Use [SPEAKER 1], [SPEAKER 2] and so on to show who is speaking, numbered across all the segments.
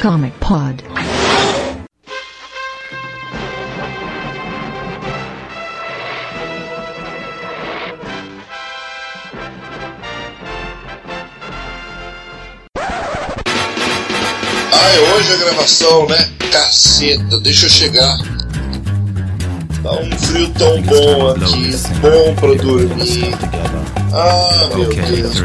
[SPEAKER 1] Comic Pod.
[SPEAKER 2] Ah, é hoje a gravação, né? Caceta, deixa eu chegar. Tá um frio tão bom aqui, bom pra dormir. Ah, meu Deus.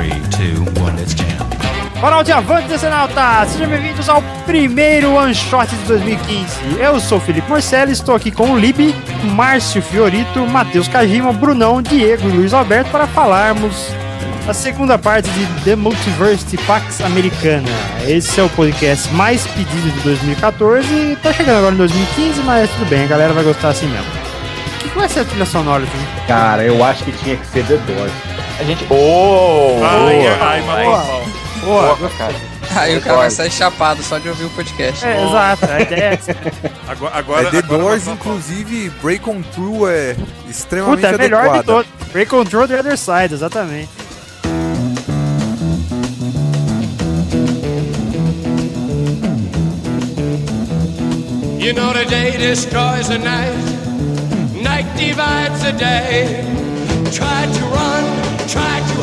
[SPEAKER 3] Canal de Avante Decenalta! Sejam bem-vindos ao primeiro One Shot de 2015. Eu sou o Felipe Morcelli, estou aqui com o Libe, Márcio Fiorito, Matheus Kajima, Brunão, Diego e Luiz Alberto para falarmos da segunda parte de The Multiverse Pax Americana. Esse é o podcast mais pedido de 2014 e tá chegando agora em 2015, mas tudo bem, a galera vai gostar assim mesmo. O que vai ser a trilha sonora, gente?
[SPEAKER 4] Cara, eu acho que tinha que ser The Doors.
[SPEAKER 5] A gente. Oh!
[SPEAKER 3] Ai, ai,
[SPEAKER 5] boa.
[SPEAKER 3] Boa,
[SPEAKER 5] Boa, cara.
[SPEAKER 6] Aí o cara vai sair chapado só de ouvir o podcast.
[SPEAKER 3] É, exato, a ideia é essa.
[SPEAKER 7] Agora, agora,
[SPEAKER 8] É The
[SPEAKER 7] agora
[SPEAKER 8] Doors,
[SPEAKER 7] vamos-
[SPEAKER 8] inclusive, Break on Through é extremamente
[SPEAKER 3] Puta, é melhor de
[SPEAKER 8] adequada.
[SPEAKER 3] todos. Break Control the Other Side, exatamente.
[SPEAKER 9] You know the day destroys the night, night divides the day. Try to run, try to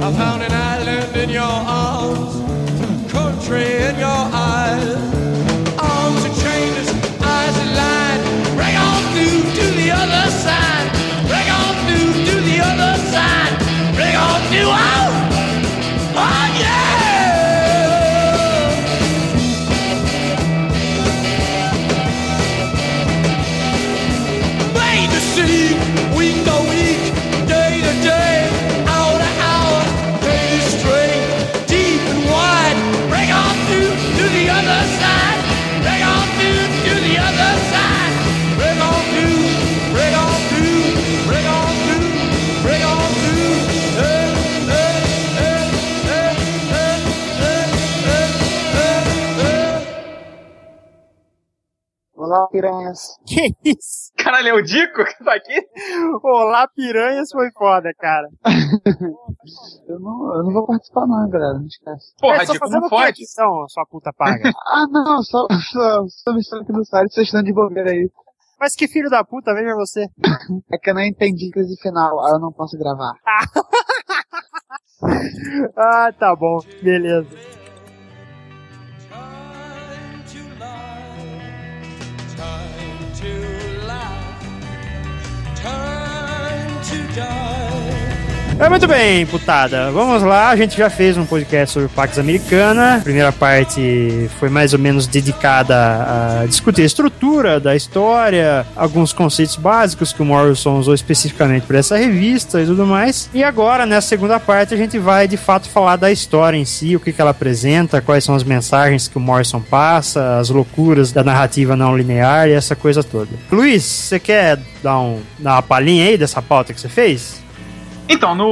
[SPEAKER 9] I found an island in your arms
[SPEAKER 5] piranhas.
[SPEAKER 3] Que isso?
[SPEAKER 5] Caralho, é o Dico que tá aqui?
[SPEAKER 3] Olá, piranhas foi foda, cara.
[SPEAKER 5] Eu não, eu não vou participar, não, galera. Não esquece.
[SPEAKER 7] Porra,
[SPEAKER 3] é, só
[SPEAKER 7] Dico,
[SPEAKER 3] fazendo
[SPEAKER 7] não pode.
[SPEAKER 3] São, sua puta paga.
[SPEAKER 5] Ah, não, só, só, só me aqui do site, vocês estão de bobeira aí.
[SPEAKER 3] Mas que filho da puta, veja você.
[SPEAKER 5] É que eu não entendi crise final, aí eu não posso gravar.
[SPEAKER 3] Ah, tá bom, beleza. É, muito bem, putada. Vamos lá, a gente já fez um podcast sobre Pax Americana. A primeira parte foi mais ou menos dedicada a discutir a estrutura da história, alguns conceitos básicos que o Morrison usou especificamente para essa revista e tudo mais. E agora, nessa segunda parte, a gente vai de fato falar da história em si, o que, que ela apresenta, quais são as mensagens que o Morrison passa, as loucuras da narrativa não linear e essa coisa toda. Luiz, você quer dar, um, dar uma palhinha aí dessa pauta que você fez?
[SPEAKER 10] Então, no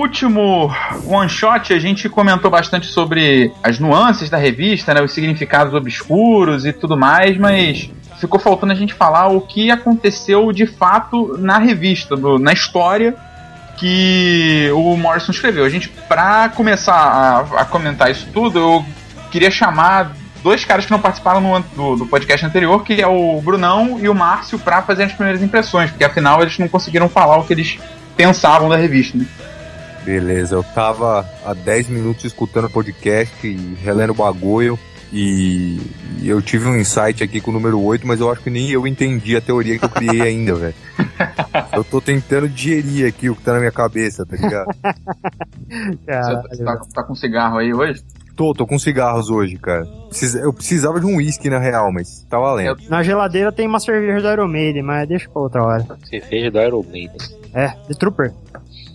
[SPEAKER 10] último one shot a gente comentou bastante sobre as nuances da revista, né, os significados obscuros e tudo mais, mas ficou faltando a gente falar o que aconteceu de fato na revista, do- na história que o Morrison escreveu. A gente, pra começar a, a comentar isso tudo, eu queria chamar dois caras que não participaram no do, do podcast anterior, que é o Brunão e o Márcio, pra fazer as primeiras impressões, porque afinal eles não conseguiram falar o que eles pensavam da revista, né?
[SPEAKER 1] Beleza, eu tava há 10 minutos escutando o podcast e relendo o bagulho. E, eu tive um insight aqui com o número 8, mas eu acho que nem eu entendi a teoria que eu criei ainda, velho. Eu tô tentando digerir aqui o que tá na minha cabeça, tá ligado?
[SPEAKER 10] Você tá, tá com cigarro aí hoje?
[SPEAKER 1] Tô, tô com cigarros hoje, cara. Precisa- eu precisava de um uísque na real, mas tá valendo.
[SPEAKER 3] Na geladeira tem uma cerveja do Iron Maiden, mas deixa pra outra hora.
[SPEAKER 7] Cerveja do Iron Maiden.
[SPEAKER 3] É, The Trooper.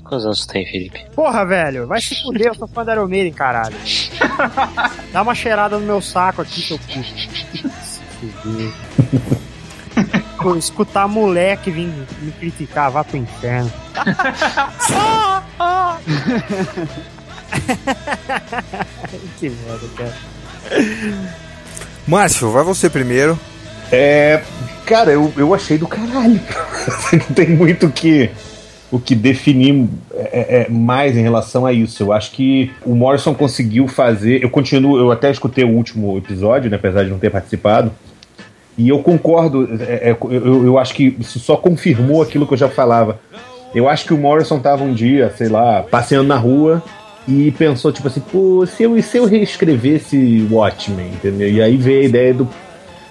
[SPEAKER 7] Quantos anos tu tem, Felipe?
[SPEAKER 3] Porra, velho, vai se fuder, eu sou fã da Iron Maiden, caralho. Dá uma cheirada no meu saco aqui, seu cu. Se fuder. Pô, Escutar moleque vir me criticar, vá pro inferno. que merda, cara.
[SPEAKER 1] Márcio, vai você primeiro.
[SPEAKER 4] É. Cara, eu, eu achei do caralho. Não tem muito o que, o que definir é, é, mais em relação a isso. Eu acho que o Morrison conseguiu fazer. Eu continuo, eu até escutei o último episódio, né, apesar de não ter participado. E eu concordo, é, é, eu, eu acho que isso só confirmou aquilo que eu já falava. Eu acho que o Morrison tava um dia, sei lá, passeando na rua e pensou, tipo assim, pô, se eu, se eu reescrevesse Watchmen, entendeu? E aí veio a ideia do,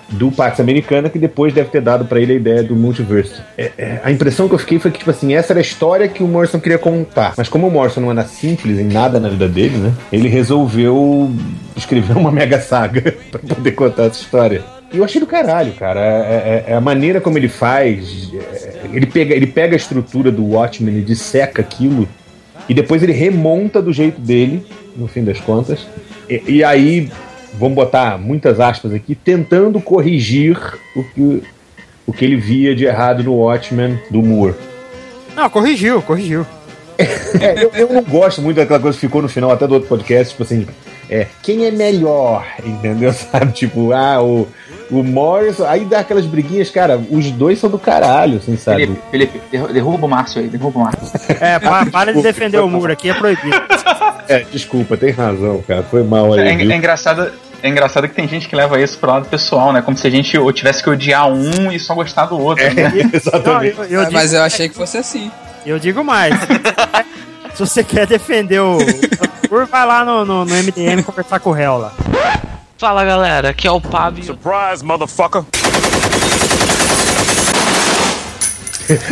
[SPEAKER 4] do Pax Americana, que depois deve ter dado pra ele a ideia do multiverso. É, é, a impressão que eu fiquei foi que, tipo assim, essa era a história que o Morrison queria contar. Mas como o Morrison não era simples em nada na vida dele, né? Ele resolveu escrever uma mega saga pra poder contar essa história. Eu achei do caralho, cara. É, é- é a maneira como ele faz. é, ele, pega, ele pega a estrutura do Watchmen e disseca aquilo. E depois ele remonta do jeito dele, no fim das contas. E, e aí, vamos botar muitas aspas aqui, tentando corrigir o que, o que ele via de errado no Watchmen do Moore.
[SPEAKER 3] Não, corrigiu, corrigiu.
[SPEAKER 4] É, eu, eu não gosto muito daquela coisa que ficou no final até do outro podcast, tipo assim, é, quem é melhor, entendeu? Sabe? Tipo, ah, o, o Morrison, aí dá aquelas briguinhas, cara, os dois são do caralho, assim, sabe?
[SPEAKER 10] Felipe, Felipe, derru- derruba o Márcio aí, derruba o Márcio.
[SPEAKER 3] É, pa- para de defender o muro aqui, é proibido.
[SPEAKER 4] É, desculpa, tem razão, cara, foi mal aí,
[SPEAKER 10] É,
[SPEAKER 4] viu?
[SPEAKER 10] é engraçado. É engraçado que tem gente que leva isso pro lado pessoal, né? Como se a gente ou tivesse que odiar um e só gostar do outro, né?
[SPEAKER 4] Exatamente.
[SPEAKER 3] Não, eu- eu digo-
[SPEAKER 6] Mas eu achei que fosse assim.
[SPEAKER 3] Eu digo mais. Se você quer defender o. Por vai lá no, no, no MDM conversar com o réu lá.
[SPEAKER 7] Fala galera, aqui é o Pablo.
[SPEAKER 11] Surprise, motherfucker!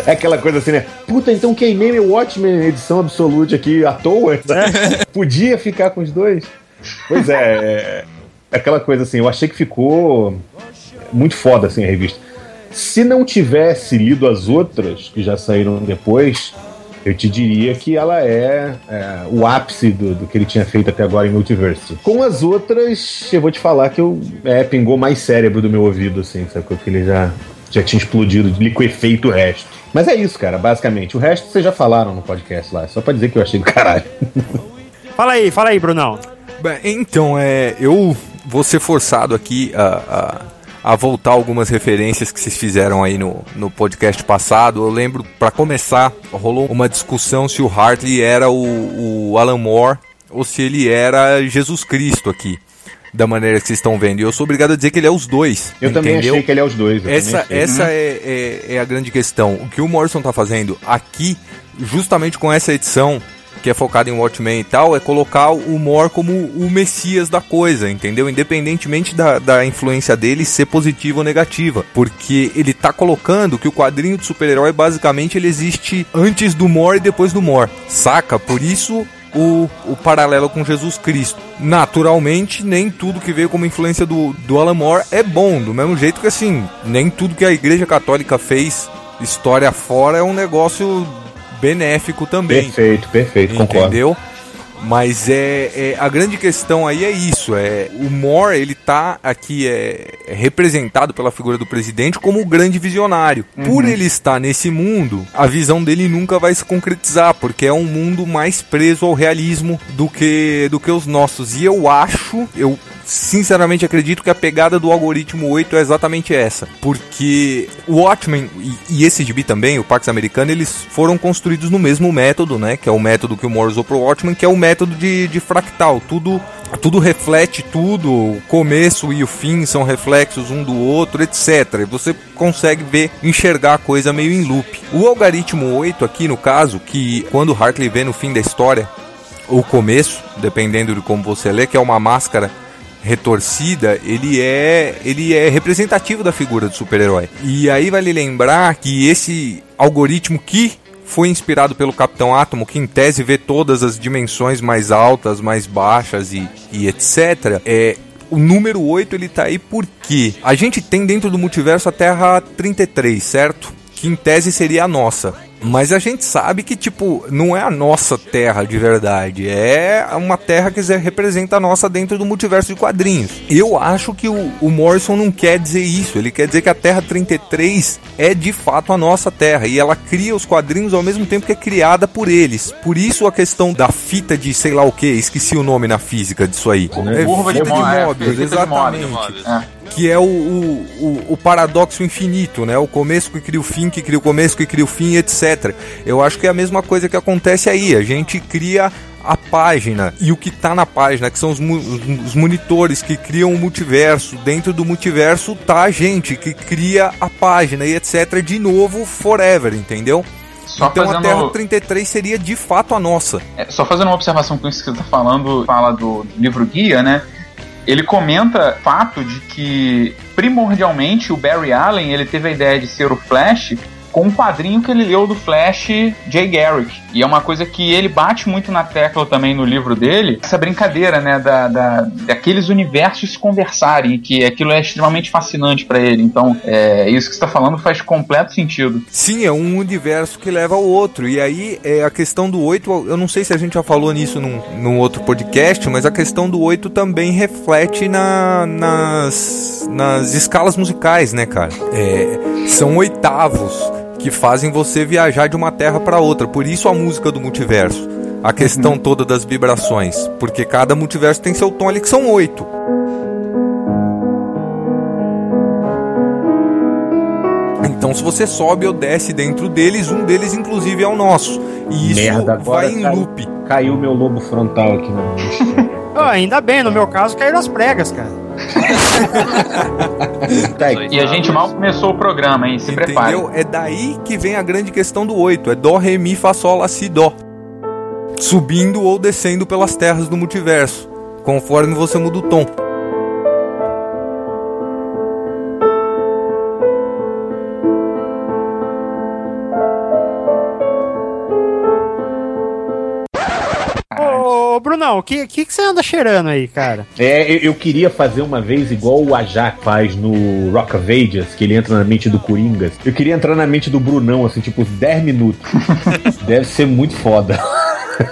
[SPEAKER 4] É aquela coisa assim, né? Puta, então queimei meu Watchmen edição Absolute aqui à toa. sabe? Podia ficar com os dois? Pois é, é, é aquela coisa assim, eu achei que ficou muito foda assim a revista. Se não tivesse lido as outras que já saíram depois, eu te diria que ela é, é, o ápice do, do que ele tinha feito até agora em Multiverse. Com as outras, eu vou te falar que eu é, pingou mais cérebro do meu ouvido, assim, sabe? Porque ele já, já tinha explodido, liquefeito o resto. Mas é isso, cara, basicamente. O resto vocês já falaram no podcast lá, só pra dizer que eu achei do caralho.
[SPEAKER 3] Fala aí, fala aí, Brunão.
[SPEAKER 1] Bem, então, é, eu vou ser forçado aqui a, a, a voltar algumas referências que vocês fizeram aí no, no podcast passado. Eu lembro, pra começar, rolou uma discussão se o Hartley era o, o Alan Moore ou se ele era Jesus Cristo aqui. Da maneira que vocês estão vendo. E eu sou obrigado a dizer que ele é os dois.
[SPEAKER 4] Eu também
[SPEAKER 1] entendeu?
[SPEAKER 4] achei que ele é os dois. eu
[SPEAKER 1] Essa,
[SPEAKER 4] também
[SPEAKER 1] essa é, é, é a grande questão. O que o Morrison tá fazendo aqui, justamente com essa edição, que é focada em Watchmen e tal, é colocar o Moore como o messias da coisa, entendeu? Independentemente da, da influência dele ser positiva ou negativa. Porque ele tá colocando que o quadrinho de super-herói, basicamente, ele existe antes do Moore e depois do Moore. Saca? Por isso o, o paralelo com Jesus Cristo. Naturalmente, nem tudo que veio como influência do, do Alan Moore é bom, do mesmo jeito que assim, nem tudo que a Igreja Católica fez história fora é um negócio benéfico também.
[SPEAKER 4] Perfeito, perfeito, concordo.
[SPEAKER 1] Entendeu? Mas é, é- a grande questão aí é isso, é o Moore ele tá aqui é, é representado pela figura do presidente como o grande visionário. Por ele estar nesse mundo, a visão dele nunca vai se concretizar, porque é um mundo mais preso ao realismo do que do que os nossos. E eu acho, eu sinceramente acredito que a pegada do algoritmo 8 é exatamente essa. Porque o Watchmen e, e esse gibi também, o Pax Americano, eles foram construídos no mesmo método, né? Que é o método que o Moore usou pro Watchmen, que é o método de, de fractal. Tudo tudo reflete tudo, o começo e o fim são reflexos um do outro, etc. Você consegue ver, enxergar a coisa meio em loop. O algoritmo 8 aqui no caso, que quando Hartley vê no fim da história, o começo, dependendo de como você lê, que é uma máscara retorcida, ele é ele é representativo da figura do super-herói. E aí vale lembrar que esse algoritmo que foi inspirado pelo Capitão Átomo, que em tese vê todas as dimensões mais altas, mais baixas e, e etc. É, o número 8 ele tá aí porque a gente tem dentro do multiverso a Terra 33, certo? Que em tese seria a nossa. Mas a gente sabe que, tipo, não é a nossa terra de verdade. É uma terra que representa a nossa dentro do multiverso de quadrinhos. Eu acho que o, o Morrison não quer dizer isso. Ele quer dizer que a Terra 33 é de fato a nossa terra. E ela cria os quadrinhos ao mesmo tempo que é criada por eles. Por isso a questão da fita de sei lá o que, esqueci o nome na física disso aí. É,
[SPEAKER 10] Curva de
[SPEAKER 1] fita de
[SPEAKER 10] é,
[SPEAKER 1] Mobius,
[SPEAKER 10] de
[SPEAKER 1] exatamente
[SPEAKER 10] Mobius, é.
[SPEAKER 1] Que é o, o, o, o paradoxo infinito, né? O começo que cria o fim, que cria o começo, que cria o fim, etc. Eu acho que é a mesma coisa que acontece aí. A gente cria a página e o que tá na página, que são os, mu- os monitores que criam o multiverso. Dentro do multiverso tá a gente que cria a página e etc. De novo, forever, entendeu?
[SPEAKER 10] Só
[SPEAKER 1] então a
[SPEAKER 10] fazendo-
[SPEAKER 1] Terra 33 seria de fato a nossa.
[SPEAKER 10] É, só fazendo uma observação com isso que você está falando, fala do livro guia, né? Ele comenta o fato de que primordialmente o Barry Allen ele teve a ideia de ser o Flash com um quadrinho que ele leu do Flash Jay Garrick. E é uma coisa que ele bate muito na tecla também no livro dele, essa brincadeira, né, da, da- daqueles universos se conversarem, que aquilo é extremamente fascinante para ele. Então, é, isso que está falando faz completo sentido.
[SPEAKER 1] Sim, é um universo que leva ao outro. E aí, é, a questão do 8, eu não sei se a gente já falou nisso num, num outro podcast, mas a questão do 8 também reflete na- nas, nas escalas musicais, né, cara? É, são oitavos que fazem você viajar de uma terra para outra. Por isso a música do multiverso. A questão toda das vibrações. Porque cada multiverso tem seu tom ali, que são oito. Então, se você sobe ou desce dentro deles, um deles, inclusive, é o nosso. E isso
[SPEAKER 4] Merda, agora
[SPEAKER 1] vai em
[SPEAKER 4] caiu-
[SPEAKER 1] loop.
[SPEAKER 4] Caiu meu lobo frontal aqui na
[SPEAKER 3] Ah, ainda bem, no meu caso caíram as pregas, cara.
[SPEAKER 4] Tá
[SPEAKER 10] E a gente mal começou o programa, hein? Se prepare.
[SPEAKER 1] É daí que vem a grande questão do 8. É Dó, Ré, Mi, Fá, Sol, Lá, Si, Dó. Subindo ou descendo pelas terras do multiverso. Conforme você muda o tom.
[SPEAKER 3] Brunão, o que, que, que você anda cheirando aí, cara?
[SPEAKER 4] É, eu, eu queria fazer uma vez igual o Ajax faz no Rock of Ages, que ele entra na mente do Coringas. Eu queria entrar na mente do Brunão, assim, tipo, 10 minutos. Deve ser muito foda.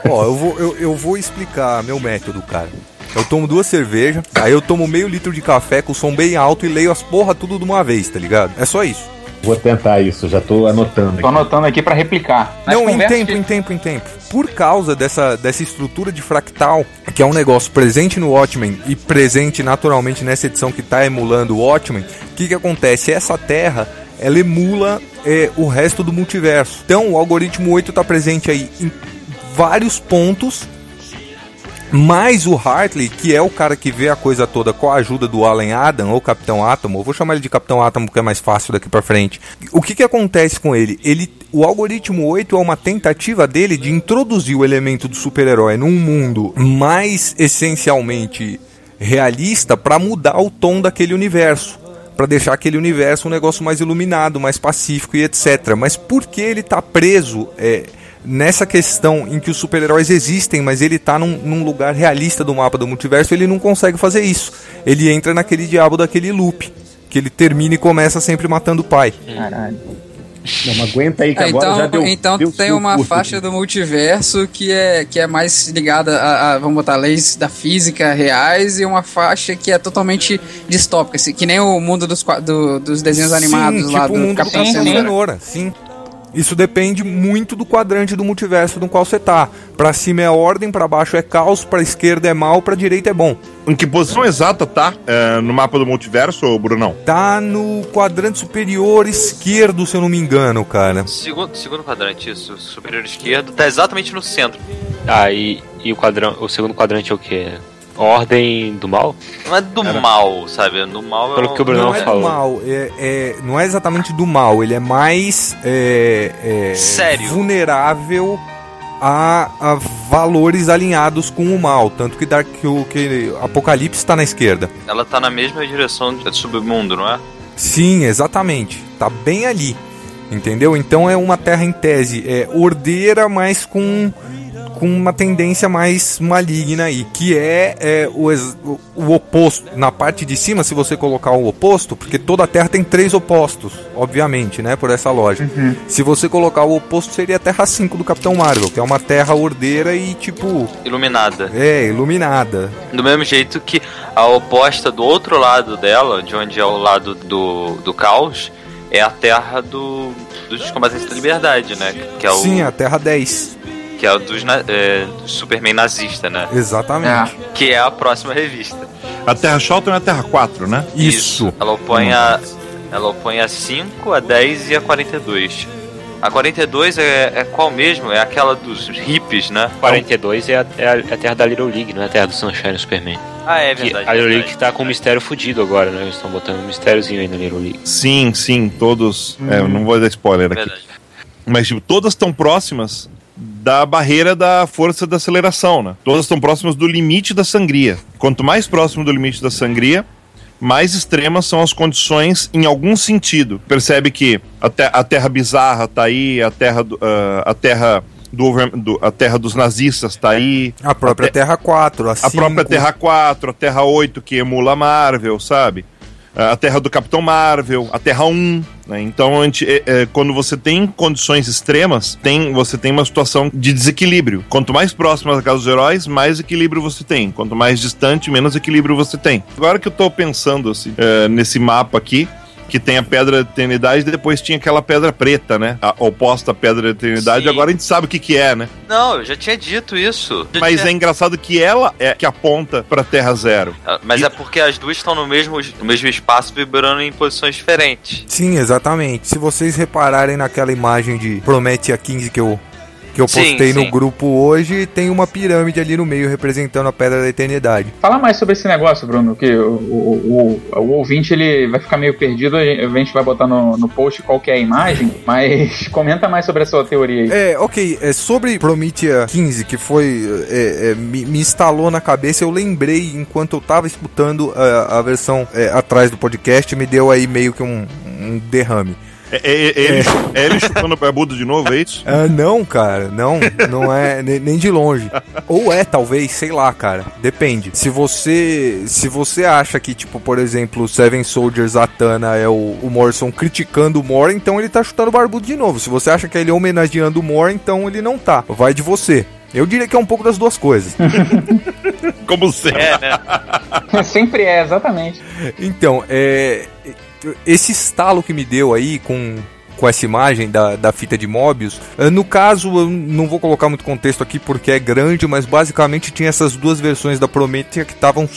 [SPEAKER 1] Ó, eu vou, eu, eu vou explicar meu método, cara. Eu tomo duas cervejas, aí eu tomo meio litro de café com som bem alto e leio as porra tudo de uma vez, tá ligado? É só isso.
[SPEAKER 4] Vou tentar isso, já tô anotando
[SPEAKER 10] Tô
[SPEAKER 4] aqui.
[SPEAKER 10] anotando aqui pra replicar. Nas
[SPEAKER 1] Não, em tempo, em tempo, em tempo. Por causa dessa, dessa estrutura de fractal, que é um negócio presente no Watchmen e presente naturalmente nessa edição que tá emulando o Watchmen, o que, que acontece? Essa terra, ela emula é, o resto do multiverso. Então, o algoritmo 8 tá presente aí em vários pontos, mais o Hartley, que é o cara que vê a coisa toda com a ajuda do Alan Adam, ou Capitão Átomo, vou chamar ele de Capitão Átomo porque é mais fácil daqui pra frente. O que que acontece com ele? ele o algoritmo 8 é uma tentativa dele de introduzir o elemento do super-herói num mundo mais essencialmente realista para mudar o tom daquele universo. Pra deixar aquele universo um negócio mais iluminado, mais pacífico e etc. Mas por que ele tá preso é, nessa questão em que os super-heróis existem, mas ele tá num, num lugar realista do mapa do multiverso, ele não consegue fazer isso. Ele entra naquele diabo daquele loop, que ele termina e começa sempre matando o pai.
[SPEAKER 10] Caralho.
[SPEAKER 4] Não, aguenta aí que
[SPEAKER 6] É,
[SPEAKER 4] agora
[SPEAKER 6] então
[SPEAKER 4] já deu.
[SPEAKER 6] então
[SPEAKER 4] deu
[SPEAKER 6] tem uma
[SPEAKER 4] curto
[SPEAKER 6] faixa do multiverso que é, que é mais ligada a, a, vamos botar, leis da física reais e uma faixa que é totalmente distópica, assim, que nem o mundo dos, do- dos desenhos animados
[SPEAKER 1] sim,
[SPEAKER 6] lá
[SPEAKER 1] tipo o
[SPEAKER 6] do
[SPEAKER 1] mundo
[SPEAKER 6] Capitão. Cenoura,
[SPEAKER 1] sim. Isso depende muito do quadrante do multiverso no qual você tá. Pra cima é ordem, pra baixo é caos, pra esquerda é mal, pra direita é bom.
[SPEAKER 11] Em que posição exata tá é, no mapa do multiverso, Brunão?
[SPEAKER 1] Tá no quadrante superior esquerdo, se eu não me engano, cara.
[SPEAKER 12] Segundo, segundo quadrante, isso, superior esquerdo, tá exatamente no centro.
[SPEAKER 7] Ah, e, e o, quadrão, o segundo quadrante é o quê? Ordem do mal?
[SPEAKER 12] Não é do mal, sabe? Do mal
[SPEAKER 7] Pelo
[SPEAKER 12] é um-
[SPEAKER 7] que o Bruno
[SPEAKER 1] não é do mal, é, é- não é exatamente do mal, ele é mais é, é,
[SPEAKER 12] Sério.
[SPEAKER 1] vulnerável a, a valores alinhados com o mal. Tanto que, Dark, que, o, que Apocalipse está na esquerda.
[SPEAKER 12] Ela tá na mesma direção do submundo, não é?
[SPEAKER 1] Sim, exatamente. Tá bem ali. Entendeu? Então é uma terra em tese é ordeira, mas com, com uma tendência mais maligna aí. Que é, é, o, o, oposto. Na parte de cima, se você colocar o oposto, porque toda a terra tem três opostos, obviamente, né? Por essa lógica. Se você colocar o oposto, seria a Terra 5 do Capitão Marvel, que é uma terra ordeira e tipo.
[SPEAKER 12] Iluminada.
[SPEAKER 1] É, iluminada.
[SPEAKER 12] Do mesmo jeito que a oposta do outro lado dela, de onde é o lado do, do caos, é a terra do, dos combatentes da liberdade, né? Que é o,
[SPEAKER 1] Sim, a Terra 10.
[SPEAKER 12] Que é o dos, na- é, do Superman nazista, né?
[SPEAKER 1] Exatamente.
[SPEAKER 12] Que é a próxima revista.
[SPEAKER 11] A Terra Shelton é a Terra 4, né?
[SPEAKER 1] Isso.
[SPEAKER 12] Ela opõe a. Ela opõe a 5, a 10 e a 42. A 42 é, é qual mesmo? É aquela dos hippies, né?
[SPEAKER 7] 42 é a, é a- é a terra da Little League, não é a terra do Sunshine Superman.
[SPEAKER 12] Ah, é
[SPEAKER 7] Que
[SPEAKER 12] verdade.
[SPEAKER 7] a Little
[SPEAKER 12] verdade.
[SPEAKER 7] League tá com um mistério fudido agora, né? Eles estão botando um mistériozinho aí na Little League.
[SPEAKER 11] Sim, sim, todos. É, eu não vou dar spoiler aqui.
[SPEAKER 12] Verdade.
[SPEAKER 11] Mas, tipo, todas estão próximas da barreira da força da aceleração, né? Todas estão próximas do limite da sangria. Quanto mais próximo do limite da sangria, mais extremas são as condições em algum sentido. Percebe que a, te- a Terra bizarra tá aí, a Terra do, ah, a terra do, over- do- a Terra dos nazistas tá aí,
[SPEAKER 1] A própria
[SPEAKER 11] te-
[SPEAKER 1] Terra 4, a,
[SPEAKER 11] a própria. Terra 4, a Terra 8 que emula a Marvel, sabe? A Terra do Capitão Marvel, a Terra 1, né? Então, é, é, quando você tem condições extremas, tem, você tem uma situação de desequilíbrio. Quanto mais próximo da casa dos heróis, mais equilíbrio você tem. Quanto mais distante, menos equilíbrio você tem. Agora que eu tô pensando assim, é, nesse mapa aqui, que tem a Pedra da Eternidade e depois tinha aquela pedra preta, né? A oposta à Pedra da Eternidade,
[SPEAKER 12] Sim.
[SPEAKER 11] agora a gente sabe o que que é, né?
[SPEAKER 12] Não, eu já tinha dito isso. Já
[SPEAKER 11] Mas
[SPEAKER 12] tinha-
[SPEAKER 11] é engraçado que ela é que aponta pra Terra Zero.
[SPEAKER 12] Ah, Mas é porque as duas estão no mesmo, no mesmo espaço vibrando em posições diferentes.
[SPEAKER 1] Sim, exatamente. Se vocês repararem naquela imagem de Prometia 15 que eu, que eu
[SPEAKER 12] Sim,
[SPEAKER 1] postei no
[SPEAKER 12] sim.
[SPEAKER 1] grupo hoje, tem uma pirâmide ali no meio representando a Pedra da Eternidade.
[SPEAKER 10] Fala mais sobre esse negócio, Bruno, que o, o, o, o ouvinte ele vai ficar meio perdido, a gente a gente vai botar no, no post qual que é a imagem, mas comenta mais sobre a sua teoria aí.
[SPEAKER 1] É, ok, é, sobre Prometia 15, que foi. é, é, me, me instalou na cabeça, eu lembrei enquanto eu tava escutando a, a versão é, atrás do podcast, me deu aí meio que um, um derrame.
[SPEAKER 11] É, é- é ele, é ele chupando o barbudo de novo, é isso?
[SPEAKER 1] Ah, não, cara, não, não é ne- nem de longe. Ou é, talvez, sei lá, cara. Depende. Se você, se você acha que, tipo, por exemplo, Seven Soldiers Atana é o, o Morrison criticando o Moore, então ele tá chutando barbudo de novo. Se você acha que ele é homenageando o Moore, então ele não tá. Vai de você. Eu diria que é um pouco das duas coisas.
[SPEAKER 11] Como sempre.
[SPEAKER 12] É, né?
[SPEAKER 10] Sempre é, exatamente.
[SPEAKER 1] Então, é, esse estalo que me deu aí com, com essa imagem da, da fita de Mobius, eh, no caso, eu não vou colocar muito contexto aqui porque é grande, mas basicamente tinha essas duas versões da Prometheus que estavam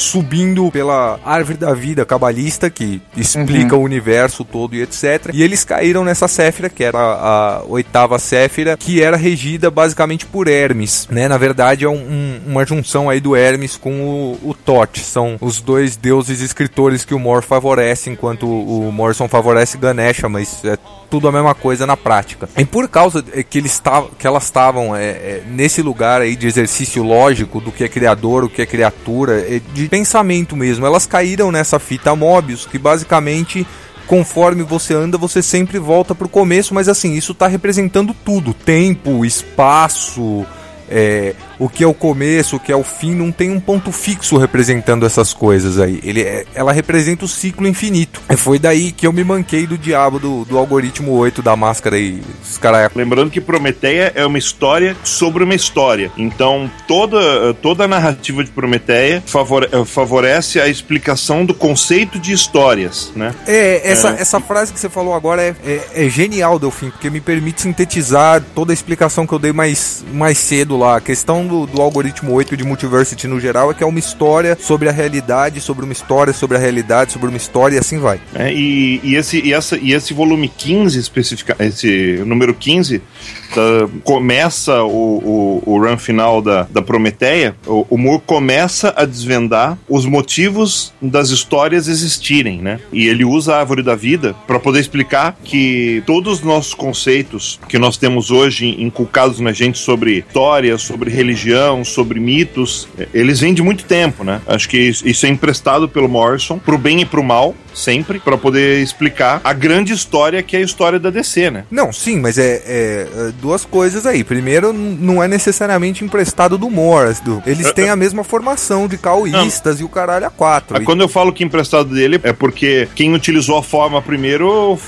[SPEAKER 1] subindo pela árvore da vida cabalista que explica o universo todo e etc. E eles caíram nessa Séfira, que era a oitava Séfira, que era regida basicamente por Hermes, né? Na verdade é um- um- uma junção aí do Hermes com o, o Thoth. São os dois deuses escritores que o Mor favorece, enquanto o Morrison favorece Ganesha, mas é tudo a mesma coisa na prática. E por causa que, eles tavam, que elas estavam é, é, nesse lugar aí de exercício lógico do que é criador, o que é criatura, é, pensamento mesmo, elas caíram nessa fita Mobius, que basicamente conforme você anda, você sempre volta pro começo, mas assim, isso tá representando tudo: tempo, espaço, é, o que é o começo, o que é o fim, não tem um ponto fixo representando essas coisas aí. Ele é- ela representa o ciclo infinito. E foi daí que eu me manquei do diabo do, do algoritmo 8 da máscara aí. Os caras.
[SPEAKER 11] Lembrando que Prometeia é uma história sobre uma história. Então, toda, toda a narrativa de Prometeia favore- eh, favorece a explicação do conceito de histórias, né?
[SPEAKER 1] É, essa,
[SPEAKER 11] É.
[SPEAKER 1] essa frase que você falou agora é, é, é genial, Delfim, porque me permite sintetizar toda a explicação que eu dei mais, mais cedo lá. A questão do, do algoritmo 8 e de Multiversity no geral é que é uma história sobre a realidade, sobre uma história sobre a realidade, sobre uma história e assim vai.
[SPEAKER 11] É, e, e esse, e, essa, e esse volume 15 especifica, esse número 15 tá, começa o, o, o run final da, da Prometeia, o, o Moore começa a desvendar os motivos das histórias existirem, né? E ele usa a árvore da vida para poder explicar que todos os nossos conceitos que nós temos hoje inculcados na gente sobre história, sobre religião, sobre mitos, eles vêm de muito tempo, né? Acho que isso é emprestado pelo Morrison pro bem e pro mal, sempre, para poder explicar a grande história que é a história da DC, né?
[SPEAKER 1] Não, sim, mas é, é, é duas coisas aí. Primeiro, não é necessariamente emprestado do Morris. Do, eles têm a mesma formação de caoístas e o caralho a quatro.
[SPEAKER 11] Ah, Quando eu falo que emprestado dele é porque quem utilizou a forma primeiro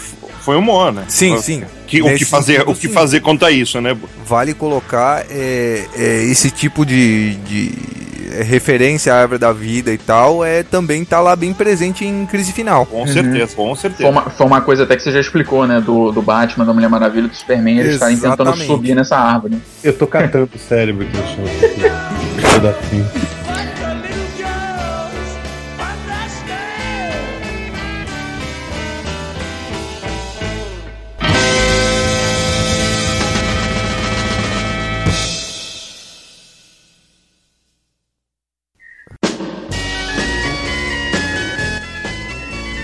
[SPEAKER 11] foi o Moore, né?
[SPEAKER 1] Sim,
[SPEAKER 11] O-
[SPEAKER 1] sim.
[SPEAKER 11] Que, o que fazer,
[SPEAKER 1] sentido,
[SPEAKER 11] o que
[SPEAKER 1] sim.
[SPEAKER 11] fazer quanto a isso, né?
[SPEAKER 1] Vale colocar é, é, esse tipo de, de referência à árvore da vida e tal, é também tá lá bem presente em crise final.
[SPEAKER 11] Com certeza, com certeza.
[SPEAKER 10] Foi uma, foi uma coisa até que você já explicou, né? Do, do Batman, da Mulher Maravilha do Superman, eles estarem tentando subir nessa árvore.
[SPEAKER 4] Eu tô catando o cérebro aqui no chão.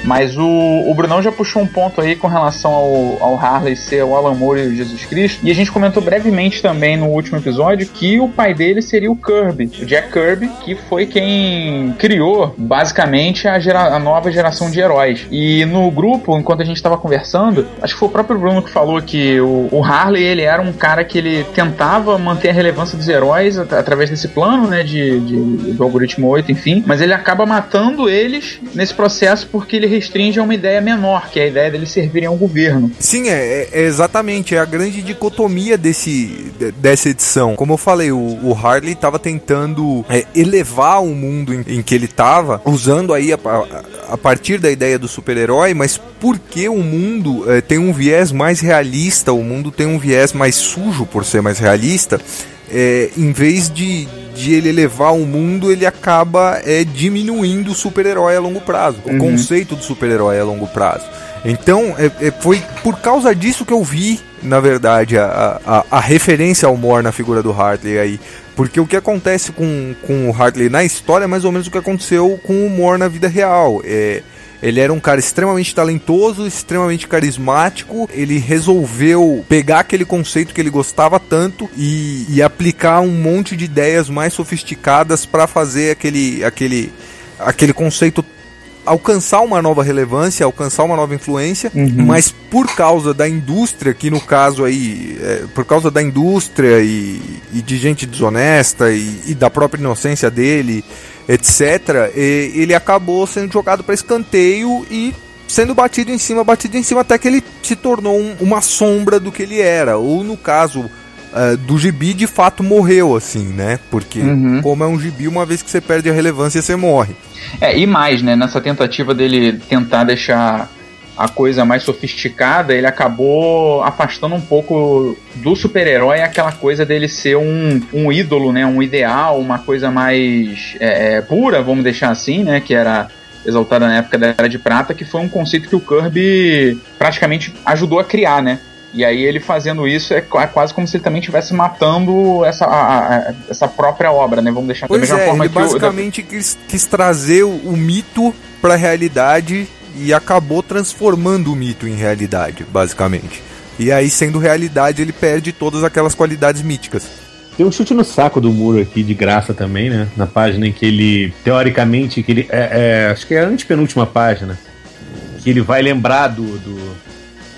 [SPEAKER 10] Mas o, o Brunão já puxou um ponto aí com relação ao, ao Harley ser o Alan Moore e o Jesus Cristo. E a gente comentou brevemente também no último episódio que o pai dele seria o Kirby, o Jack Kirby, que foi quem criou basicamente a, gera- a nova geração de heróis. E no grupo, enquanto a gente estava conversando, acho que foi o próprio Bruno que falou que o, o Harley ele era um cara que ele tentava manter a relevância dos heróis at- através desse plano, né, de, de- do algoritmo 8, enfim, mas ele acaba matando eles nesse processo porque ele restringe a uma ideia menor, que é a ideia deles servirem ao governo.
[SPEAKER 1] Sim, é, é exatamente, é a grande dicotomia desse, de- dessa edição. Como eu falei, o, o Harley estava tentando é, elevar o mundo em, em que ele estava, usando aí a, a- a partir da ideia do super-herói, mas porque o mundo é, tem um viés mais realista, o mundo tem um viés mais sujo por ser mais realista, é, em vez de, de ele elevar o mundo, ele acaba é, diminuindo o super-herói a longo prazo, o
[SPEAKER 13] Uhum.
[SPEAKER 1] conceito do super-herói a longo prazo. Então, é- é- foi por causa disso que eu vi, na verdade, a, a, a referência ao Moore na figura do Hartley aí. Porque o que acontece com, com o Hartley na história é mais ou menos o que aconteceu com o Moore na vida real. É, ele era um cara extremamente talentoso, extremamente carismático. Ele resolveu pegar aquele conceito que ele gostava tanto e, e aplicar um monte de ideias mais sofisticadas para fazer aquele, aquele, aquele conceito alcançar uma nova relevância, alcançar uma nova influência,
[SPEAKER 13] Uhum.
[SPEAKER 1] mas por causa da indústria, que no caso aí, é, por causa da indústria e, e de gente desonesta e, e da própria inocência dele, etc., e- ele acabou sendo jogado para escanteio e sendo batido em cima, batido em cima, até que ele se tornou um- uma sombra do que ele era, ou no caso eh, do gibi, de fato morreu, assim, né? Porque,
[SPEAKER 10] Uhum.
[SPEAKER 1] como é um gibi, uma vez que você perde a relevância, você morre.
[SPEAKER 10] É, e mais, né? Nessa tentativa dele tentar deixar a coisa mais sofisticada, ele acabou afastando um pouco do super-herói aquela coisa dele ser um, um ídolo, né? Um ideal, uma coisa mais é, é, pura, vamos deixar assim, né? Que era exaltada na época da Era de Prata, que foi um conceito que o Kirby praticamente ajudou a criar, né? E aí ele fazendo isso é qu- quase como se ele também estivesse matando essa, a- a- essa própria obra, né? Vamos deixar da
[SPEAKER 1] Pois
[SPEAKER 10] mesma
[SPEAKER 1] é,
[SPEAKER 10] forma
[SPEAKER 1] ele
[SPEAKER 10] que o, da-
[SPEAKER 1] basicamente quis, quis trazer o, o mito pra realidade e acabou transformando o mito em realidade, basicamente. E aí, sendo realidade, ele perde todas aquelas qualidades míticas.
[SPEAKER 4] Tem um chute no saco do muro aqui, de graça também, né? Na página em que ele, teoricamente, que ele. É, é, acho que é a antepenúltima página. Que ele vai lembrar do. do-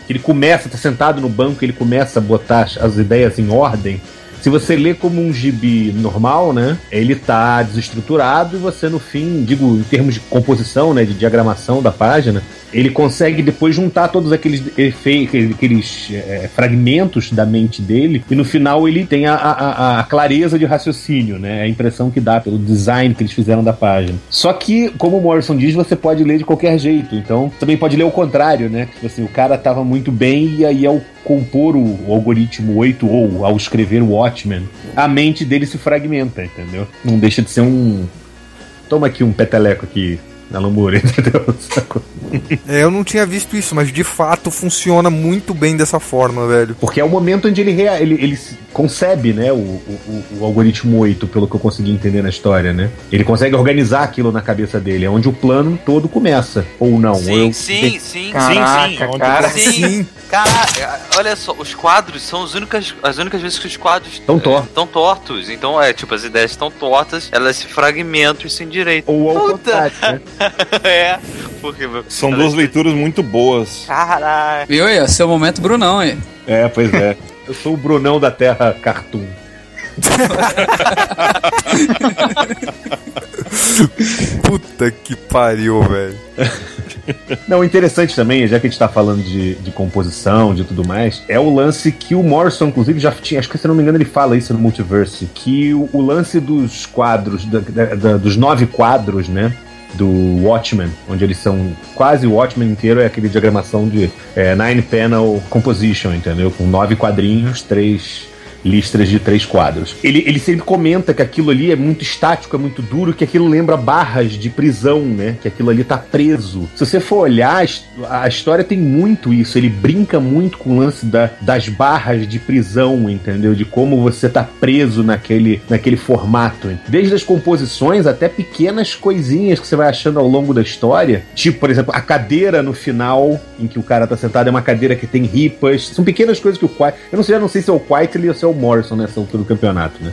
[SPEAKER 4] que ele começa, tá sentado no banco, ele começa a botar as, as ideias em ordem. Se você lê como um gibi normal, né? Ele tá desestruturado e você no fim, digo, em termos de composição, né? De diagramação da página, ele consegue depois juntar todos aqueles efeitos, aqueles é, fragmentos da mente dele e no final ele tem a, a- a clareza de raciocínio, né? A impressão que dá pelo design que eles fizeram da página. Só que, como o Morrison diz, você pode ler de qualquer jeito. Então, também pode ler o contrário, né? Tipo assim, o cara tava muito bem e aí ao compor o, algoritmo 8 ou ao escrever o Watchmen, a mente dele se fragmenta, entendeu? Não deixa de ser um. Toma aqui um peteleco aqui na lamura, entendeu?
[SPEAKER 1] É, eu não tinha visto isso, mas de fato funciona muito bem dessa forma, velho.
[SPEAKER 4] Porque é o momento onde ele, rea- ele, ele concebe, né, o, o, o- algoritmo 8, pelo que eu consegui entender na história, né? Ele consegue organizar aquilo na cabeça dele, é onde o plano todo começa. Ou não.
[SPEAKER 12] Sim,
[SPEAKER 4] ou eu-
[SPEAKER 12] sim, sim,
[SPEAKER 10] Caraca,
[SPEAKER 12] sim, sim.
[SPEAKER 10] cara.
[SPEAKER 12] Sim. Caraca, olha só, os quadros são as únicas, as únicas vezes que os quadros
[SPEAKER 4] Tão tortos.
[SPEAKER 12] estão tortos. Então, é, tipo, as ideias estão tortas, elas se fragmentam e se endireitam.
[SPEAKER 4] Ou ao
[SPEAKER 12] Puta!
[SPEAKER 4] contrário, né?
[SPEAKER 12] é, porque...
[SPEAKER 11] São duas leituras muito boas.
[SPEAKER 12] Caralho.
[SPEAKER 6] Viu aí, ó, seu momento Brunão aí.
[SPEAKER 4] É, pois é. Eu sou o Brunão da Terra Cartoon.
[SPEAKER 1] Puta que pariu, velho.
[SPEAKER 4] Não, interessante também, já que a gente tá falando de, de composição, de tudo mais, é o lance que o Morrison, inclusive, já tinha, acho que se eu não me engano, ele fala isso no Multiverse, que o, o lance dos quadros, da- da- da- dos nove quadros, né? Do Watchmen, onde eles são quase o Watchmen inteiro é aquele diagramação de é, nine panel composition, entendeu? Com nove quadrinhos, três listras de três quadros. Ele, ele sempre comenta que aquilo ali é muito estático, é muito duro, que aquilo lembra barras de prisão, né? Que aquilo ali tá preso. Se você for olhar, a his- a história tem muito isso. Ele brinca muito com o lance da- das barras de prisão, entendeu? De como você tá preso naquele, naquele formato. Desde as composições até pequenas coisinhas que você vai achando ao longo da história. Tipo, por exemplo, a cadeira no final, em que o cara tá sentado, é uma cadeira que tem ripas. São pequenas coisas que o Quiet. Eu não sei, eu não sei se é o Quietly ou se é o Morrison nessa altura do campeonato, né?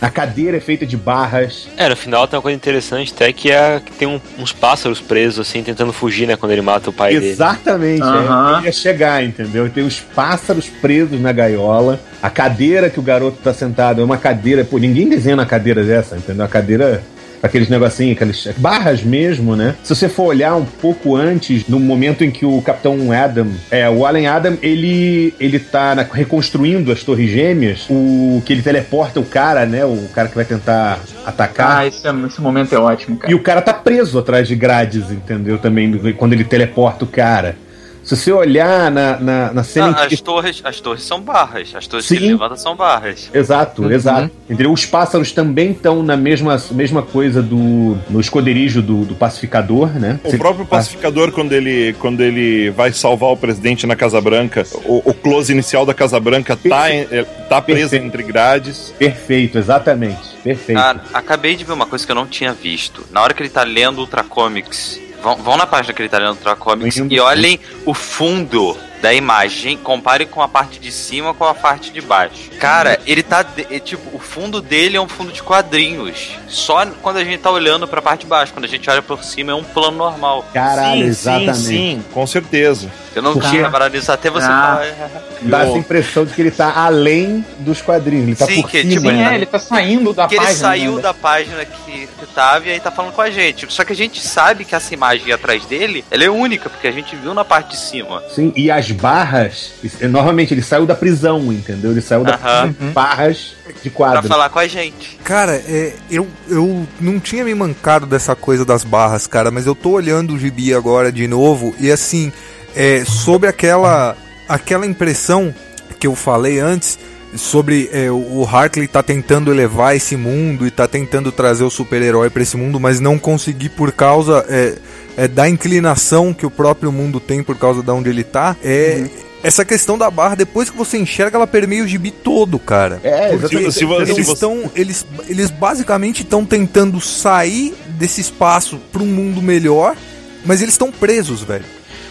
[SPEAKER 4] A cadeira é feita de barras.
[SPEAKER 7] É, no final tem uma coisa interessante até que é que tem um- uns pássaros presos assim, tentando fugir, né, quando ele mata o pai dele.
[SPEAKER 4] Exatamente,
[SPEAKER 10] Aham.
[SPEAKER 4] é, ia chegar, entendeu? Tem os pássaros presos na gaiola. A cadeira que o garoto tá sentado é uma cadeira. Pô, ninguém desenha uma cadeira dessa, entendeu? A cadeira. Aqueles negocinhos, aquelas barras mesmo, né? Se você for olhar um pouco antes, no momento em que o Capitão Adam, é, o Allen Adam, ele, ele tá na- reconstruindo as Torres Gêmeas, o que ele teleporta o cara, né? O cara que vai tentar atacar.
[SPEAKER 10] Ah, esse, esse momento é ótimo, cara.
[SPEAKER 4] E o cara tá preso atrás de grades, entendeu? Também, quando ele teleporta o cara. Se você olhar na, na, na cena.
[SPEAKER 12] Ah,
[SPEAKER 4] que-
[SPEAKER 12] as, torres, as torres são barras. As torres
[SPEAKER 4] Sim.
[SPEAKER 12] que ele levanta são barras.
[SPEAKER 4] Exato, exato. Entendeu? Os pássaros também estão na mesma, mesma coisa do. no esconderijo do, do pacificador, né?
[SPEAKER 11] O próprio pacificador, quando ele, quando ele vai salvar o presidente na Casa Branca, o, o close inicial da Casa Branca tá, é, tá preso
[SPEAKER 4] Perfeito.
[SPEAKER 11] entre grades.
[SPEAKER 4] Perfeito, exatamente. Perfeito.
[SPEAKER 12] Ah, acabei de ver uma coisa que eu não tinha visto. Na hora que ele tá lendo Ultra Comics, vão, vão na página que ele tá lendo Ultra Comics
[SPEAKER 4] Indo.
[SPEAKER 12] e olhem o fundo da imagem, comparem com a parte de cima com a parte de baixo. Cara, ele tá. é, tipo, o fundo dele é um fundo de quadrinhos. Só quando a gente tá olhando pra parte de baixo. Quando a gente olha por cima é um plano normal.
[SPEAKER 4] Caralho,
[SPEAKER 11] sim,
[SPEAKER 4] exatamente.
[SPEAKER 11] sim, sim, com certeza.
[SPEAKER 12] Eu não
[SPEAKER 4] Porque-
[SPEAKER 12] tinha reparado nisso até você
[SPEAKER 10] Ah.
[SPEAKER 12] falar.
[SPEAKER 4] Dá essa impressão de que ele tá além dos quadrinhos, ele tá
[SPEAKER 12] Sim,
[SPEAKER 4] por
[SPEAKER 12] que,
[SPEAKER 4] cima.
[SPEAKER 12] tipo,
[SPEAKER 10] Sim, é, ele tá saindo da
[SPEAKER 12] que ele
[SPEAKER 10] página.
[SPEAKER 12] saiu
[SPEAKER 10] né?
[SPEAKER 12] da página que, que tava e aí tá falando com a gente. Só que a gente sabe que essa imagem atrás dele, ela é única, porque a gente viu na parte de cima.
[SPEAKER 4] Sim, e as barras, isso- novamente, ele saiu da prisão, entendeu? Ele saiu da
[SPEAKER 12] Aham.
[SPEAKER 4] barras de
[SPEAKER 12] Pra
[SPEAKER 4] quadro.
[SPEAKER 12] falar com a gente.
[SPEAKER 1] Cara, é, eu, eu não tinha me mancado dessa coisa das barras, cara, mas eu tô olhando o gibi agora de novo e assim, é, sobre aquela, aquela impressão que eu falei antes sobre é, o Hartley tá tentando elevar esse mundo e tá tentando trazer o super-herói pra esse mundo, mas não conseguir por causa é, é, da inclinação que o próprio mundo tem por causa de onde ele tá. É, Essa questão da barra, depois que você enxerga, ela permeia o gibi todo, cara.
[SPEAKER 4] É,
[SPEAKER 1] Porque.
[SPEAKER 11] Se vo- se
[SPEAKER 1] eles
[SPEAKER 11] você-
[SPEAKER 1] estão eles, eles basicamente estão tentando sair desse espaço para um mundo melhor, mas eles estão presos, velho.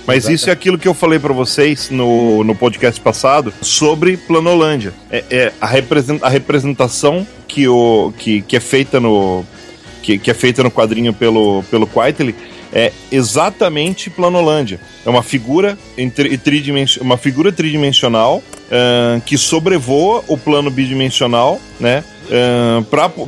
[SPEAKER 11] Mas isso é aquilo que eu falei pra vocês no, no podcast passado sobre Planolândia. É, é a, represent, a representação que, o, que, que é feita no que, que é feita no quadrinho pelo pelo Quitely é exatamente Planolândia. É uma figura em tri- tridimension, uma figura tridimensional ahn, que sobrevoa o plano bidimensional, né?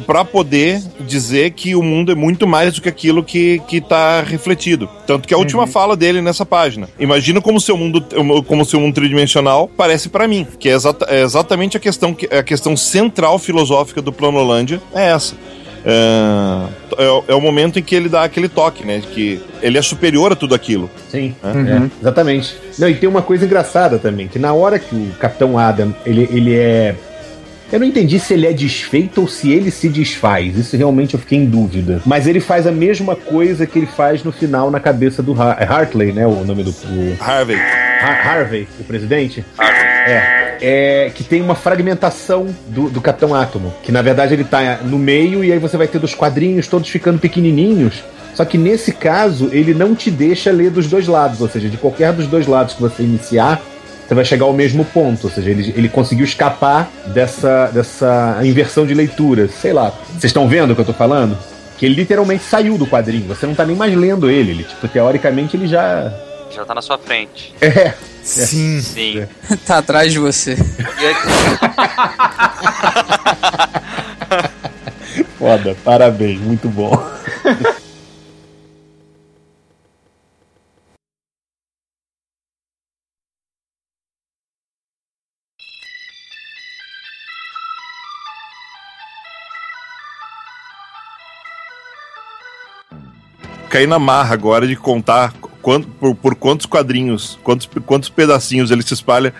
[SPEAKER 11] para poder dizer que o mundo é muito mais do que aquilo que está refletido. Tanto que a última fala dele nessa página. Imagina como seu mundo, como seu mundo tridimensional parece para mim, que é, exata- é exatamente a questão, que- a questão central filosófica do Planolândia é essa. É, o- é o momento em que ele dá aquele toque, né? de Que ele é superior a tudo aquilo.
[SPEAKER 4] Sim,
[SPEAKER 11] né?
[SPEAKER 4] é, exatamente. Não, e tem uma coisa engraçada também, que na hora que o Capitão Adam, ele, ele é... Eu não entendi se ele é desfeito ou se ele se desfaz. Isso realmente eu fiquei em dúvida. Mas ele faz a mesma coisa que ele faz no final na cabeça do Har- é Hartley, né? O nome do... o-
[SPEAKER 11] Harvey.
[SPEAKER 4] Har- Harvey, o presidente? É, é, que tem uma fragmentação do, do Capitão Átomo. Que na verdade ele tá no meio e aí você vai ter dos quadrinhos todos ficando pequenininhos. Só que nesse caso ele não te deixa ler dos dois lados, ou seja, de qualquer dos dois lados que você iniciar, você vai chegar ao mesmo ponto. Ou seja, ele, ele conseguiu escapar dessa, dessa inversão de leitura. Sei lá. Vocês estão vendo o que eu tô falando? Que ele literalmente saiu do quadrinho. Você não tá nem mais lendo ele. ele tipo, teoricamente ele já.
[SPEAKER 12] Já tá na sua frente.
[SPEAKER 4] É.
[SPEAKER 1] Sim.
[SPEAKER 12] Sim.
[SPEAKER 6] tá atrás de você.
[SPEAKER 4] Foda, parabéns, muito bom.
[SPEAKER 11] Caí na marra agora de contar quant- por, por quantos quadrinhos, quantos, quantos pedacinhos ele se espalha.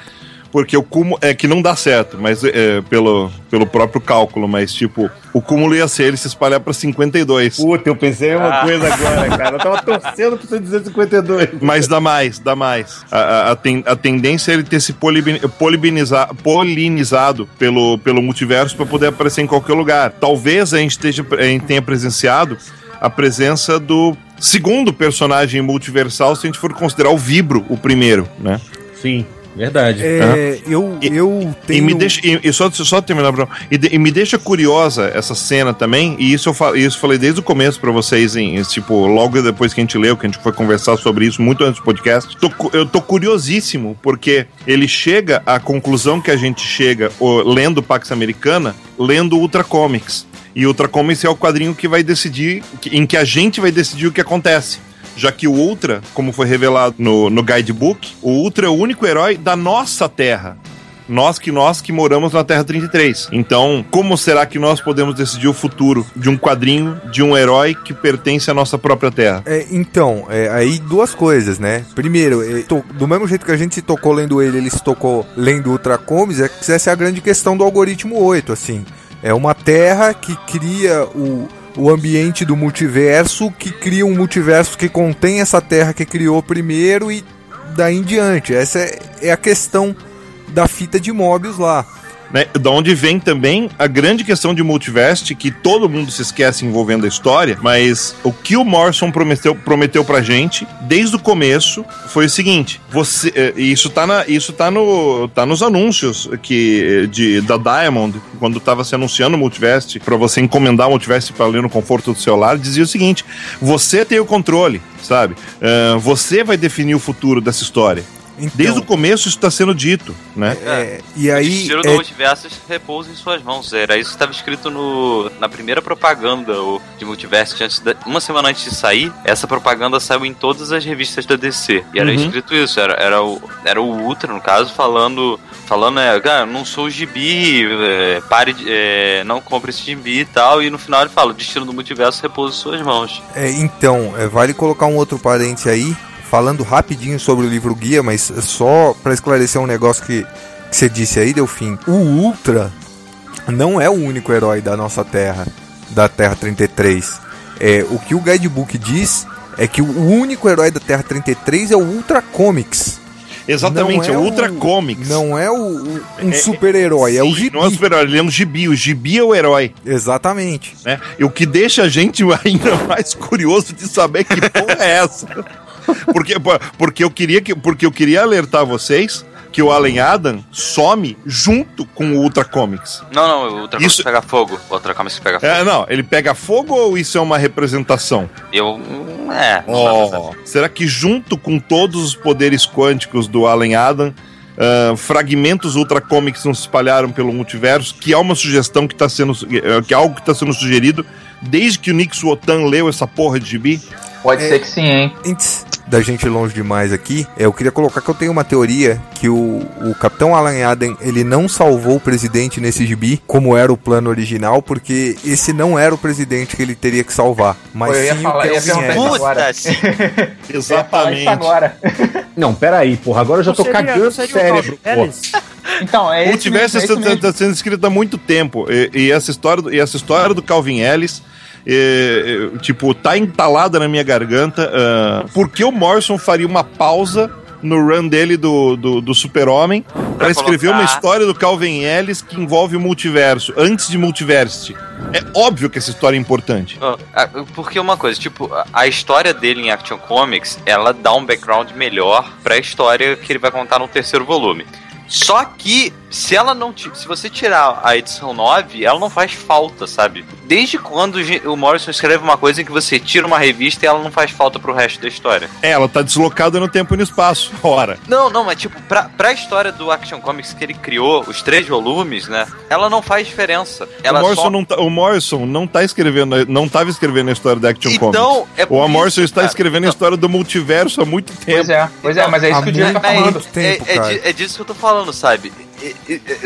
[SPEAKER 11] Porque o cúmulo é que não dá certo, mas é, pelo, pelo próprio cálculo, mas tipo, o cúmulo ia ser ele se espalhar pra 52.
[SPEAKER 4] Puta, eu pensei uma coisa agora, cara. Eu tava torcendo pra você dizer 52.
[SPEAKER 11] Mas dá mais, dá mais. A, a, a ten- a tendência é ele ter se polibi- polibiniza- polinizado pelo, pelo multiverso para poder aparecer em qualquer lugar. Talvez a gente, esteja, a gente tenha presenciado a presença do segundo personagem multiversal, se a gente for considerar o Vibro o primeiro, né?
[SPEAKER 4] Sim, verdade.
[SPEAKER 1] É, eu, eu
[SPEAKER 11] E
[SPEAKER 1] tenho.
[SPEAKER 11] me deixa, e, e só, só terminar, Bruno, e, de- e me deixa curiosa essa cena também, e isso eu, fa- isso eu falei desde o começo pra vocês, em, em, tipo, logo depois que a gente leu, que a gente foi conversar sobre isso muito antes do podcast. Tô eu tô curiosíssimo, porque ele chega à conclusão que a gente chega ô, lendo Pax Americana, lendo Ultra Comics. E Ultra Comics é o quadrinho que vai decidir, em que a gente vai decidir o que acontece já que o Ultra, como foi revelado no, no guidebook, o Ultra é o único herói da nossa Terra. Nós que nós que moramos na Terra 33. Então, como será que nós podemos decidir o futuro de um quadrinho de um herói que pertence à nossa própria Terra?
[SPEAKER 1] É, então, é, aí duas coisas, né? Primeiro, é, to- do mesmo jeito que a gente se tocou lendo ele, ele se tocou lendo Ultra Comics, é que essa é a grande questão do algoritmo 8, assim. É uma terra que cria o, o ambiente do multiverso, que cria um multiverso que contém essa terra que criou primeiro e daí em diante. Essa é, é a questão da fita de Mobius lá.
[SPEAKER 11] Né? Da onde vem também a grande questão de multiverso, que todo mundo se esquece envolvendo a história, mas o que o Morrison prometeu, prometeu pra gente desde o começo foi o seguinte: você, eh, isso tá, na, isso tá, no, tá nos anúncios que, eh, de, da Diamond, quando tava se anunciando o multiverso, pra você encomendar o multiverso pra ler no conforto do celular, dizia o seguinte: você tem o controle, sabe? Ah, você vai definir o futuro dessa história. Desde o começo isso está sendo dito, né?
[SPEAKER 1] É, e
[SPEAKER 12] O
[SPEAKER 1] aí.
[SPEAKER 12] destino
[SPEAKER 1] é-
[SPEAKER 12] do multiverso repousa em suas mãos. Era isso que estava escrito no, na primeira propaganda o- de multiverso. Antes da- uma semana antes de sair, essa propaganda saiu em todas as revistas da DC. E era
[SPEAKER 11] Uhum.
[SPEAKER 12] escrito isso. Era, era, o, era o Ultra, no caso, falando. Falando, é, cara, eu não sou o gibi, é, pare de, é, não compre esse gibi e tal. E no final ele fala: o destino do multiverso repousa em suas mãos.
[SPEAKER 1] É, então, é, vale colocar um outro parente aí, falando rapidinho sobre o livro guia, mas só para esclarecer um negócio que, que você disse aí, Delfim. O Ultra não é o único herói da nossa Terra, da Terra 33. É, o que o guidebook diz é que o único herói da Terra 33 é o Ultra Comics.
[SPEAKER 11] Exatamente,
[SPEAKER 1] Não
[SPEAKER 11] é o Ultra Comics.
[SPEAKER 1] Não é o, o- um super-herói, é o gibi.
[SPEAKER 11] Não é o super-herói, ele é um gibi. O gibi é o herói.
[SPEAKER 1] Exatamente.
[SPEAKER 11] Né? E o que deixa a gente ainda mais curioso de saber que porra é essa. Porque, porque, eu queria que, porque eu queria alertar vocês que o Allen Adam some junto com o Ultra Comics.
[SPEAKER 12] Não, não, o Ultra Comics
[SPEAKER 11] Isso-
[SPEAKER 12] pega fogo. O Ultra Comics pega fogo.
[SPEAKER 11] É, não, ele pega fogo ou isso é uma representação?
[SPEAKER 12] Eu. É.
[SPEAKER 11] Oh, será que junto com todos os poderes quânticos do Allen Adam, ah, fragmentos Ultra Comics não se espalharam pelo multiverso? Que há uma sugestão que está sendo. eh, que é algo que está sendo sugerido desde que o Nick Wotan leu essa porra de gibi?
[SPEAKER 10] Pode ser que sim, hein?
[SPEAKER 1] Da gente ir longe demais aqui, é, eu queria colocar que eu tenho uma teoria que o, o Capitão Alan Aden, ele não salvou o presidente nesse gibi, como era o plano original, porque esse não era o presidente que ele teria que salvar, mas
[SPEAKER 10] Pô, eu ia
[SPEAKER 1] sim
[SPEAKER 10] falar-
[SPEAKER 1] o Kelvin
[SPEAKER 10] isso agora.
[SPEAKER 11] Exatamente.
[SPEAKER 10] agora.
[SPEAKER 4] Não, peraí, porra, agora eu já
[SPEAKER 3] Não
[SPEAKER 4] tô
[SPEAKER 3] seria-
[SPEAKER 4] cagando o cérebro?
[SPEAKER 10] Então, é
[SPEAKER 11] Ou
[SPEAKER 10] esse
[SPEAKER 11] tivesse
[SPEAKER 10] mesmo, é
[SPEAKER 11] está
[SPEAKER 10] mesmo.
[SPEAKER 11] sendo escrito há muito tempo. E, e essa história, e essa história do Calvin Ellis. É, é, tipo, tá entalada na minha garganta. ah, por que o Morrison faria uma pausa no run dele do, do, do Super-Homem para escrever
[SPEAKER 12] colocar-
[SPEAKER 11] uma história do Calvin Ellis que envolve o multiverso, antes de Multiversity? É óbvio que essa história é importante.
[SPEAKER 12] Ó, a- Porque uma coisa, tipo, a- a história dele em Action Comics, ela dá um background melhor pra história que ele vai contar no terceiro volume. Só que, se ela não. Se você tirar a edição 9, ela não faz falta, sabe? Desde quando o Morrison escreve uma coisa em que você tira uma revista e ela não faz falta pro resto da história?
[SPEAKER 11] É, ela tá deslocada no tempo e no espaço. Ora.
[SPEAKER 12] Não, não, mas tipo, pra, pra história do Action Comics que ele criou, os três volumes, né? Ela não faz diferença. Ela
[SPEAKER 11] o, Morrison
[SPEAKER 12] só...
[SPEAKER 11] não tá, o Morrison não tá escrevendo, não tava escrevendo a história da Action
[SPEAKER 12] Então,
[SPEAKER 11] Comics.
[SPEAKER 12] é por
[SPEAKER 11] o Morrison
[SPEAKER 12] isso,
[SPEAKER 11] está
[SPEAKER 12] cara.
[SPEAKER 11] escrevendo a história do multiverso há muito tempo.
[SPEAKER 10] Pois é, pois é, mas é isso que o Diego tá falando.
[SPEAKER 12] É, é é disso que eu tô falando, sabe?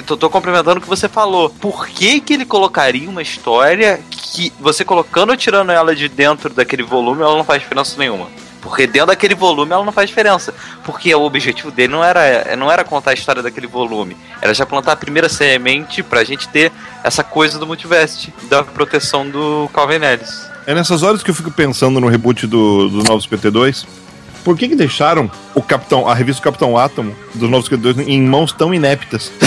[SPEAKER 12] Tô, tô complementando o que você falou. Por que que ele colocaria uma história que você colocando ou tirando ela de dentro daquele volume, ela não faz diferença nenhuma? Porque dentro daquele volume ela não faz diferença. Porque o objetivo dele não era, não era contar a história daquele volume. Era já plantar a primeira semente pra gente ter essa coisa do multiverso, da proteção do Calvin Ellis.
[SPEAKER 11] É nessas horas que eu fico pensando no reboot do, do Novos PT2. Por que que deixaram o Capitão, a revista Capitão Átomo dos Novos PT2 em mãos tão ineptas?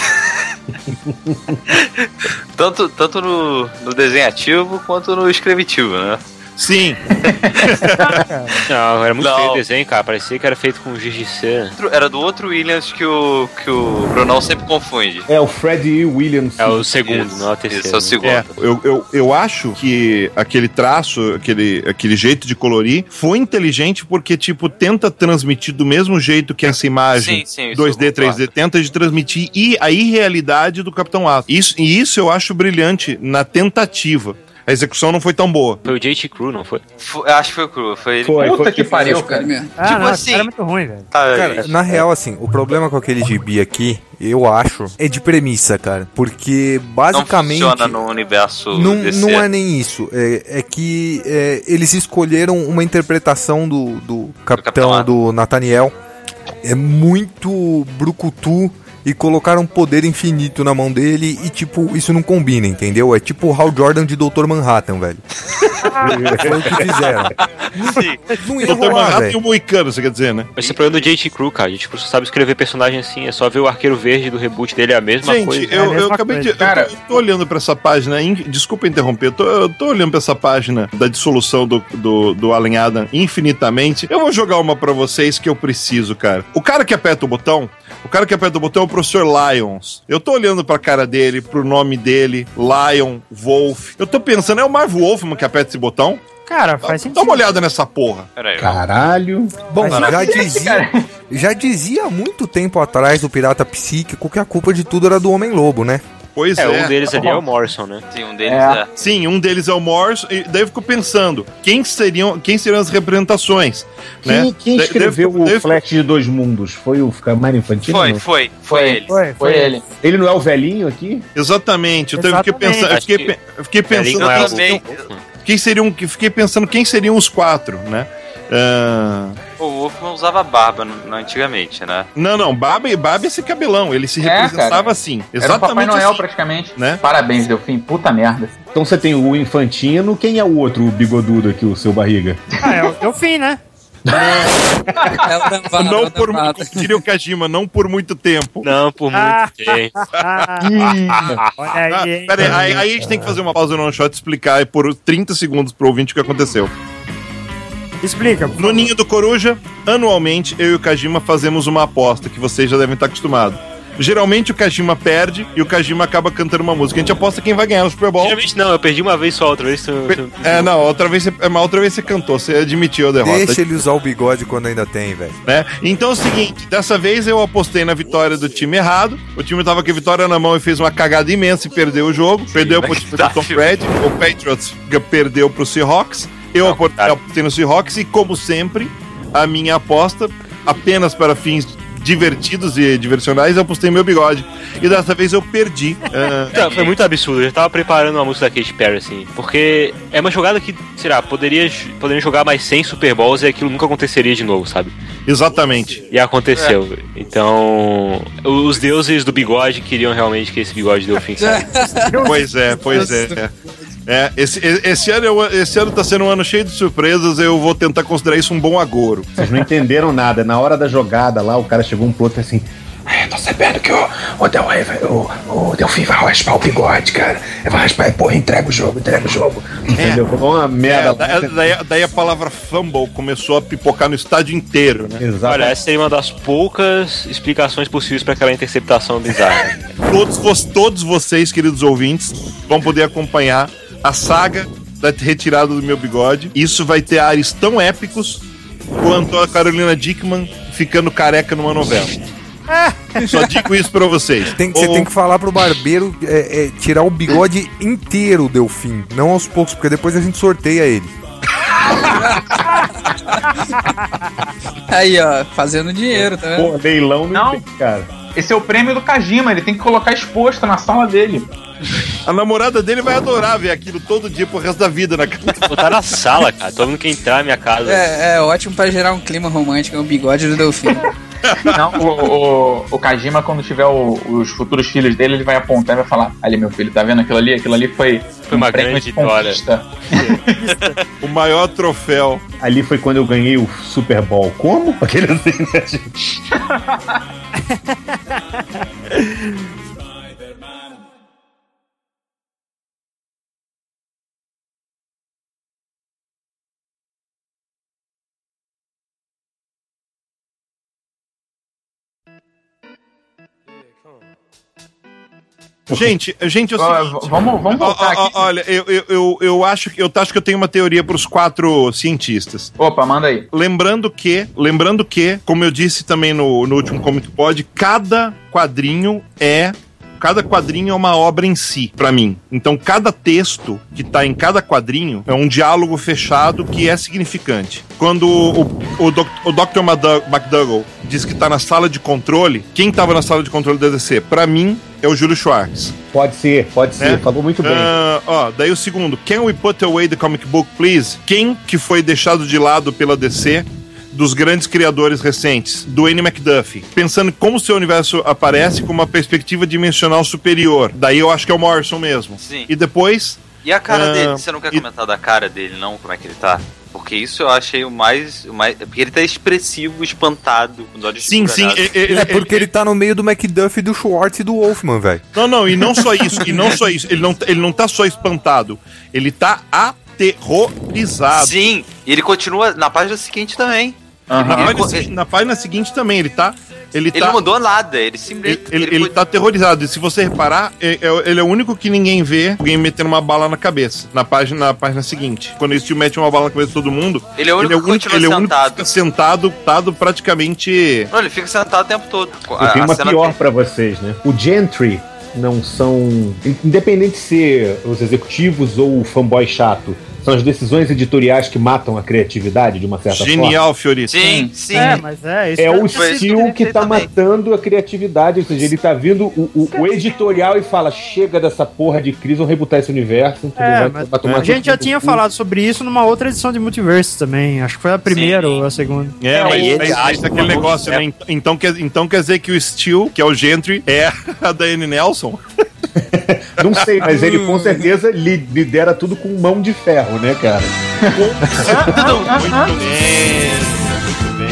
[SPEAKER 12] Tanto, tanto no, no desenho ativo quanto no escrevitivo, né?
[SPEAKER 11] Sim.
[SPEAKER 7] Não, era muito
[SPEAKER 12] Não.
[SPEAKER 7] feio o desenho, cara. Parecia que era feito com cera.
[SPEAKER 12] Era do outro Williams que o, que o Brunão sempre confunde.
[SPEAKER 4] É o Fred Williams.
[SPEAKER 7] É o segundo,
[SPEAKER 12] Isso,
[SPEAKER 7] não é o terceiro.
[SPEAKER 12] Isso é o segundo.
[SPEAKER 11] É, eu, eu, eu acho que aquele traço, aquele, aquele jeito de colorir, foi inteligente porque, tipo, tenta transmitir do mesmo jeito que essa imagem
[SPEAKER 12] Sim, sim, isso eu
[SPEAKER 11] 2D, 3D, tenta de transmitir e a irrealidade do Capitão Atom. Isso, e isso eu acho brilhante na tentativa. A execução não foi tão boa.
[SPEAKER 7] Foi o JT Crew, não foi?
[SPEAKER 12] Foi- eu acho que foi o Cru. Foi ele.
[SPEAKER 4] Foi,
[SPEAKER 10] Puta
[SPEAKER 4] foi-
[SPEAKER 10] que pariu, cara.
[SPEAKER 3] Ah,
[SPEAKER 12] Tipo
[SPEAKER 3] não,
[SPEAKER 12] assim-
[SPEAKER 3] cara é muito ruim, velho.
[SPEAKER 12] Ah,
[SPEAKER 1] Cara, na real, assim, o problema com aquele gibi aqui, eu acho, é de premissa, cara. Porque
[SPEAKER 12] não
[SPEAKER 1] basicamente.
[SPEAKER 12] funciona no universo
[SPEAKER 1] Não,
[SPEAKER 12] DC.
[SPEAKER 1] não é nem isso. É, é que é, eles escolheram uma interpretação do, do capitão
[SPEAKER 12] Capitão
[SPEAKER 1] do Nathaniel. É muito brucutu e colocaram poder infinito na mão dele e, tipo, isso não combina, entendeu? É tipo o Hal Jordan de Dr. Manhattan, velho. Foi o que fizeram.
[SPEAKER 12] Sim.
[SPEAKER 1] Não ia
[SPEAKER 11] Doutor
[SPEAKER 1] rolar,
[SPEAKER 11] Manhattan e
[SPEAKER 1] velho.
[SPEAKER 11] o Moicano, você quer dizer, né?
[SPEAKER 7] Esse é o problema do JT Crew, cara. A gente só sabe escrever personagem assim. É só ver o Arqueiro Verde do reboot dele, é a mesma
[SPEAKER 11] Gente,
[SPEAKER 7] coisa.
[SPEAKER 11] eu,
[SPEAKER 3] É a
[SPEAKER 11] eu
[SPEAKER 3] mesma
[SPEAKER 11] acabei
[SPEAKER 3] coisa.
[SPEAKER 11] de.
[SPEAKER 10] Cara-
[SPEAKER 11] eu tô, eu tô olhando pra essa página. in- desculpa interromper, eu tô, eu tô olhando pra essa página da dissolução do, do, do Allen Adam infinitamente. Eu vou jogar uma pra vocês que eu preciso, cara. O cara que aperta o botão, o cara que aperta o botão é o professor Lyons. Eu tô olhando pra cara dele, pro nome dele, Lion, Wolf. Eu tô pensando, é o Marv Wolfman que aperta esse botão?
[SPEAKER 3] Cara, faz
[SPEAKER 11] Dá
[SPEAKER 3] sentido.
[SPEAKER 11] uma olhada nessa porra.
[SPEAKER 12] Peraí.
[SPEAKER 4] Caralho.
[SPEAKER 1] Bom, já dizia, já dizia há muito tempo atrás o Pirata Psíquico que a culpa de tudo era do Homem-Lobo, né?
[SPEAKER 11] Pois
[SPEAKER 7] É,
[SPEAKER 11] é.
[SPEAKER 7] um deles ali é o Morrison, né?
[SPEAKER 12] Sim, um deles
[SPEAKER 10] É.
[SPEAKER 12] é.
[SPEAKER 11] Sim, um deles é o Morrison, e daí eu fico pensando, quem seriam, quem seriam as representações?
[SPEAKER 4] Quem,
[SPEAKER 11] né?
[SPEAKER 4] quem escreveu o Flash de Dois Mundos? Foi o Camaro Infantino?
[SPEAKER 12] Foi, foi, foi ele.
[SPEAKER 3] Foi,
[SPEAKER 10] Foi ele.
[SPEAKER 4] Ele não é o velhinho aqui?
[SPEAKER 11] Exatamente, eu, fiquei
[SPEAKER 3] Exatamente.
[SPEAKER 11] pensando, eu fiquei, eu fiquei pensando
[SPEAKER 7] é
[SPEAKER 11] quem seriam, que fiquei pensando quem seriam os quatro, né? Ah,
[SPEAKER 12] O Wolfman usava barba no- no- antigamente, né?
[SPEAKER 11] não, não, Baba, Baba é esse cabelão, ele se
[SPEAKER 10] É,
[SPEAKER 11] representava
[SPEAKER 10] cara.
[SPEAKER 11] assim,
[SPEAKER 10] Era o
[SPEAKER 11] exatamente
[SPEAKER 10] Papai Noel,
[SPEAKER 11] assim,
[SPEAKER 10] praticamente.
[SPEAKER 11] né?
[SPEAKER 10] Parabéns, Delfim. Puta merda.
[SPEAKER 4] Então você tem o Infantino, quem é o outro o bigodudo aqui, o seu barriga?
[SPEAKER 3] Ah, é, o- é o fim, né?
[SPEAKER 6] É
[SPEAKER 11] Não
[SPEAKER 6] é o
[SPEAKER 11] por diria o Kajima, não por muito tempo.
[SPEAKER 7] Não, por muito
[SPEAKER 3] Ah.
[SPEAKER 7] tempo.
[SPEAKER 3] Ah, olha aí,
[SPEAKER 11] aí, aí, a gente tem que fazer uma pausa no shot e explicar por 30 segundos pro ouvinte o que aconteceu.
[SPEAKER 3] Explica.
[SPEAKER 11] No. Ninho do Coruja, anualmente, eu e o Kajima fazemos uma aposta que vocês já devem estar acostumados. Geralmente o Kajima perde e o Kajima acaba cantando uma música. A gente aposta quem vai ganhar no Super Bowl.
[SPEAKER 7] Geralmente não, eu perdi uma vez só, outra vez. tu- tu-
[SPEAKER 11] É, não, outra vez você, é, outra vez você cantou, você admitiu a derrota.
[SPEAKER 1] Deixa ele usar o bigode quando ainda tem, velho.
[SPEAKER 11] né? Então é o seguinte, dessa vez eu apostei na vitória do time errado. O time tava com a vitória na mão e fez uma cagada imensa e perdeu o jogo. Perdeu pro time do Tom Brady. O Patriots perdeu pro Seahawks. Eu apo- apostei no Seahawks e, como sempre, a minha aposta, apenas para fins divertidos e diversionais, eu postei meu bigode. E dessa vez eu perdi.
[SPEAKER 7] Então, foi muito absurdo. Eu já tava preparando uma música da Katy Perry, assim. Porque é uma jogada que, sei lá, poderia, poderiam jogar mais 100 Super Bowls e aquilo nunca aconteceria de novo, sabe?
[SPEAKER 11] Exatamente.
[SPEAKER 7] E aconteceu. Então, os deuses do bigode queriam realmente que esse bigode deu fim, sabe?
[SPEAKER 11] Pois é, pois é. É, esse, esse, ano, esse ano tá sendo um ano cheio de surpresas, eu vou tentar considerar isso um bom agouro.
[SPEAKER 4] Vocês não entenderam nada. Na hora da jogada lá, o cara chegou um pro outro e assim. "Ah, eu tô sabendo que o, o, Del, o, o Delfim vai raspar o bigode, cara. Vai raspar e, porra, entrega o jogo, entrega o jogo. Entendeu? Ficou uma
[SPEAKER 11] É,
[SPEAKER 4] merda.
[SPEAKER 11] da- daí, daí a palavra fumble começou a pipocar no estádio inteiro, né?
[SPEAKER 7] Olha, essa seria uma das poucas explicações possíveis para aquela interceptação bizarra.
[SPEAKER 11] Todos, todos vocês, queridos ouvintes, vão poder acompanhar a saga da retirada do meu bigode. Isso vai ter ares tão épicos quanto a Carolina Dickman ficando careca numa novela. Só digo isso pra vocês.
[SPEAKER 1] Tem, você
[SPEAKER 11] Ou-
[SPEAKER 1] tem que falar pro barbeiro é, é, tirar o bigode inteiro, Delfim. Não aos poucos, porque depois a gente sorteia ele.
[SPEAKER 6] Aí, ó, fazendo dinheiro, tá vendo?
[SPEAKER 4] Pô, leilão
[SPEAKER 10] não,
[SPEAKER 4] tem, cara.
[SPEAKER 10] Esse é o prêmio do Kajima, ele tem que colocar exposto na sala dele.
[SPEAKER 11] A namorada dele vai adorar ver aquilo todo dia pro resto da vida na casa.
[SPEAKER 7] Botar na sala, cara. Todo mundo que entrar na minha casa.
[SPEAKER 6] É, é ótimo pra gerar um clima romântico, é o bigode do Delfim.
[SPEAKER 10] Não, o, o, o Kajima, quando tiver o- os futuros filhos dele, ele vai apontar e vai falar: Ali, meu filho, tá vendo aquilo ali? Aquilo ali foi,
[SPEAKER 7] Foi uma
[SPEAKER 10] um
[SPEAKER 7] grande
[SPEAKER 10] de
[SPEAKER 7] vitória."
[SPEAKER 10] conquista."
[SPEAKER 11] O maior troféu.
[SPEAKER 4] Ali foi quando eu ganhei o Super Bowl. Como? Aquele assim, né, gente?
[SPEAKER 11] Gente, gente, é o
[SPEAKER 10] Ó,
[SPEAKER 11] seguinte,
[SPEAKER 10] vamos- vamos voltar
[SPEAKER 11] ó, ó,
[SPEAKER 10] aqui.
[SPEAKER 11] Olha, eu, eu, eu, eu acho que eu acho que eu tenho uma teoria pros quatro cientistas.
[SPEAKER 10] Opa, manda aí.
[SPEAKER 11] Lembrando que, lembrando que, como eu disse também no, no último Comic Pod, cada quadrinho é cada quadrinho é uma obra em si, pra mim. Então, cada texto que tá em cada quadrinho é um diálogo fechado que é significante. Quando o, o, Doc- o Dr. McDougall diz que tá na sala de controle, quem tava na sala de controle da DC? Pra mim, é o Júlio Schwartz.
[SPEAKER 4] Pode ser, pode ser.
[SPEAKER 11] né?
[SPEAKER 4] Falou muito bem.
[SPEAKER 11] Ah, ó, daí o segundo, Can we put away the comic book, please? Quem que foi deixado de lado pela DC dos grandes criadores recentes? Dwayne McDuffie. Pensando em como o seu universo aparece com uma perspectiva dimensional superior. Daí eu acho que é o Morrison mesmo.
[SPEAKER 12] Sim.
[SPEAKER 11] E depois...
[SPEAKER 12] E a cara
[SPEAKER 11] ah,
[SPEAKER 12] dele? Você não quer comentar da cara dele, não? Como é que ele tá? Porque isso eu achei o mais. O mais porque ele tá expressivo, espantado, com os olhos
[SPEAKER 11] Sim, sim. e- e-
[SPEAKER 1] É porque ele tá no meio do Macduff, do Schwartz e do Wolfman, velho.
[SPEAKER 11] Não, não, e não só isso, e não só isso. Ele não, ele não tá só espantado, ele tá aterrorizado.
[SPEAKER 12] Sim, e ele continua na página seguinte também.
[SPEAKER 11] Na,
[SPEAKER 12] Ele,
[SPEAKER 11] página, na página seguinte também, ele tá. Ele,
[SPEAKER 12] ele
[SPEAKER 11] tá,
[SPEAKER 12] não mudou nada, ele
[SPEAKER 11] Ele,
[SPEAKER 12] simplesmente.
[SPEAKER 11] ele, ele tá aterrorizado. E se você reparar, é- é- ele é o único que ninguém vê alguém metendo uma bala na cabeça. Na página, na página seguinte. Quando eles te metem uma bala na cabeça de todo mundo.
[SPEAKER 12] Ele é o único que
[SPEAKER 11] ele é o único que
[SPEAKER 12] sentado.
[SPEAKER 11] fica sentado, tado praticamente.
[SPEAKER 12] Não, ele fica sentado o tempo todo.
[SPEAKER 4] Eu tenho uma pior pra vocês, né? O Gentry não são. Independente de ser os executivos ou o fanboy chato, são as decisões editoriais que matam a criatividade de uma certa forma.
[SPEAKER 11] Genial, Fiorito.
[SPEAKER 12] Sim, sim.
[SPEAKER 3] É, mas é isso.
[SPEAKER 4] É o estilo que tá matando a criatividade. Ou seja, ele tá vindo o, o- o editorial e fala: chega dessa porra de crise, vamos rebutar esse universo.
[SPEAKER 3] É,
[SPEAKER 4] Vai-
[SPEAKER 3] a gente já tinha falado sobre isso numa outra edição de Multiverse também. Acho que foi a primeira ou a segunda.
[SPEAKER 11] É, mas,
[SPEAKER 7] ele
[SPEAKER 11] mas-
[SPEAKER 7] acha
[SPEAKER 11] mas
[SPEAKER 7] que
[SPEAKER 11] aquele negócio, né? Então quer, então quer dizer que o Steel, que é o Gentry, é a Daiane Nelson?
[SPEAKER 4] Não sei, mas ele com certeza li- lidera tudo com mão de ferro, né, cara?
[SPEAKER 11] Muito bem,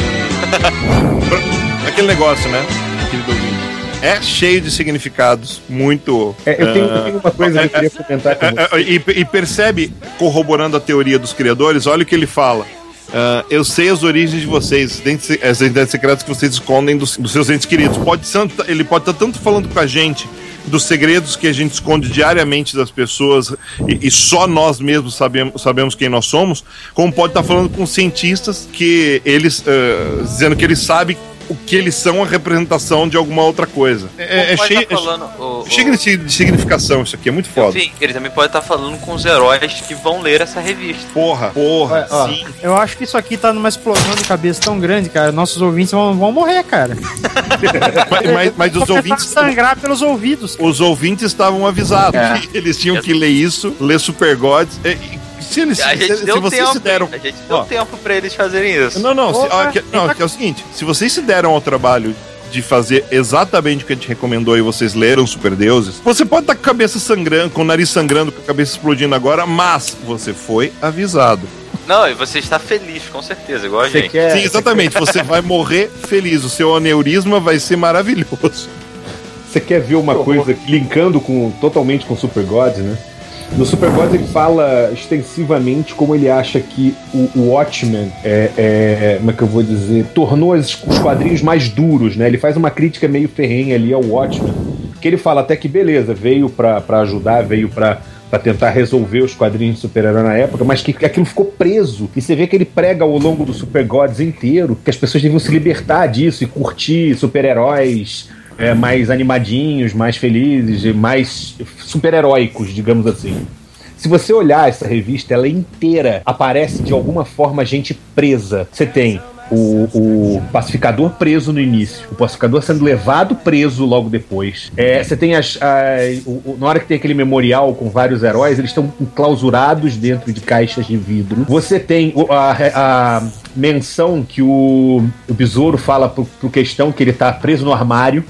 [SPEAKER 11] muito bem. Aquele negócio, né? Querido ouvinte. É cheio de significados, muito.
[SPEAKER 4] É, eu, tenho, eu
[SPEAKER 11] ah,
[SPEAKER 4] tenho uma coisa que eu queria comentar com
[SPEAKER 11] É,
[SPEAKER 4] você.
[SPEAKER 11] é, e, e percebe, corroborando a teoria dos criadores, olha o que ele fala. Ah, eu sei as origens de vocês, as identidades secretas que vocês escondem dos, dos seus entes queridos. Pode ser, ele pode estar tanto falando com a gente dos segredos que a gente esconde diariamente das pessoas e, e só nós mesmos sabemos, sabemos quem nós somos, como pode estar falando com cientistas que eles ah, dizendo que eles sabem o que eles são a representação de alguma outra coisa. É, é cheio,
[SPEAKER 12] tá falando, o-
[SPEAKER 11] é cheio de, de significação isso aqui, é muito foda.
[SPEAKER 12] Enfim, ele também pode estar falando com os heróis que vão ler essa revista.
[SPEAKER 11] Porra, porra,
[SPEAKER 3] Ó,
[SPEAKER 11] sim.
[SPEAKER 3] Eu acho que isso aqui tá numa explosão de cabeça tão grande, cara. Nossos ouvintes vão, vão morrer, cara.
[SPEAKER 11] Mas, mas- mas os ouvintes.
[SPEAKER 3] sangrar pelos ouvidos.
[SPEAKER 11] Os ouvintes estavam avisados
[SPEAKER 10] É.
[SPEAKER 11] eles tinham que ler isso, ler Super Gods. E Se, eles,
[SPEAKER 12] A
[SPEAKER 11] se,
[SPEAKER 12] gente
[SPEAKER 11] se
[SPEAKER 12] deu
[SPEAKER 11] vocês
[SPEAKER 12] tempo.
[SPEAKER 11] se deram.
[SPEAKER 12] A gente deu
[SPEAKER 11] Ó.
[SPEAKER 12] tempo pra eles fazerem isso.
[SPEAKER 11] Não, não, se, ó, que, não, que é o seguinte: se vocês se deram ao trabalho de fazer exatamente o que a gente recomendou e vocês leram Super Deuses, você pode estar com a cabeça sangrando, com o nariz sangrando, com a cabeça explodindo agora, mas você foi avisado.
[SPEAKER 12] Não, e você está feliz, com certeza, igual a
[SPEAKER 4] Você
[SPEAKER 12] gente.
[SPEAKER 4] quer,
[SPEAKER 11] Sim, exatamente. Você vai morrer feliz. O seu aneurisma vai ser maravilhoso.
[SPEAKER 4] Você quer ver uma coisa que- linkando com, totalmente com Super God, né? No Super God ele fala extensivamente como ele acha que o, o Watchmen é, é- como é que eu vou dizer, tornou as- os quadrinhos mais duros, né? Ele faz uma crítica meio ferrenha ali ao Watchmen, que ele fala até que beleza, veio pra ajudar, veio pra pra tentar resolver os quadrinhos de super-herói na época, mas que aquilo ficou preso. E você vê que ele prega ao longo do Super Gods inteiro que as pessoas deviam se libertar disso e curtir super-heróis é, mais animadinhos, mais felizes, mais super-heróicos, digamos assim. Se você olhar essa revista, ela inteira aparece de alguma forma gente presa. Você tem o, o pacificador preso no início, o pacificador sendo levado preso logo depois. É, você tem as. a- o- o- na hora que tem aquele memorial com vários heróis, eles estão enclausurados dentro de caixas de vidro. Você tem a, a menção que o, o besouro fala pro, pro questão que ele tá preso no armário.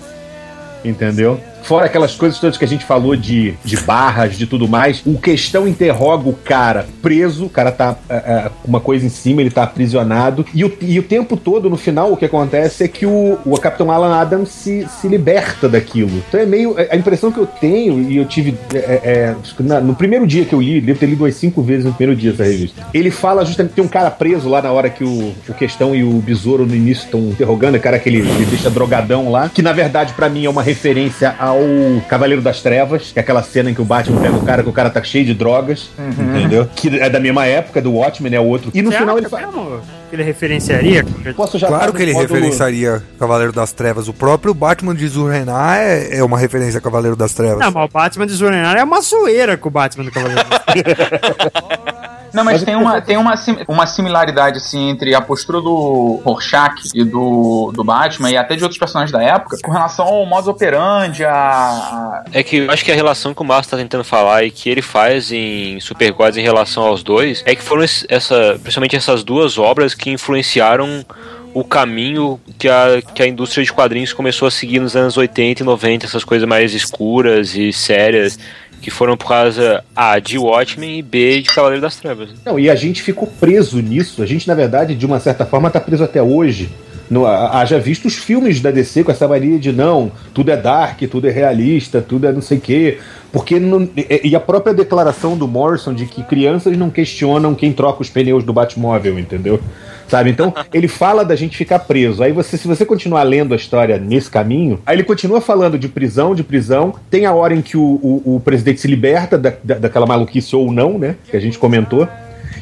[SPEAKER 4] Entendeu? Fora aquelas coisas todas que a gente falou de, de barras, de tudo mais, o questão interroga o cara preso, o cara tá é, é, com uma coisa em cima, ele tá aprisionado, e o, e o tempo todo, no final, o que acontece é que o, o Capitão Alan Adams se, se liberta daquilo. Então é meio. A impressão que eu tenho, e eu tive. é, é, na- no primeiro dia que eu li, devo ter lido umas cinco vezes no primeiro dia essa revista. Ele fala justamente tem um cara preso lá na hora que o, o Questão e o Besouro no início estão interrogando, o cara que ele, deixa drogadão lá, que na verdade pra mim é uma referência ao Cavaleiro das Trevas, que é aquela cena em que o Batman pega o cara que o cara tá cheio de drogas, entendeu? Que é da mesma época do Watchmen, é outro. E no
[SPEAKER 3] Você
[SPEAKER 4] final ele fala.
[SPEAKER 3] que ele referenciaria?
[SPEAKER 4] Posso já
[SPEAKER 8] Claro que ele
[SPEAKER 4] módulo-
[SPEAKER 8] referenciaria Cavaleiro das Trevas. O próprio Batman de Zurrenar é, é uma referência a Cavaleiro das Trevas.
[SPEAKER 3] Não, mas o Batman de Zurinar é uma zoeira com o Batman do Cavaleiro.
[SPEAKER 10] Não, mas
[SPEAKER 4] Mas
[SPEAKER 10] tem uma, tem uma, sim- uma similaridade, assim, entre a postura do Rorschach e do, do Batman, e até de outros personagens da época, com relação ao modus operandi, a...
[SPEAKER 7] É que eu acho que a relação que o Márcio tá tentando falar e que ele faz em Super Gods em relação aos dois é que foram essa, principalmente essas duas obras que influenciaram o caminho que a, que a indústria de quadrinhos começou a seguir nos anos 80 e 90, essas coisas mais escuras e sérias, que foram por causa A de Watchmen e B de Cavaleiro das Trevas.
[SPEAKER 4] Não, e a gente ficou preso nisso. A gente, na verdade, de uma certa forma, tá preso até hoje. No, haja visto os filmes da DC com essa mania de não, tudo é dark, tudo é realista, tudo é não sei o quê. Porque não- e e a própria declaração do Morrison de que crianças não questionam quem troca os pneus do Batmóvel, entendeu? Sabe? Então, ele fala da gente ficar preso. Aí você, se você continuar lendo a história nesse caminho, aí ele continua falando de prisão, de prisão. Tem a hora em que o, o- o presidente se liberta da, da- daquela maluquice ou não, né? Que a gente comentou.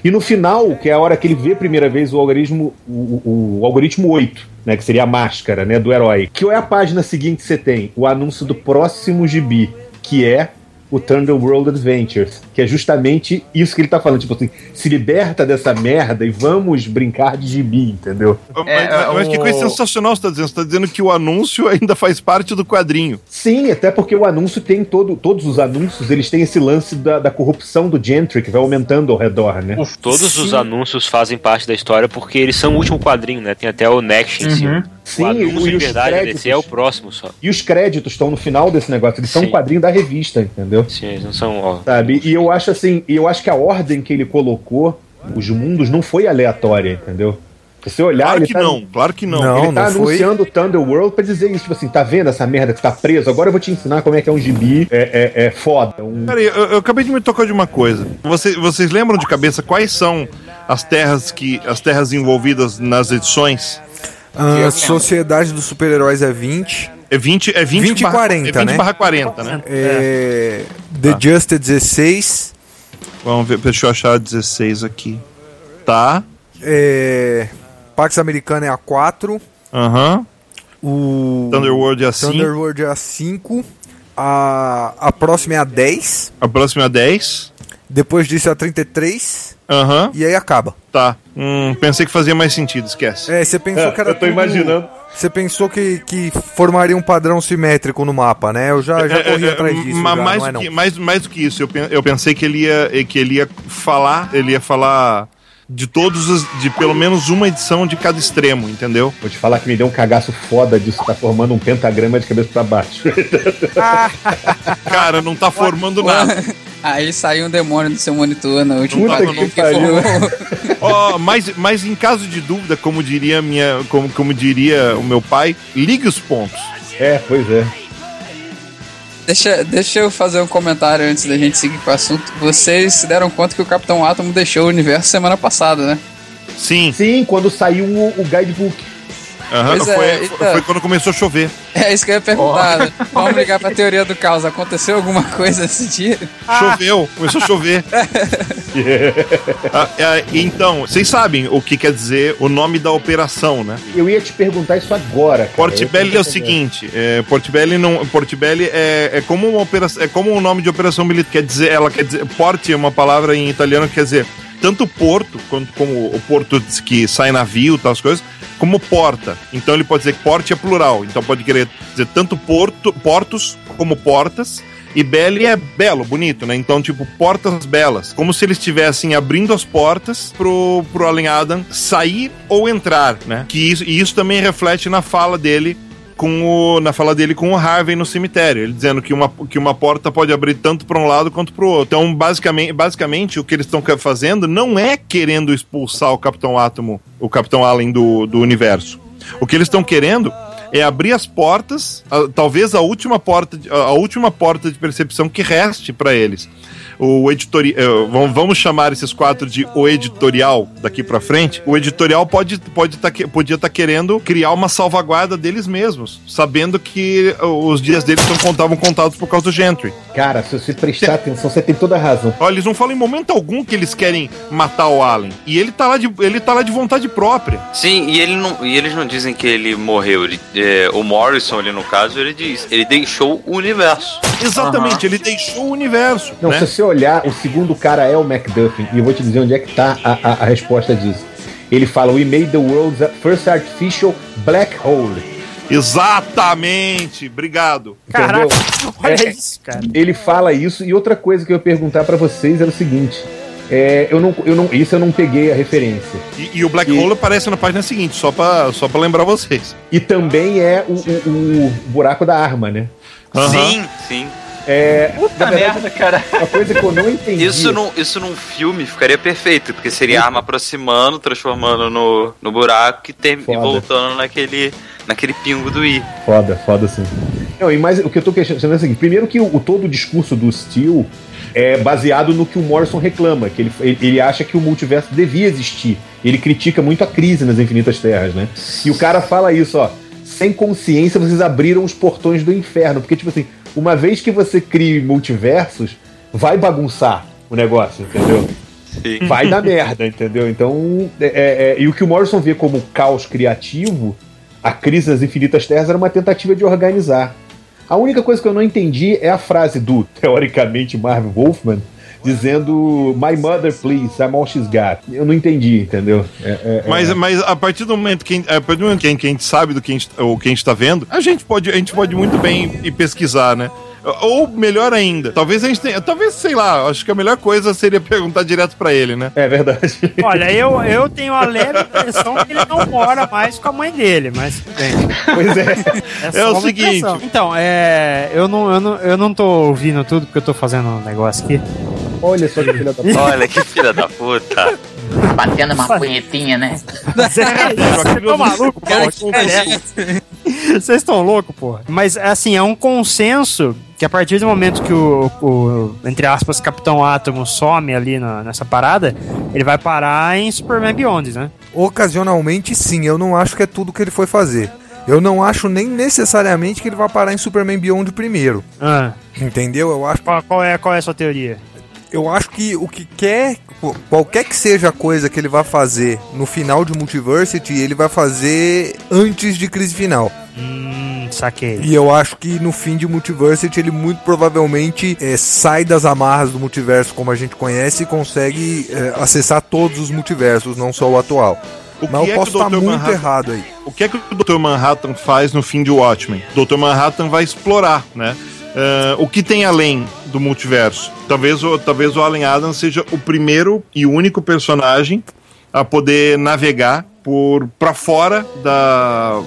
[SPEAKER 4] E no final, que é a hora que ele vê a primeira vez o algoritmo, o, o- o algoritmo 8, né? Que seria a máscara, né? Do herói. Que é a página seguinte que você tem? O anúncio do próximo gibi, que é o Thunder World Adventures, que é justamente isso que ele tá falando, tipo assim, se liberta dessa merda e vamos brincar de gibi, entendeu?
[SPEAKER 11] Mas,
[SPEAKER 10] É,
[SPEAKER 11] mas que
[SPEAKER 10] o-
[SPEAKER 11] coisa sensacional você tá dizendo. Você tá dizendo que o anúncio ainda faz parte do quadrinho.
[SPEAKER 4] Sim, até porque o anúncio tem todo, todos os anúncios, eles têm esse lance da, da corrupção do Gentry que vai aumentando ao redor, né?
[SPEAKER 7] Todos os anúncios fazem parte da história porque eles são o último quadrinho, né? Tem até o Next em cima.
[SPEAKER 4] Sim,
[SPEAKER 7] o
[SPEAKER 4] e
[SPEAKER 7] verdade da
[SPEAKER 4] créditos.
[SPEAKER 7] DC é o próximo só.
[SPEAKER 4] E os créditos estão no final desse negócio, eles são
[SPEAKER 7] Sim.
[SPEAKER 4] um quadrinho da revista, entendeu?
[SPEAKER 7] Sim, eles não são. Ó,
[SPEAKER 4] Sabe? E eu acho assim, e eu acho que a ordem que ele colocou os mundos não foi aleatória, entendeu? Se você olhar,
[SPEAKER 11] Claro
[SPEAKER 4] ele
[SPEAKER 11] que
[SPEAKER 4] tá,
[SPEAKER 11] não, claro que não.
[SPEAKER 8] Não.
[SPEAKER 4] ele tá
[SPEAKER 8] foi.
[SPEAKER 4] anunciando o Thunder World pra dizer isso, tipo assim, tá vendo essa merda que tá preso? Agora eu vou te ensinar como é que é um gibi é, é, é foda. Um...
[SPEAKER 11] Peraí, eu, eu acabei de me tocar de uma coisa. Você- vocês lembram de cabeça quais são as terras que as terras envolvidas nas edições?
[SPEAKER 8] A Sociedade dos Super-Heróis é 20.
[SPEAKER 11] É 20, é 20,
[SPEAKER 8] 20 e
[SPEAKER 11] barra,
[SPEAKER 8] 40,
[SPEAKER 11] é 20
[SPEAKER 8] né?
[SPEAKER 11] barra 40, né?
[SPEAKER 8] É, The
[SPEAKER 11] Tá.
[SPEAKER 8] Just é 16.
[SPEAKER 11] Vamos ver, deixa eu achar 16 aqui. Tá.
[SPEAKER 8] É, Pax Americana é a 4.
[SPEAKER 11] Aham.
[SPEAKER 8] O
[SPEAKER 11] Thunderworld é a 5.
[SPEAKER 8] Thunderworld é a 5. A, a próxima é a 10.
[SPEAKER 11] A próxima é a 10.
[SPEAKER 8] Depois disso é a 33.
[SPEAKER 11] Aham.
[SPEAKER 8] E aí acaba.
[SPEAKER 11] Tá. Hum, pensei que fazia mais sentido, esquece.
[SPEAKER 8] É, você pensou que era
[SPEAKER 4] Eu tô
[SPEAKER 8] tudo-
[SPEAKER 4] imaginando.
[SPEAKER 8] Você pensou que, que formaria um padrão simétrico no mapa, né? Eu já, já corri
[SPEAKER 11] É, é,
[SPEAKER 8] atrás disso.
[SPEAKER 11] ma-
[SPEAKER 8] já,
[SPEAKER 11] mais,
[SPEAKER 8] não é
[SPEAKER 11] que, mais, mais do que isso, eu, eu pensei que ele, ia, que ele ia falar, ele ia falar de todos os, de pelo menos uma edição de cada extremo, entendeu?
[SPEAKER 4] Vou te falar que me deu um cagaço foda disso, tá formando um pentagrama de cabeça pra baixo.
[SPEAKER 11] Cara, não tá formando nada.
[SPEAKER 6] Aí saiu um demônio do seu monitor na última
[SPEAKER 11] Puta que pariu. Ó, mas, mas em caso de dúvida, como diria minha, como, como diria o meu pai, ligue os pontos.
[SPEAKER 4] É, pois é.
[SPEAKER 6] Deixa, deixa eu fazer um comentário antes da gente seguir com o assunto. Vocês se deram conta que o Capitão Átomo deixou o universo semana passada, né?
[SPEAKER 11] Sim.
[SPEAKER 4] Sim, quando saiu o, o guidebook.
[SPEAKER 11] Aham,
[SPEAKER 6] Pois é,
[SPEAKER 11] foi,
[SPEAKER 6] então.
[SPEAKER 11] foi quando começou a chover.
[SPEAKER 6] É isso que eu ia perguntar. né? Vamos ligar pra teoria do caos. Aconteceu alguma coisa esse dia?
[SPEAKER 11] Choveu, começou a chover. Ah, ah, então, vocês sabem o que quer dizer o nome da operação, né?
[SPEAKER 4] Eu ia te perguntar isso agora. Cara.
[SPEAKER 11] Portibelli é o seguinte, é, Portibelli não, Portibelli é, é como uma operação, é como o nome de operação militar, quer dizer, ela quer dizer, porte é uma palavra em italiano que quer dizer tanto porto, quanto como o porto que sai navio e tal as coisas, como porta. Então ele pode dizer que porte é plural, então pode querer dizer tanto porto, portos como portas. E belli é belo, bonito, né? Então, tipo, portas belas. Como se eles estivessem abrindo as portas pro, pro Allen Adam sair ou entrar, né? Que isso, e isso também reflete na fala dele com o, na fala dele com o Harvey no cemitério, ele dizendo que uma, que uma porta pode abrir tanto para um lado quanto para o outro. Então, basicamente, basicamente o que eles estão fazendo não é querendo expulsar o Capitão Átomo, o Capitão Allen do, do universo. O que eles estão querendo é abrir as portas, a- talvez a última porta, a, a última porta de percepção que reste para eles. O editorial, vamos chamar esses quatro de o editorial daqui pra frente. O editorial pode, pode tá, podia estar querendo criar uma salvaguarda deles mesmos, sabendo que uh, os dias deles não contavam contados por causa do Gentry.
[SPEAKER 4] Cara, se você prestar atenção, você tem toda a razão.
[SPEAKER 11] Olha, eles não falam em momento algum que eles querem matar o Allen. E ele tá lá de, ele tá lá de vontade própria.
[SPEAKER 12] Sim, e, ele não, e eles não dizem que ele morreu. Ele- é, o Morrison, ali no caso, ele diz: ele deixou o universo.
[SPEAKER 11] Exatamente, ele deixou o universo.
[SPEAKER 4] Não,
[SPEAKER 11] né?
[SPEAKER 4] se você olhar, o segundo cara é o MacDuffin, e eu vou te dizer onde é que tá a, a, a resposta disso. Ele fala: We made the world's first artificial black hole.
[SPEAKER 11] Exatamente, obrigado.
[SPEAKER 4] Entendeu?
[SPEAKER 3] olha
[SPEAKER 4] É,
[SPEAKER 3] isso, cara.
[SPEAKER 4] Ele fala isso, e outra coisa que eu ia perguntar pra vocês era o seguinte: é, eu não, eu não, isso eu não peguei a referência.
[SPEAKER 11] E, e o Black Hole aparece na página seguinte, só pra, só pra lembrar vocês.
[SPEAKER 4] E também é o, o- o buraco da arma, né?
[SPEAKER 12] Sim, sim.
[SPEAKER 4] É,
[SPEAKER 10] Puta
[SPEAKER 4] na verdade,
[SPEAKER 10] merda, cara.
[SPEAKER 4] Uma coisa que eu não entendi.
[SPEAKER 12] Isso num, isso num filme ficaria perfeito, porque seria a arma aproximando, transformando no, no buraco e, ter, e voltando naquele, naquele pingo do I.
[SPEAKER 4] Foda, foda sim. Não, e mais o que eu tô questionando é o seguinte: primeiro que o, o- todo o discurso do Steel é baseado no que o Morrison reclama, que ele, ele, ele acha que o multiverso devia existir. Ele critica muito a crise nas Infinitas Terras, né? E o cara fala isso, ó. Sem consciência, vocês abriram os portões do inferno. Porque, tipo assim, uma vez que você cria multiversos, vai bagunçar o negócio, entendeu?
[SPEAKER 12] Sim.
[SPEAKER 4] vai dar merda, entendeu? Então, é, é, é, e o que o Morrison vê como caos criativo, a crise das infinitas terras era uma tentativa de organizar. A única coisa que eu não entendi é a frase do, teoricamente, Marv Wolfman, dizendo My mother, please, I'm all she's got. Eu não entendi, entendeu? É, é, é.
[SPEAKER 11] Mas, mas a partir do momento que, a partir do momento que, a gente- sabe do que a gente, o que a gente tá vendo, a gente pode, a gente pode muito bem ir pesquisar, né? Ou melhor ainda, talvez a gente tenha, talvez, sei lá, acho que a melhor coisa seria perguntar direto pra ele, né?
[SPEAKER 4] É verdade.
[SPEAKER 3] Olha, eu, eu tenho a leve impressão que ele não mora mais com a mãe dele, mas tudo bem.
[SPEAKER 4] Pois é.
[SPEAKER 11] É
[SPEAKER 3] só
[SPEAKER 11] o
[SPEAKER 3] uma
[SPEAKER 11] seguinte.
[SPEAKER 3] impressão. Então, é. Eu não, eu, não, eu não tô ouvindo tudo porque eu tô fazendo um negócio aqui.
[SPEAKER 4] Olha só que filha da
[SPEAKER 12] Olha que filha da puta.
[SPEAKER 13] Batendo uma punhetinha, né?
[SPEAKER 3] Vocês estão malucos? Vocês estão loucos, pô. Mas, assim, é um consenso que a partir do momento que o, o, entre aspas, Capitão Átomo some ali na- nessa parada, ele vai parar em Superman Beyond, né?
[SPEAKER 8] Ocasionalmente, sim. Eu não acho que é tudo que ele foi fazer. Eu não acho nem necessariamente que ele vai parar em Superman Beyond primeiro.
[SPEAKER 3] Ah.
[SPEAKER 8] Entendeu? Eu acho.
[SPEAKER 3] Qual, qual é, qual é a sua teoria?
[SPEAKER 8] Eu acho que o que quer. Qualquer que seja a coisa que ele vai fazer no final de Multiversity, ele vai fazer antes de crise final.
[SPEAKER 3] Hum, saquei.
[SPEAKER 1] E eu acho que no fim de Multiversity ele muito provavelmente é, sai das amarras do multiverso como a gente conhece e consegue é, acessar todos os multiversos, não só o atual.
[SPEAKER 11] O
[SPEAKER 1] Mas
[SPEAKER 11] que
[SPEAKER 1] eu
[SPEAKER 11] é
[SPEAKER 1] posso
[SPEAKER 11] o
[SPEAKER 1] estar muito
[SPEAKER 11] Manhattan-
[SPEAKER 1] errado aí.
[SPEAKER 11] O que é que o Dr. Manhattan faz no fim de Watchmen? Dr. Manhattan vai explorar, né? Ah, o que tem além do multiverso? Talvez o, talvez o Alan Adams seja o primeiro e único personagem a poder navegar por para fora da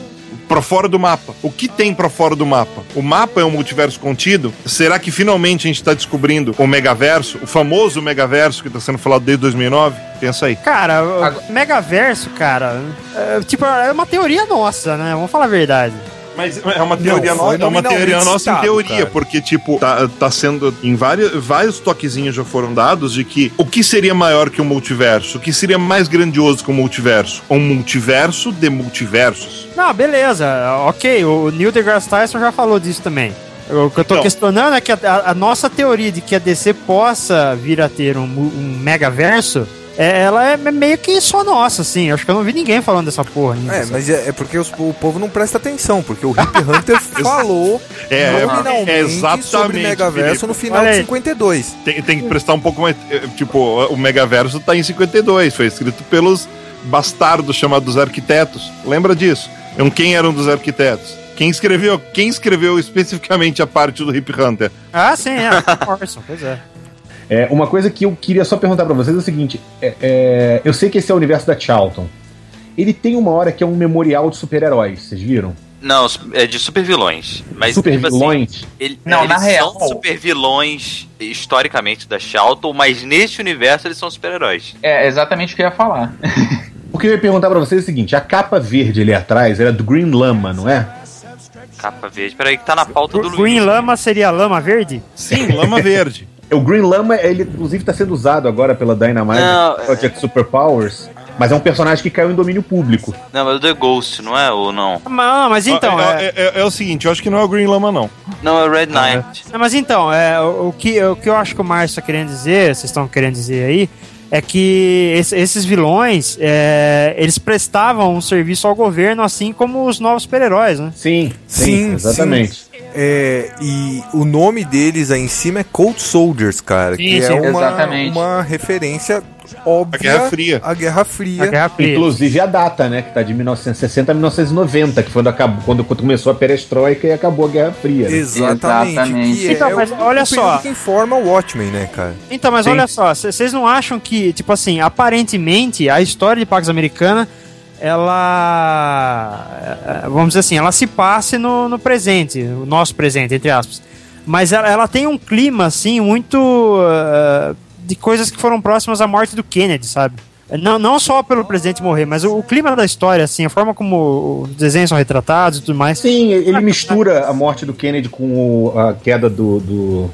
[SPEAKER 11] para fora do mapa. O que tem para fora do mapa? O mapa é um multiverso contido? Será que finalmente a gente está descobrindo o megaverso, o famoso megaverso que está sendo falado desde 2009? Pensa aí.
[SPEAKER 3] Cara, o Megaverso, cara, é, tipo, é uma teoria nossa, né? Vamos falar a verdade.
[SPEAKER 11] Mas é uma teoria nossa, é uma teoria nossa em teoria,
[SPEAKER 1] cara.
[SPEAKER 11] porque, tipo, tá, tá sendo. Em vários, vários toquezinhos já foram dados de que o que seria maior que o multiverso? O que seria mais grandioso que o multiverso? Um multiverso de multiversos.
[SPEAKER 3] Não, beleza, ok, o Neil deGrasse Tyson já falou disso também. O que eu tô
[SPEAKER 11] Então.
[SPEAKER 3] questionando é que a, a- a nossa teoria de que a DC possa vir a ter um, um megaverso, é, ela é meio que só nossa, assim. Eu acho que eu não vi ninguém falando dessa porra ainda.
[SPEAKER 1] É, mas é, é porque os- o povo não presta atenção, porque o Hip Hunter falou
[SPEAKER 11] É,
[SPEAKER 1] nominalmente
[SPEAKER 11] é exatamente,
[SPEAKER 1] sobre Megaverso no final de
[SPEAKER 3] aí.
[SPEAKER 1] 52.
[SPEAKER 11] Tem, tem que prestar um pouco mais. eh, Tipo, o megaverso tá em 52, foi escrito pelos bastardos chamados arquitetos. Lembra disso? Então, quem era um dos arquitetos? Quem escreveu, quem escreveu especificamente a parte do Hip Hunter?
[SPEAKER 3] Ah, sim, é. Morrison, pois é.
[SPEAKER 4] É, uma coisa que eu queria só perguntar pra vocês é o seguinte: é, é, eu sei que esse é o universo da Charlton. Ele tem uma hora que é um memorial de super-heróis, vocês viram?
[SPEAKER 12] Não, é de super vilões. Mas, tipo assim,
[SPEAKER 4] Super-vilões?
[SPEAKER 12] ele-
[SPEAKER 10] Não,
[SPEAKER 12] eles
[SPEAKER 10] na real-
[SPEAKER 12] são super vilões historicamente da Charlton, mas neste universo eles são super-heróis.
[SPEAKER 10] É exatamente o que eu ia falar.
[SPEAKER 4] O que eu ia perguntar pra vocês é o seguinte: a capa verde ali atrás era do Green Lama, não é?
[SPEAKER 12] Capa verde. Peraí, que tá na pauta do Luiz.
[SPEAKER 3] Green Lama seria lama verde?
[SPEAKER 11] Sim, lama verde.
[SPEAKER 4] O Green Lama, ele inclusive tá sendo usado agora pela Dynamite
[SPEAKER 12] Não,
[SPEAKER 4] Project Superpowers, mas é um personagem que caiu em domínio público.
[SPEAKER 12] Não, mas o The Ghost, não é? Ou não?
[SPEAKER 3] Não, mas então.
[SPEAKER 11] é,
[SPEAKER 3] é-
[SPEAKER 11] é- é- é o seguinte, eu acho que não é o Green Lama, não.
[SPEAKER 12] Não, é o Red Knight.
[SPEAKER 3] Não, mas então, é, o, o que, o que eu acho que o Márcio está querendo dizer, vocês estão querendo dizer aí, é que esse- esses vilões, é, eles prestavam um serviço ao governo, assim como os novos super-heróis, né?
[SPEAKER 4] Sim,
[SPEAKER 1] Sim,
[SPEAKER 4] exatamente.
[SPEAKER 1] sim. É, e o nome deles aí em cima é Cold Soldiers, cara.
[SPEAKER 3] Sim,
[SPEAKER 1] que
[SPEAKER 3] sim,
[SPEAKER 1] é uma,
[SPEAKER 10] exatamente.
[SPEAKER 1] uma referência óbvia
[SPEAKER 11] A Guerra Fria.
[SPEAKER 1] à Guerra Fria.
[SPEAKER 3] A Guerra Fria.
[SPEAKER 4] Inclusive a data, né? Que tá de 1960 a 1990, que foi quando, acabou, quando, começou a perestroika e acabou a Guerra Fria. né?
[SPEAKER 1] Exatamente.
[SPEAKER 10] Exatamente.
[SPEAKER 1] Que
[SPEAKER 3] Então,
[SPEAKER 1] é
[SPEAKER 3] mas
[SPEAKER 1] o-
[SPEAKER 3] olha
[SPEAKER 1] o
[SPEAKER 3] só.
[SPEAKER 1] que informa o Watchmen, né, cara?
[SPEAKER 3] Então, mas
[SPEAKER 4] Sim.
[SPEAKER 3] olha só, vocês não acham que, tipo assim, aparentemente a história de Pax Americana, ela, eh, vamos dizer assim, ela se passe no, no presente, o nosso presente, entre aspas. Mas ela, ela tem um clima, assim, muito eh, de coisas que foram próximas à morte do Kennedy, sabe? Não, não só pelo presidente morrer, mas o, o clima da história, assim, a forma como os desenhos são retratados e tudo mais.
[SPEAKER 4] Sim, ele mistura a morte do Kennedy com o- a queda do, do-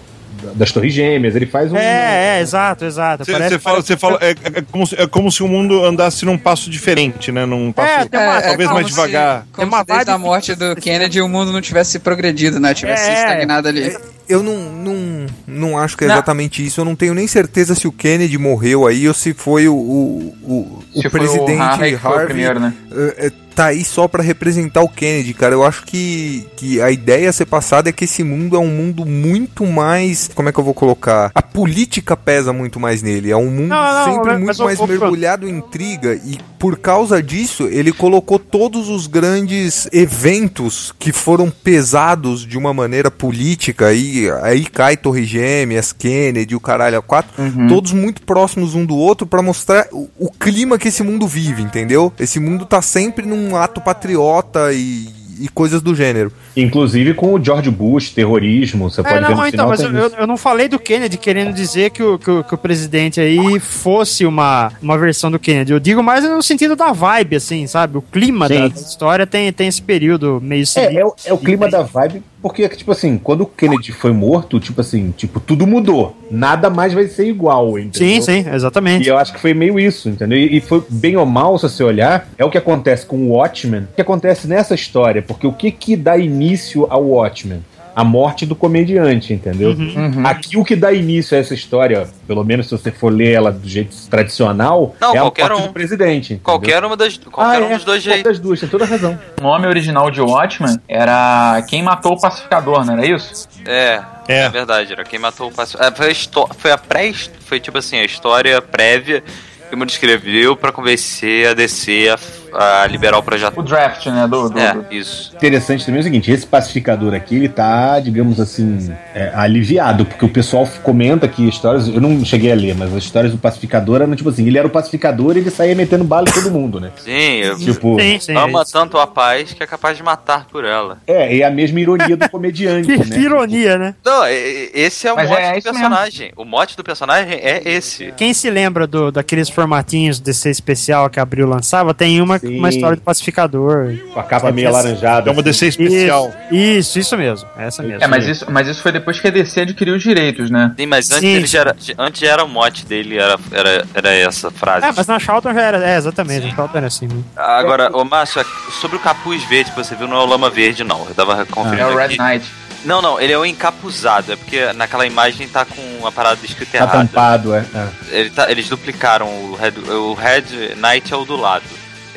[SPEAKER 4] das Torres Gêmeas. Ele faz um.
[SPEAKER 3] É, é, exato, exato.
[SPEAKER 11] Você
[SPEAKER 3] Parece-
[SPEAKER 11] fala,
[SPEAKER 3] parece-
[SPEAKER 11] cê fala é, é como se, é como se o mundo andasse num passo diferente, né? Num passo
[SPEAKER 3] É, tem uma-
[SPEAKER 11] talvez
[SPEAKER 6] como
[SPEAKER 11] mais
[SPEAKER 6] se-
[SPEAKER 11] devagar.
[SPEAKER 6] Como
[SPEAKER 3] Tem uma
[SPEAKER 6] se desde a morte do Kennedy o mundo não tivesse progredido, né? Tivesse
[SPEAKER 3] É.
[SPEAKER 6] estagnado ali.
[SPEAKER 1] Eu não, não, não acho que é
[SPEAKER 10] Não.
[SPEAKER 1] exatamente isso. Eu não tenho nem certeza se o Kennedy morreu aí ou se foi o, o, o, o
[SPEAKER 10] Se o
[SPEAKER 1] presidente
[SPEAKER 10] Harvey que foi o
[SPEAKER 1] Harvey.
[SPEAKER 10] primeiro, né?
[SPEAKER 1] eh, eh, tá aí só pra representar o Kennedy, cara. Eu acho que, que a ideia a ser passada é que esse mundo é um mundo muito mais. Como é que eu vou colocar? A política pesa muito mais nele. É um mundo
[SPEAKER 3] Não, não,
[SPEAKER 1] sempre muito
[SPEAKER 3] o-
[SPEAKER 1] mais
[SPEAKER 3] o-
[SPEAKER 1] mergulhado em intriga. E por causa disso, ele colocou todos os grandes eventos que foram pesados de uma maneira política. Aí, aí cai Torre Gêmeas, Kennedy, o caralho a quatro.
[SPEAKER 10] Uhum.
[SPEAKER 1] Todos muito próximos um do outro pra mostrar o, o clima que esse mundo vive, entendeu? Esse mundo tá sempre num ato patriota e, e coisas do gênero.
[SPEAKER 4] Inclusive com o George Bush, terrorismo. Você
[SPEAKER 3] É,
[SPEAKER 4] pode ver
[SPEAKER 3] não,
[SPEAKER 4] no
[SPEAKER 3] então,
[SPEAKER 4] final.
[SPEAKER 3] mas eu, eu não falei do Kennedy querendo dizer que o, que o, que o presidente aí fosse uma, uma versão do Kennedy. Eu digo mais no sentido da vibe, assim, sabe? O clima
[SPEAKER 4] Sim.
[SPEAKER 3] da, da história tem, tem esse período meio
[SPEAKER 4] É, é, o- é o clima da vibe, porque, tipo assim, quando o Kennedy foi morto, tipo assim, tipo, tudo mudou. Nada mais vai ser igual, entendeu?
[SPEAKER 3] Sim, sim, exatamente.
[SPEAKER 4] E eu acho que foi meio isso, entendeu? E, e foi bem ou mal, se você olhar, é o que acontece com o Watchmen, o que acontece nessa história, porque o que que dá início ao Watchmen? A morte do comediante, entendeu? Aqui o que dá início a essa história, pelo menos se você for ler ela do jeito tradicional,
[SPEAKER 12] Não,
[SPEAKER 4] é a
[SPEAKER 12] qualquer
[SPEAKER 4] morte
[SPEAKER 12] um.
[SPEAKER 4] do presidente. entendeu?
[SPEAKER 12] Qualquer uma das, qualquer
[SPEAKER 4] Ah,
[SPEAKER 12] um
[SPEAKER 4] é,
[SPEAKER 12] dos dois
[SPEAKER 4] qualquer
[SPEAKER 12] jeitos.
[SPEAKER 4] das duas, tem toda a razão.
[SPEAKER 10] O nome original de Watchmen era Quem Matou o Pacificador, não era isso?
[SPEAKER 12] É, é, verdade, era quem matou o pacificador. É, foi a, foi a pré foi tipo assim, a história prévia que o mundo escreveu pra convencer a DC a, a liberar o projeto.
[SPEAKER 10] O draft, né? Do, do,
[SPEAKER 12] É,
[SPEAKER 10] do-
[SPEAKER 12] isso.
[SPEAKER 4] Interessante também é o seguinte, esse pacificador aqui, ele tá, digamos assim, é, aliviado, porque o pessoal comenta que histórias, eu não cheguei a ler, mas as histórias do pacificador eram tipo assim, ele era o pacificador e ele saía metendo bala em todo mundo, né?
[SPEAKER 12] Sim, eu-
[SPEAKER 4] Tipo- Sim, sim,
[SPEAKER 12] ama
[SPEAKER 4] é
[SPEAKER 12] tanto a paz que é capaz de matar por ela.
[SPEAKER 4] É, é a mesma ironia do comediante,
[SPEAKER 3] Que
[SPEAKER 4] né?
[SPEAKER 3] ironia, né?
[SPEAKER 12] Não, e- e- esse é o
[SPEAKER 3] Mas
[SPEAKER 12] mote
[SPEAKER 3] é
[SPEAKER 12] do
[SPEAKER 3] isso
[SPEAKER 12] personagem. O mote do personagem é esse.
[SPEAKER 3] Quem se lembra do, daqueles formatinhos DC especial que a Abril lançava, tem uma, uma história do pacificador.
[SPEAKER 4] Com a capa meio alaranjada.
[SPEAKER 11] É uma DC especial.
[SPEAKER 3] Isso, isso, isso mesmo. Essa mesmo.
[SPEAKER 10] É, mas isso, mas isso foi depois que a DC adquiriu os direitos, né?
[SPEAKER 12] Sim, mas antes,
[SPEAKER 3] Sim,
[SPEAKER 12] ele já era, antes já era o mote dele, era, era, era essa frase.
[SPEAKER 3] É, mas na Charlton já era. É, exatamente. Na Charlton era assim. né?
[SPEAKER 12] Agora, ô Márcio, sobre o capuz verde que você viu, não é o lama verde, não. Eu tava conferindo
[SPEAKER 10] É o Red. Knight.
[SPEAKER 12] Não, não, ele é o encapuzado. É porque naquela imagem tá com a parada escrita
[SPEAKER 4] Tá
[SPEAKER 12] errada.
[SPEAKER 4] tampado, é. é.
[SPEAKER 12] Ele tá- eles duplicaram o Red, o Red Knight é o do lado.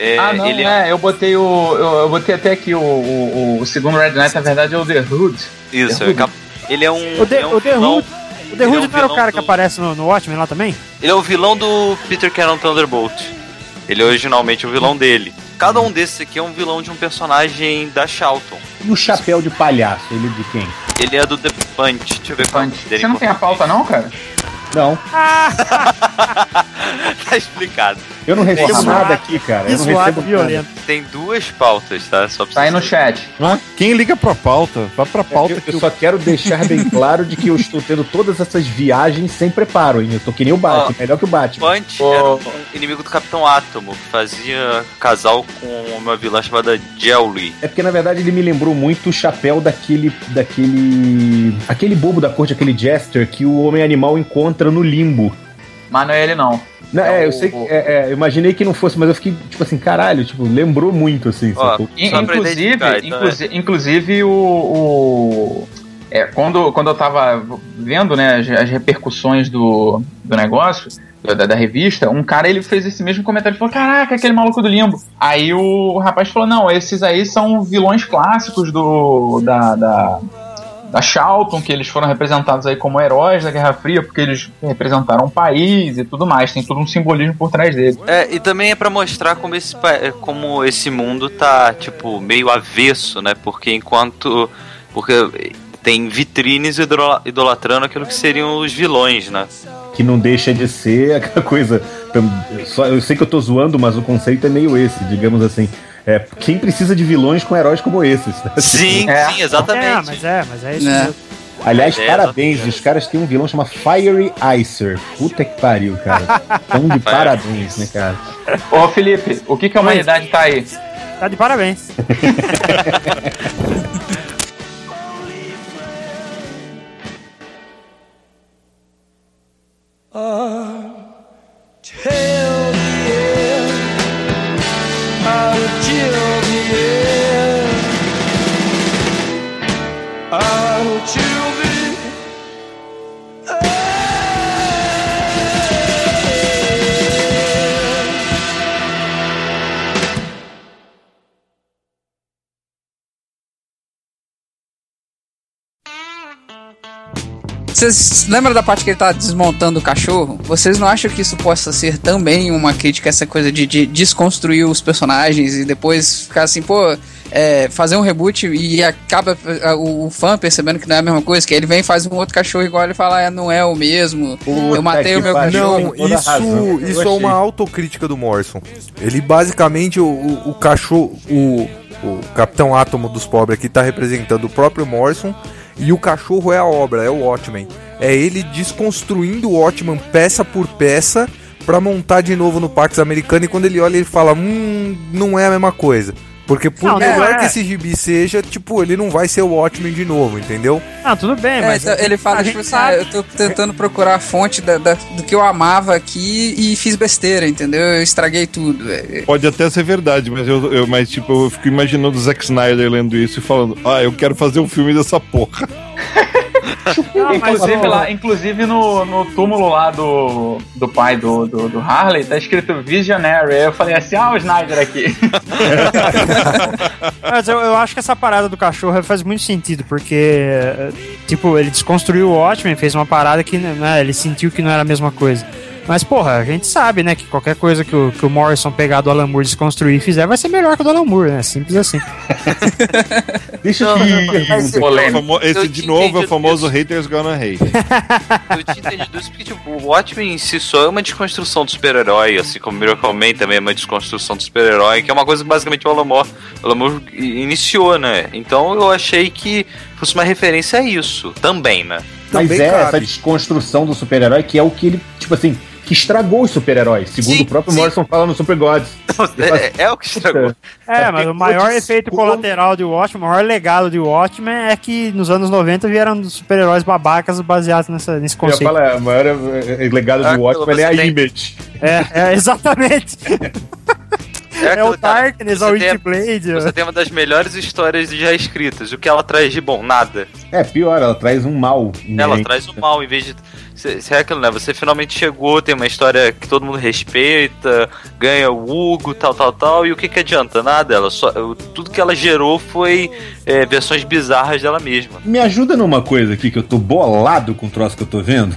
[SPEAKER 12] É,
[SPEAKER 10] ah, não,
[SPEAKER 12] ele
[SPEAKER 10] é, eu botei o. Eu, eu botei até aqui o, o, o segundo Red Knight, na verdade, é o The Hood.
[SPEAKER 12] Isso,
[SPEAKER 10] The
[SPEAKER 12] é
[SPEAKER 10] Hood.
[SPEAKER 12] cap- ele é um.
[SPEAKER 3] O The,
[SPEAKER 12] ele é um
[SPEAKER 3] o The
[SPEAKER 12] vilão-
[SPEAKER 3] Hood, o The
[SPEAKER 12] é
[SPEAKER 3] Hood
[SPEAKER 12] um
[SPEAKER 3] não era o cara que
[SPEAKER 12] do-
[SPEAKER 3] aparece no, no Watchmen lá também?
[SPEAKER 12] Ele é o vilão do Peter Cannon Thunderbolt. Ele é originalmente o vilão dele. Cada um desses aqui é um vilão de um personagem da Charlton.
[SPEAKER 4] E o chapéu de palhaço, ele é de quem?
[SPEAKER 12] Ele é do The Punch. Deixa eu ver é.
[SPEAKER 10] Você não tem a pauta, não, cara?
[SPEAKER 4] Não.
[SPEAKER 12] tá explicado.
[SPEAKER 4] Eu não recebo
[SPEAKER 12] Porra,
[SPEAKER 4] nada aqui, cara. Eu não recebo nada.
[SPEAKER 12] Tem duas pautas, tá? Só pra
[SPEAKER 10] Tá aí no chat.
[SPEAKER 11] Quem liga pra pauta? Vai pra pauta
[SPEAKER 4] Eu,
[SPEAKER 11] que
[SPEAKER 4] eu só quero deixar bem claro de que eu estou tendo todas essas viagens sem preparo, hein? Eu tô que nem o Batman, melhor que o Batman.
[SPEAKER 12] Punch era um inimigo do Capitão Átomo, que fazia casal com uma vilã chamada Jelly.
[SPEAKER 4] É porque na verdade ele me lembrou muito o chapéu daquele. daquele. aquele bobo da corte, aquele Jester que o Homem Animal encontra no limbo.
[SPEAKER 10] Mas não é ele, não.
[SPEAKER 4] Não, é, eu sei que. é, é, eu imaginei que não fosse, mas eu fiquei, tipo assim, caralho, tipo, lembrou muito, assim.
[SPEAKER 12] Ó,
[SPEAKER 10] inclusive,
[SPEAKER 12] então,
[SPEAKER 10] inclusive, inclusive o, o- é, quando, quando eu tava vendo né, as, as repercussões do, do negócio, da, da revista, um cara ele fez esse mesmo comentário, ele falou, caraca, aquele maluco do limbo. Aí o rapaz falou, não, esses aí são vilões clássicos do da, da, da Charlton, que eles foram representados aí como heróis da Guerra Fria, porque eles representaram um país e tudo mais, tem todo um simbolismo por trás dele.
[SPEAKER 12] É, e também é pra mostrar como esse, como esse mundo tá, tipo, meio avesso, né? Porque enquanto. Porque tem vitrines idola- idolatrando aquilo que seriam os vilões, né?
[SPEAKER 4] Que não deixa de ser aquela coisa. eu sei que eu tô zoando, mas o conceito é meio esse, digamos assim. É, quem precisa de vilões com heróis como esses? né?
[SPEAKER 12] Sim,
[SPEAKER 10] É.
[SPEAKER 12] sim, exatamente.
[SPEAKER 3] É, mas é, mas é isso
[SPEAKER 6] É.
[SPEAKER 3] mesmo.
[SPEAKER 4] Aliás,
[SPEAKER 12] É,
[SPEAKER 4] parabéns, os caras têm um vilão chamado Fiery Icer. Puta que pariu, cara. Tão de parabéns, né, cara?
[SPEAKER 10] Ô Felipe, o que, que a humanidade tá aí?
[SPEAKER 3] Tá de parabéns.
[SPEAKER 9] The
[SPEAKER 6] Vocês lembram da parte que ele tá desmontando o cachorro? Vocês não acham que isso possa ser também uma crítica essa coisa de, de desconstruir os personagens e depois ficar assim, pô, é, fazer um reboot e acaba o, o fã percebendo que não é a mesma coisa, que ele vem e faz um outro cachorro igual ele fala, é, não é o mesmo. eu matei o meu cachorro.
[SPEAKER 1] Não, isso, isso é uma autocrítica do Morrison. Ele basicamente, o, o, o cachorro, o, o Capitão Átomo dos Pobres aqui tá representando o próprio Morrison e o cachorro é a obra, é o Watchmen. É ele desconstruindo o Watchmen peça por peça pra montar de novo no Pax americano e quando ele olha ele fala, hum, não é a mesma coisa.
[SPEAKER 8] Porque por
[SPEAKER 3] Não, não
[SPEAKER 8] melhor
[SPEAKER 3] é.
[SPEAKER 8] que esse gibi seja, tipo, ele não vai ser o Watchmen de novo, entendeu?
[SPEAKER 3] Ah, tudo bem,
[SPEAKER 6] É,
[SPEAKER 3] mas.
[SPEAKER 6] então, ele fala, tipo assim,
[SPEAKER 3] sabe.
[SPEAKER 6] ah, eu tô tentando procurar a fonte da- da- do que eu amava aqui e fiz besteira, entendeu? Eu estraguei tudo. É,
[SPEAKER 11] Pode até ser verdade, mas eu, eu- mas tipo, eu fico imaginando o Zack Snyder lendo isso e falando, ah, eu quero fazer um filme dessa porra.
[SPEAKER 3] Não, mas,
[SPEAKER 10] Inclusive, lá, inclusive no, no túmulo lá do, do pai do, do, do Harley, tá escrito Visionary. Aí eu falei assim, ah, o Snyder aqui.
[SPEAKER 3] Mas eu, eu acho que essa parada do cachorro faz muito sentido, porque, eh, tipo, ele desconstruiu o Watchmen, fez uma parada que, né, ele sentiu que não era a mesma coisa. Mas, porra, a gente sabe, né, que qualquer coisa que o, que o Morrison pegar do Alan Moore, desconstruir e fizer, vai ser melhor que o do Alan Moore, né? Simples assim.
[SPEAKER 4] Deixa eu te
[SPEAKER 11] É Esse de novo é o famoso
[SPEAKER 12] isso.
[SPEAKER 11] haters gonna hate.
[SPEAKER 12] Eu tinha entendido isso porque, tipo, o Watchmen em si só é uma desconstrução do super-herói, assim como Miracle Man também é uma desconstrução do super-herói, que é uma coisa que basicamente o Alan Moore, o Alan Moore iniciou, né? Então eu achei que fosse uma referência a isso também, né?
[SPEAKER 4] Mas
[SPEAKER 8] Também
[SPEAKER 4] é
[SPEAKER 8] cabe.
[SPEAKER 4] essa desconstrução do super-herói que é o que ele, tipo assim, que estragou os super-heróis, segundo
[SPEAKER 12] Sim,
[SPEAKER 4] o próprio
[SPEAKER 12] sim.
[SPEAKER 4] Morrison fala no Super Gods.
[SPEAKER 12] É, é o que estragou.
[SPEAKER 3] É, mas o maior efeito colateral de Watchmen, o maior legado de Watchmen é que nos anos 90 vieram super-heróis babacas baseados nessa, nesse
[SPEAKER 4] Eu
[SPEAKER 3] conceito.
[SPEAKER 4] falar, é, o maior é, é, legado
[SPEAKER 12] Ah,
[SPEAKER 4] do Watchmen é a
[SPEAKER 12] tem-
[SPEAKER 4] Image.
[SPEAKER 3] É, é, exatamente. É,
[SPEAKER 12] aquilo,
[SPEAKER 3] o
[SPEAKER 12] cara,
[SPEAKER 3] Darkness, é
[SPEAKER 12] a-
[SPEAKER 3] Witchblade.
[SPEAKER 12] Você tem uma das melhores histórias já escritas. O que ela traz de bom? Nada.
[SPEAKER 4] É, pior, ela traz um mal.
[SPEAKER 12] Ela traz o mal em vez de. Se, é aquilo, né? Você finalmente chegou, tem uma história que todo mundo respeita, ganha o Hugo, tal, tal, tal, e o que que adianta? Nada. Ela só, tudo que ela gerou foi é, versões bizarras dela mesma.
[SPEAKER 4] Me ajuda numa coisa aqui que eu tô bolado com o troço que eu tô vendo.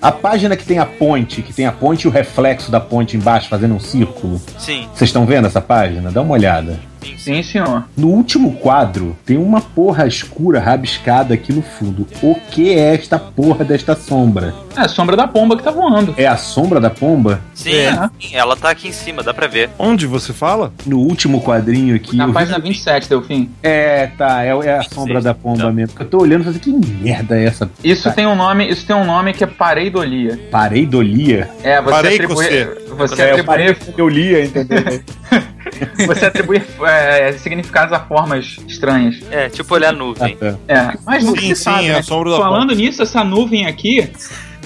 [SPEAKER 4] A página que tem a ponte, que tem a ponte e o reflexo da ponte embaixo fazendo um círculo.
[SPEAKER 12] Sim.
[SPEAKER 4] Vocês estão vendo essa página? Dá uma olhada.
[SPEAKER 10] Sim, senhor.
[SPEAKER 4] No último quadro, tem uma porra escura rabiscada aqui no fundo. O que é esta porra desta sombra?
[SPEAKER 10] É a sombra da pomba que tá voando.
[SPEAKER 4] É a sombra da pomba?
[SPEAKER 12] Sim,
[SPEAKER 10] É.
[SPEAKER 12] sim, ela tá aqui em cima, dá pra ver.
[SPEAKER 11] Onde você fala?
[SPEAKER 4] No último quadrinho aqui.
[SPEAKER 10] Na
[SPEAKER 4] eu vi-
[SPEAKER 10] página 27, Delfim.
[SPEAKER 4] É, tá, é, é a sombra da pomba mesmo. Eu tô olhando e falando, que merda é essa?
[SPEAKER 10] Isso
[SPEAKER 4] Tá.
[SPEAKER 10] tem um nome, isso tem um nome que é pareidolia.
[SPEAKER 4] Pareidolia?
[SPEAKER 10] É, você
[SPEAKER 11] Parei com
[SPEAKER 10] atribui,
[SPEAKER 11] você.
[SPEAKER 10] você
[SPEAKER 4] É, eu
[SPEAKER 10] atribui,
[SPEAKER 4] parei que eu lia, entendeu?
[SPEAKER 10] você atribui é, significados a formas estranhas.
[SPEAKER 12] É, tipo olhar a nuvem.
[SPEAKER 4] Ah, tá.
[SPEAKER 10] É, mas
[SPEAKER 11] Sim,
[SPEAKER 10] se
[SPEAKER 11] sim,
[SPEAKER 10] sabe,
[SPEAKER 11] é
[SPEAKER 10] né?
[SPEAKER 11] sombra da
[SPEAKER 10] Falando nisso, essa nuvem aqui.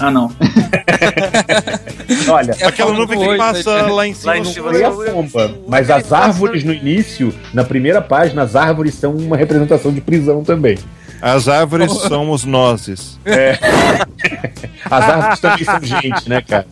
[SPEAKER 10] Ah, não.
[SPEAKER 4] Olha,
[SPEAKER 6] É
[SPEAKER 11] Aquela nuvem que passa
[SPEAKER 6] né?
[SPEAKER 11] lá em cima.
[SPEAKER 12] Lá em cima.
[SPEAKER 4] foi a pomba. Mas as árvores no início, na primeira página, as árvores são uma representação de prisão também.
[SPEAKER 11] As árvores são os nozes.
[SPEAKER 4] As árvores também são gente, né, cara?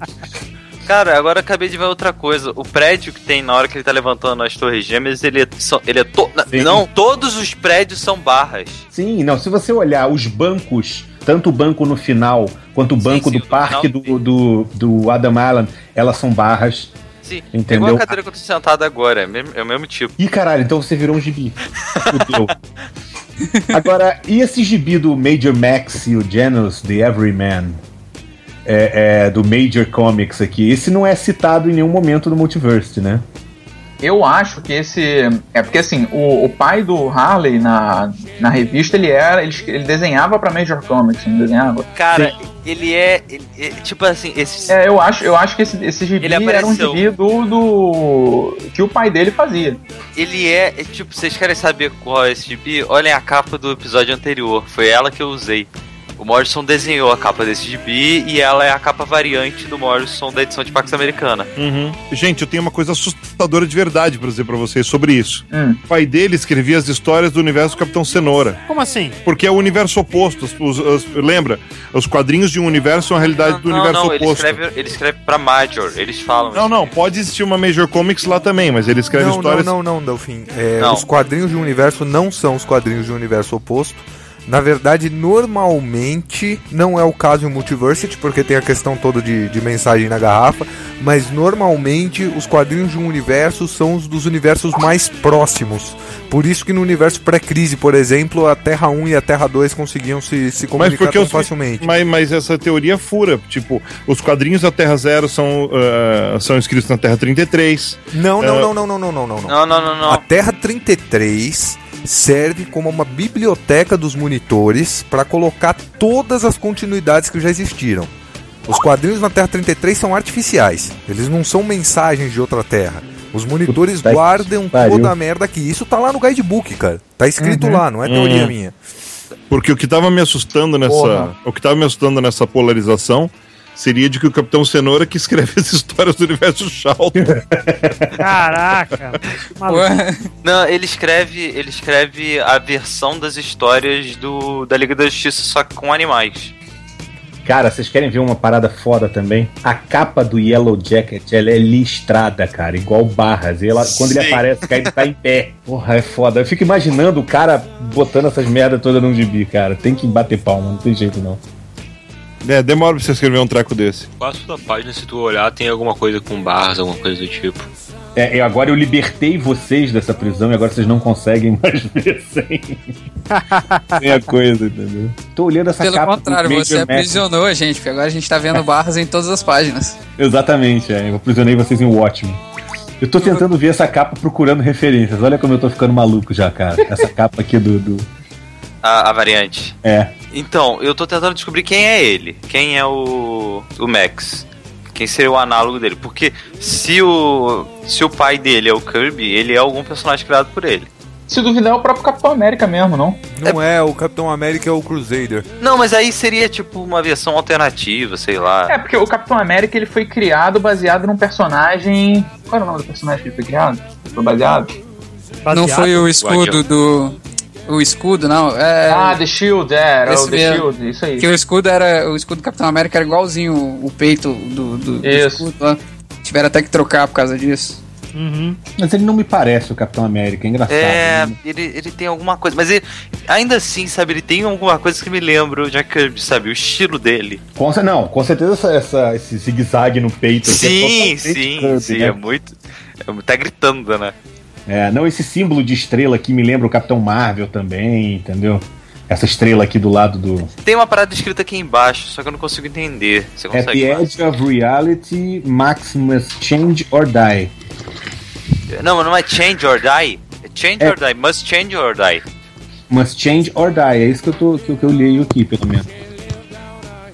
[SPEAKER 12] Cara, agora acabei de ver outra coisa. O prédio que tem na hora que ele tá levantando as torres gêmeas, ele é, só- ele é to...
[SPEAKER 4] Sim.
[SPEAKER 12] Não, todos os prédios são barras.
[SPEAKER 4] Sim, não, se você olhar os bancos, tanto o banco no final quanto o
[SPEAKER 12] Sim,
[SPEAKER 4] banco
[SPEAKER 12] sim,
[SPEAKER 4] do
[SPEAKER 12] no
[SPEAKER 4] parque
[SPEAKER 12] final,
[SPEAKER 4] do, do, do Adam Allen, elas são barras.
[SPEAKER 12] Sim,
[SPEAKER 4] Entendeu?
[SPEAKER 12] igual a cadeira que eu tô sentado agora, é, mesmo- é o mesmo tipo.
[SPEAKER 4] Ih, caralho, então você virou um gibi. Fudeu. Agora, e esse gibi do Major Max e o Janus, The Everyman? É, é, do Major Comics aqui. Esse não é citado em nenhum momento no Multiverse, né?
[SPEAKER 10] Eu acho que esse. É porque assim, o, o pai do Harley na, na revista, ele era. Ele, ele desenhava pra Major Comics, não desenhava?
[SPEAKER 12] Cara, ele é, ele é- Tipo assim, esse.
[SPEAKER 10] É, eu acho, eu acho que esse, esse gibi
[SPEAKER 12] Ele
[SPEAKER 10] era um gibi do, do. que o pai dele fazia.
[SPEAKER 12] Ele é, é, Tipo, vocês querem saber qual é esse gibi? Olhem a capa do episódio anterior. Foi ela que eu usei. O Morrison desenhou a capa desse gibi e ela é a capa variante do Morrison da edição de Pax Americana.
[SPEAKER 11] Uhum. Gente, eu tenho uma coisa assustadora de verdade pra dizer pra vocês sobre isso.
[SPEAKER 10] Hum.
[SPEAKER 11] O pai dele escrevia as histórias do universo do Capitão Cenoura.
[SPEAKER 3] Como assim?
[SPEAKER 11] Porque é o universo oposto. Os- os- os- lembra? Os quadrinhos de um universo são a realidade do
[SPEAKER 12] não,
[SPEAKER 11] universo
[SPEAKER 12] não, ele
[SPEAKER 11] oposto.
[SPEAKER 12] escreve, ele escreve pra Major, eles falam.
[SPEAKER 11] Não, não, pode existir uma Major Comics lá também, mas ele escreve
[SPEAKER 8] não,
[SPEAKER 11] histórias.
[SPEAKER 8] não, não, não, Delfim. É,
[SPEAKER 12] Não.
[SPEAKER 8] Os quadrinhos de um universo não são os quadrinhos de um universo oposto. Na verdade, normalmente, não é o caso em Multiversity, porque tem a questão toda de, de mensagem na garrafa, mas normalmente os quadrinhos de um universo são os dos universos mais próximos. Por isso que no universo pré-crise, por exemplo, a Terra 1 e a Terra 2 conseguiam se, se
[SPEAKER 11] Mas
[SPEAKER 8] comunicar
[SPEAKER 11] porque
[SPEAKER 8] tão
[SPEAKER 11] os,
[SPEAKER 8] facilmente.
[SPEAKER 11] mas, mas essa teoria fura. Tipo, os quadrinhos da Terra Zero são, ah, são escritos na Terra 33.
[SPEAKER 8] Não, não, não, não, não, não, não, não, não.
[SPEAKER 12] Não, não, não, não.
[SPEAKER 8] A Terra 33 serve como uma biblioteca dos monitores para colocar todas as continuidades que já existiram. Os quadrinhos na Terra 33 são artificiais, eles não são mensagens de outra Terra. Os monitores
[SPEAKER 4] Puta que
[SPEAKER 8] guardam toda a merda aqui. Isso tá lá no guidebook, cara. Tá escrito
[SPEAKER 4] Uhum.
[SPEAKER 8] lá, não é teoria
[SPEAKER 11] Hum.
[SPEAKER 8] minha.
[SPEAKER 11] Porque o que tava me assustando nessa.
[SPEAKER 8] Porra.
[SPEAKER 11] O que tava me assustando nessa polarização seria de que o Capitão Cenoura que escreve as histórias do universo Charlton.
[SPEAKER 3] Caraca.
[SPEAKER 12] Não, ele escreve, ele escreve a versão das histórias do, da Liga da Justiça só que com animais.
[SPEAKER 4] Cara, vocês querem ver uma parada foda também? A capa do Yellow Jacket, ela é listrada, cara, igual barras. E ela, quando ele aparece, cara, ele tá em pé. Porra, é foda. Eu fico imaginando o cara botando essas merdas todas num gibi, cara. Tem que bater palma, não tem jeito não.
[SPEAKER 11] É, demora pra você escrever um treco desse.
[SPEAKER 7] Quase toda página, se tu olhar, tem alguma coisa com barras, alguma coisa do tipo.
[SPEAKER 4] É, e agora eu libertei vocês dessa prisão e agora vocês não conseguem mais ver sem, sem a coisa, entendeu? Tô olhando essa
[SPEAKER 6] Pelo
[SPEAKER 4] capa. do
[SPEAKER 6] contrário, você aprisionou a gente, porque agora a gente tá vendo barras em todas as páginas.
[SPEAKER 4] Exatamente, é. Eu aprisionei vocês em Watchmen. Eu tô tentando ver essa capa procurando referências. Olha como eu tô ficando maluco já, cara. Essa capa aqui do. do-
[SPEAKER 12] A, a variante.
[SPEAKER 4] É.
[SPEAKER 12] Então, eu tô tentando descobrir quem é ele. Quem é o. o Max. Quem seria o análogo dele. Porque se o. Se o pai dele é o Kirby, ele é algum personagem criado por ele.
[SPEAKER 10] Se duvidar, é o próprio Capitão América mesmo, não?
[SPEAKER 8] Não é, o Capitão América é o Crusader.
[SPEAKER 12] Não, mas aí seria tipo uma versão alternativa, sei lá.
[SPEAKER 10] É, porque o Capitão América ele foi criado baseado num personagem. Qual era o nome do personagem que ele foi criado? Foi baseado?
[SPEAKER 6] Não foi o escudo do. O escudo, não. É...
[SPEAKER 10] Ah, The Shield, é, era
[SPEAKER 6] Esse
[SPEAKER 10] o The
[SPEAKER 6] mesmo.
[SPEAKER 10] Shield, isso aí.
[SPEAKER 6] Que o escudo era. O escudo do Capitão América era igualzinho o, o peito do, do, do
[SPEAKER 10] Isso.
[SPEAKER 6] escudo lá. Tiveram até que trocar por causa disso.
[SPEAKER 4] Mas ele não me parece o Capitão América, é engraçado.
[SPEAKER 12] É,
[SPEAKER 4] né?
[SPEAKER 12] ele, ele tem alguma coisa, mas ele, ainda assim, sabe, ele tem alguma coisa que me lembra o Jack Kirby, sabe, o estilo dele.
[SPEAKER 4] Com, não, com certeza essa, essa- esse zigue-zague no peito. aqui é
[SPEAKER 12] Sim,
[SPEAKER 4] totalmente
[SPEAKER 12] sim,
[SPEAKER 4] Kirby,
[SPEAKER 12] sim,
[SPEAKER 4] né?
[SPEAKER 12] é muito. é- Tá gritando, né?
[SPEAKER 4] É, não, esse símbolo de estrela aqui me lembra o Capitão Marvel também, entendeu? Essa estrela aqui do lado do.
[SPEAKER 12] Tem uma parada escrita aqui embaixo, só que eu não consigo entender. Você
[SPEAKER 4] At
[SPEAKER 12] consegue?
[SPEAKER 4] the edge of reality, Max must change or die.
[SPEAKER 12] Não, mas não é change or die. É change
[SPEAKER 4] É.
[SPEAKER 12] or die, must change or die.
[SPEAKER 4] Must change or die. É isso que eu, tô, que, que eu leio aqui, pelo menos.